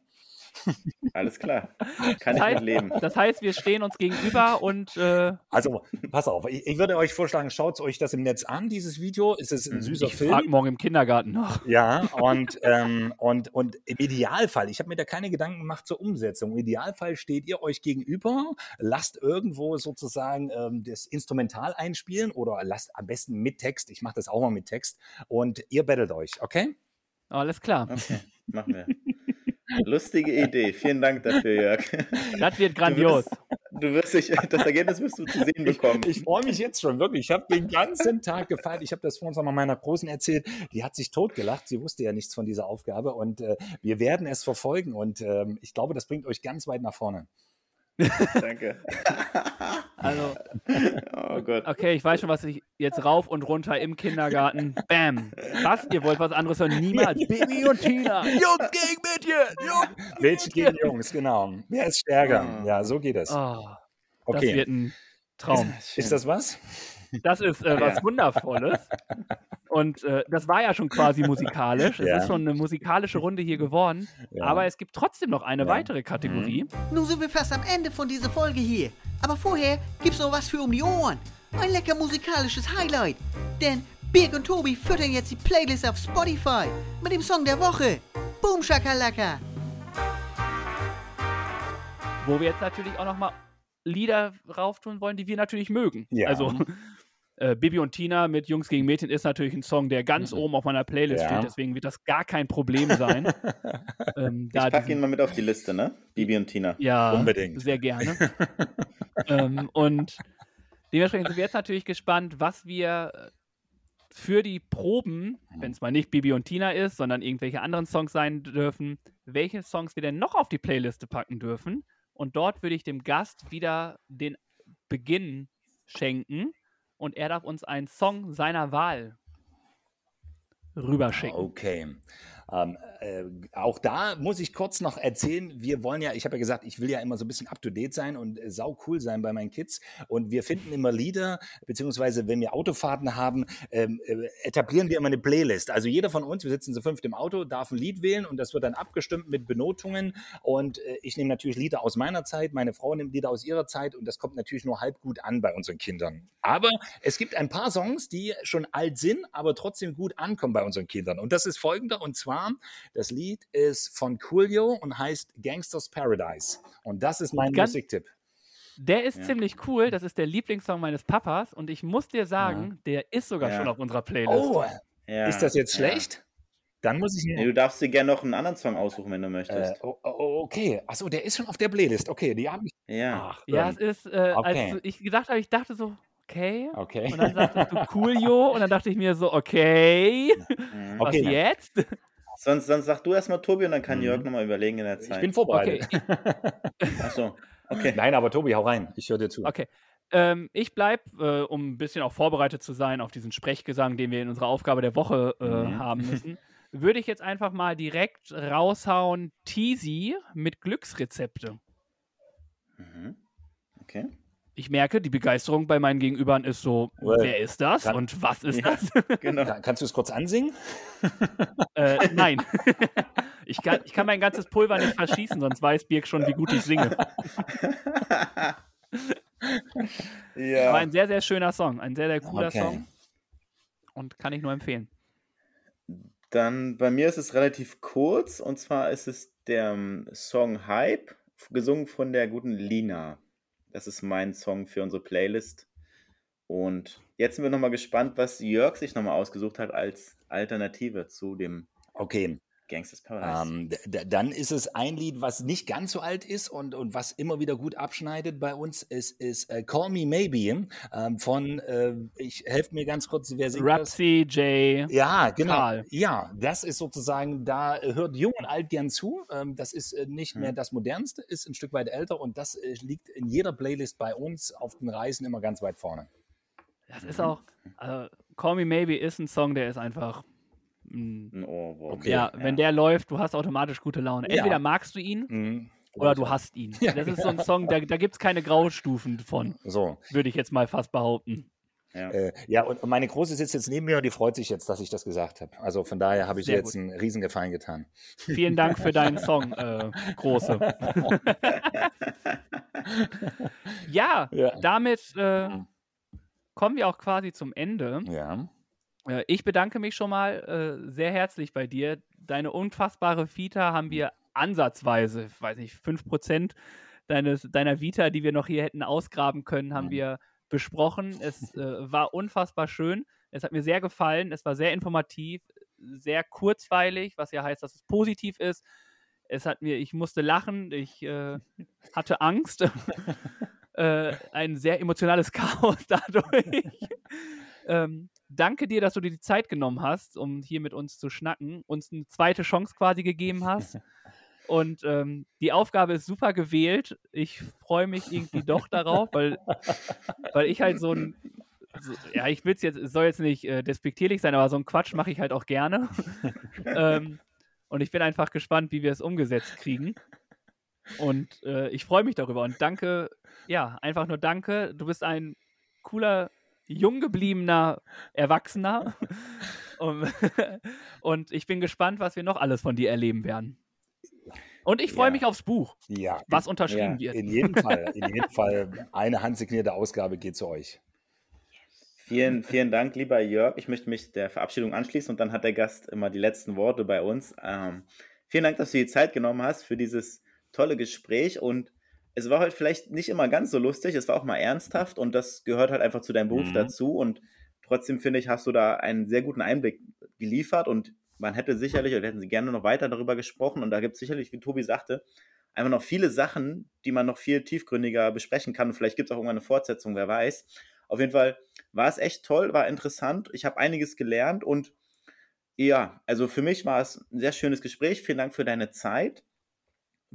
B: Alles klar. Kann
C: Das
B: ich
C: heißt,
B: mit leben.
C: das heißt, wir stehen uns gegenüber und äh,
D: Also, pass auf, ich, ich würde euch vorschlagen, schaut euch das im Netz an, dieses Video. Es ist ein süßer
C: ich
D: Film.
C: frage morgen im Kindergarten noch.
D: Ja, und, ähm, und, und im Idealfall, ich habe mir da keine Gedanken gemacht zur Umsetzung. Im Idealfall steht ihr euch gegenüber, lasst irgendwo sozusagen ähm, das Instrumental einspielen oder lasst am besten mit Text. Ich mache das auch mal mit Text und ihr battelt euch, okay?
C: Alles klar.
B: Okay, machen wir. Lustige Idee. Vielen Dank dafür, Jörg.
C: Das wird grandios.
B: Du wirst dich, das Ergebnis wirst du zu sehen bekommen.
D: Ich freue mich jetzt schon wirklich. Ich habe den ganzen Tag gefeiert. Ich habe das vorhin mal meiner Großen erzählt. Die hat sich totgelacht. Sie wusste ja nichts von dieser Aufgabe und äh, wir werden es verfolgen und ähm, ich glaube, das bringt euch ganz weit nach vorne.
B: Danke.
C: Also,
B: Oh Gott.
C: okay, ich weiß schon, was ich jetzt rauf und runter im Kindergarten. Bam. Was? Ihr wollt was anderes hören? Niemals. Baby und Tina. Jungs gegen Mädchen. Jungs
D: Mädchen gegen Jungs, genau. Wer ist stärker?
B: Ah.
D: Ja, so geht es.
C: Oh, das
D: Okay.
C: wird ein Traum.
D: Ist das was?
C: Das ist äh, was
B: Ja.
C: Wundervolles. Und äh, das war ja schon quasi musikalisch. Es
D: Ja.
C: ist schon eine musikalische Runde hier geworden.
D: Ja.
C: Aber es gibt trotzdem noch eine
D: Ja.
C: weitere Kategorie.
F: Nun sind wir fast am Ende von dieser Folge hier. Aber vorher gibt's noch was für um die Ohren. Ein lecker musikalisches Highlight. Denn Birg und Tobi füttern jetzt die Playlist auf Spotify mit dem Song der Woche. Boom Shakalaka.
C: Wo wir jetzt natürlich auch nochmal Lieder rauf tun wollen, die wir natürlich mögen.
D: Ja.
C: Also äh, Bibi und Tina mit Jungs gegen Mädchen ist natürlich ein Song, der ganz oben auf meiner Playlist
D: Ja.
C: steht. Deswegen wird das gar kein Problem sein. ähm, da
B: Ich packe ihn mal mit auf die Liste, ne? Bibi und Tina.
C: Ja,
D: Unbedingt.
C: sehr gerne. ähm, und dementsprechend sind wir jetzt natürlich gespannt, was wir äh, für die Proben, wenn es mal nicht Bibi und Tina ist, sondern irgendwelche anderen Songs sein dürfen, welche Songs wir denn noch auf die Playliste packen dürfen. Und dort würde ich dem Gast wieder den Beginn schenken und er darf uns einen Song seiner Wahl rüberschicken.
D: Okay. Ähm, äh, auch da muss ich kurz noch erzählen, wir wollen ja, ich habe ja gesagt, ich will ja immer so ein bisschen up-to-date sein und äh, sau cool sein bei meinen Kids und wir finden immer Lieder, beziehungsweise wenn wir Autofahrten haben, ähm, äh, etablieren wir immer eine Playlist. Also jeder von uns, wir sitzen zu fünft im Auto, darf ein Lied wählen und das wird dann abgestimmt mit Benotungen und äh, ich nehme natürlich Lieder aus meiner Zeit, meine Frau nimmt Lieder aus ihrer Zeit und das kommt natürlich nur halb gut an bei unseren Kindern. Aber es gibt ein paar Songs, die schon alt sind, aber trotzdem gut ankommen bei unseren Kindern und das ist folgender und zwar das Lied ist von Coolio und heißt Gangsters Paradise. Und das ist mein
C: Ganz-
D: Musiktipp.
C: Der ist
B: Ja.
C: ziemlich cool. Das ist der Lieblingssong meines Papas. Und ich muss dir sagen, der ist sogar
B: Ja.
C: schon auf unserer Playlist.
D: Oh,
B: Ja,
D: ist das jetzt
B: ja.
D: schlecht? Dann muss ich
B: Nee, du darfst dir gerne noch einen anderen Song aussuchen, wenn du möchtest.
D: Äh, oh, oh, okay. Achso, der ist schon auf der Playlist. Okay, die habe ich.
B: ja.
D: Ach,
C: Ja, es ist, äh,
D: okay.
C: als ich gedacht habe, ich dachte so, okay.
D: Okay.
C: Und dann sagtest du Coolio und dann dachte ich mir so, okay,
B: Mhm.
C: was
D: Okay.
C: jetzt?
B: Sonst, sonst sag du erstmal Tobi und dann kann
D: Mhm.
B: Jörg nochmal überlegen in der
D: Ich
B: Zeit.
D: bin vorbereitet.
B: Achso, okay.
D: Nein, aber Tobi, hau rein. Ich höre dir zu.
C: Okay. Ähm, ich bleibe, äh, um ein bisschen auch vorbereitet zu sein auf diesen Sprechgesang, den wir in unserer Aufgabe der Woche äh,
D: Mhm.
C: haben müssen, würde ich jetzt einfach mal direkt raushauen, Teasy mit Glücksrezepte.
B: Mhm. Okay.
C: Ich merke, die Begeisterung bei meinen Gegenübern ist so,
D: Well,
C: wer ist das
D: kann-
C: und was ist
B: Ja.
C: das?
B: Genau.
D: Kann, kannst du es kurz ansingen?
C: äh, nein. ich, kann, ich kann mein ganzes Pulver nicht verschießen, sonst weiß Birk schon, wie gut ich singe. War
B: ja.
C: ein sehr, sehr schöner Song. Ein sehr, sehr cooler
D: Okay.
C: Song. Und kann ich nur empfehlen.
B: Dann bei mir ist es relativ kurz und zwar ist es der ähm, Song Hype, gesungen von der guten Lina. Das ist mein Song für unsere Playlist. Und jetzt sind wir nochmal gespannt, was Jörg sich nochmal ausgesucht hat als Alternative zu dem
D: Okay.
B: Gangsters Paradise.
D: Ähm, dann ist es ein Lied, was nicht ganz so alt ist und, und was immer wieder gut abschneidet bei uns. Es ist äh, Call Me Maybe ähm, von, äh, ich helfe mir ganz kurz, wer singt das?
C: Rapsy, J.
D: Ja, genau.
C: Karl.
D: Ja, das ist sozusagen, da äh, hört Jung und Alt gern zu. Ähm, das ist äh, nicht mehr
B: Mhm.
D: das Modernste, ist ein Stück weit älter und das äh, liegt in jeder Playlist bei uns auf den Reisen immer ganz weit vorne.
C: Das ist auch, also Call Me Maybe ist ein Song, der ist einfach,
B: Ein Ohrwurm.
D: Okay.
C: ja, wenn der läuft, du hast automatisch gute Laune.
D: Ja.
C: Entweder magst du ihn
D: Mhm.
C: oder du hasst ihn.
D: Ja,
C: Das ist so ein Song, da, da gibt es keine Graustufen von,
D: So,
C: würde ich jetzt mal fast behaupten.
B: Ja.
D: äh, ja, und meine Große sitzt jetzt neben mir und die freut sich jetzt, dass ich das gesagt habe. Also von daher habe ich ihr
C: Sehr
D: jetzt
C: gut.
D: einen Riesengefallen getan.
C: Vielen Dank für deinen Song, äh, Große. ja,
D: Ja.
C: damit äh, kommen wir auch quasi zum Ende.
D: Ja.
C: Äh, Ich bedanke mich schon mal äh, sehr herzlich bei dir. Deine unfassbare Vita haben wir ansatzweise, ich weiß nicht, 5% deines, deiner Vita, die wir noch hier hätten ausgraben können, haben
D: Mhm.
C: wir besprochen. Es äh, war unfassbar schön. Es hat mir sehr gefallen. Es war sehr informativ, sehr kurzweilig, was ja heißt, dass es positiv ist. Es hat mir, ich musste lachen, ich äh, hatte Angst. äh, ein sehr emotionales Chaos dadurch. ähm, danke dir, dass du dir die Zeit genommen hast, um hier mit uns zu schnacken, uns eine zweite Chance quasi gegeben hast. Und ähm, die Aufgabe ist super gewählt. Ich freue mich irgendwie doch darauf, weil, weil ich halt so ein, so, ja, ich will es jetzt, es soll jetzt nicht äh, despektierlich sein, aber so einen Quatsch mache ich halt auch gerne. ähm, und ich bin einfach gespannt, wie wir es umgesetzt kriegen. Und äh, ich freue mich darüber. Und danke, ja, einfach nur danke. Du bist ein cooler, jung gebliebener Erwachsener. und, und ich bin gespannt, was wir noch alles von dir erleben werden. Und ich freue
B: Ja.
C: mich aufs Buch,
D: Ja.
C: was unterschrieben
B: Ja,
C: wird.
D: In jedem Fall, in jedem Fall, eine handsignierte Ausgabe geht zu euch.
B: Vielen, vielen Dank, lieber Jörg. Ich möchte mich der Verabschiedung anschließen und dann hat der Gast immer die letzten Worte bei uns. Ähm, vielen Dank, dass du die Zeit genommen hast für dieses tolle Gespräch und es war heute vielleicht nicht immer ganz so lustig, es war auch mal ernsthaft und das gehört halt einfach zu deinem Beruf
D: Mhm.
B: dazu und trotzdem finde ich, hast du da einen sehr guten Einblick geliefert und man hätte sicherlich, oder wir hätten sie gerne noch weiter darüber gesprochen und da gibt es sicherlich, wie Tobi sagte, einfach noch viele Sachen, die man noch viel tiefgründiger besprechen kann und vielleicht gibt es auch irgendwann eine Fortsetzung, wer weiß. Auf jeden Fall war es echt toll, war interessant. Ich habe einiges gelernt und ja, also für mich war es ein sehr schönes Gespräch. Vielen Dank für deine Zeit.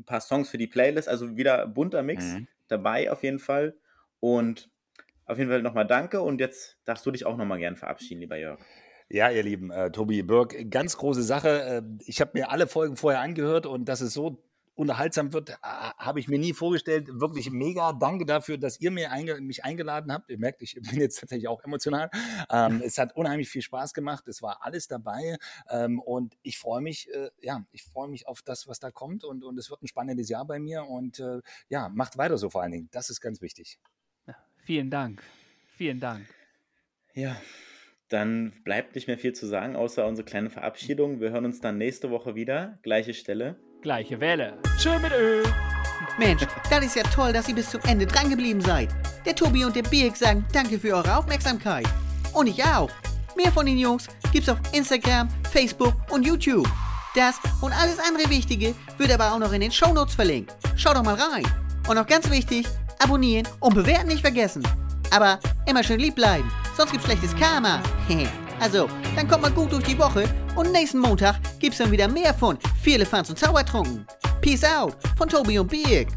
B: Ein paar Songs für die Playlist, also wieder bunter Mix
D: Mhm.
B: dabei auf jeden Fall. Und auf jeden Fall nochmal danke und jetzt darfst du dich auch nochmal gern verabschieden, lieber Jörg.
D: Ja, ihr Lieben, äh, Tobi Birk, ganz große Sache. Äh, ich habe mir alle Folgen vorher angehört und dass es so unterhaltsam wird, äh, habe ich mir nie vorgestellt. Wirklich mega. Danke dafür, dass ihr mir einge mich eingeladen habt. Ihr merkt, ich bin jetzt tatsächlich auch emotional. Ähm, es hat unheimlich viel Spaß gemacht. Es war alles dabei. Ähm, und ich freue mich, äh, ja, ich freue mich auf das, was da kommt. Und, und es wird ein spannendes Jahr bei mir. Und äh, ja, macht weiter so vor allen Dingen. Das ist ganz wichtig.
C: Ja, vielen Dank. Vielen Dank.
B: Ja, dann bleibt nicht mehr viel zu sagen, außer unsere kleine Verabschiedung. Wir hören uns dann nächste Woche wieder. Gleiche Stelle.
C: Gleiche Welle. Tschö mit Ö.
F: Mensch, das ist ja toll, dass ihr bis zum Ende dran geblieben seid. Der Tobi und der Birk sagen danke für eure Aufmerksamkeit. Und ich auch. Mehr von den Jungs gibt's auf Instagram, Facebook und YouTube. Das und alles andere Wichtige wird aber auch noch in den Shownotes verlinkt. Schaut doch mal rein. Und noch ganz wichtig, abonnieren und bewerten nicht vergessen. Aber immer schön lieb bleiben, sonst gibt's schlechtes Karma. also, dann kommt mal gut durch die Woche und nächsten Montag gibt's dann wieder mehr von Viele Fans und Zaubertrunken. Peace out von Tobi und Birk.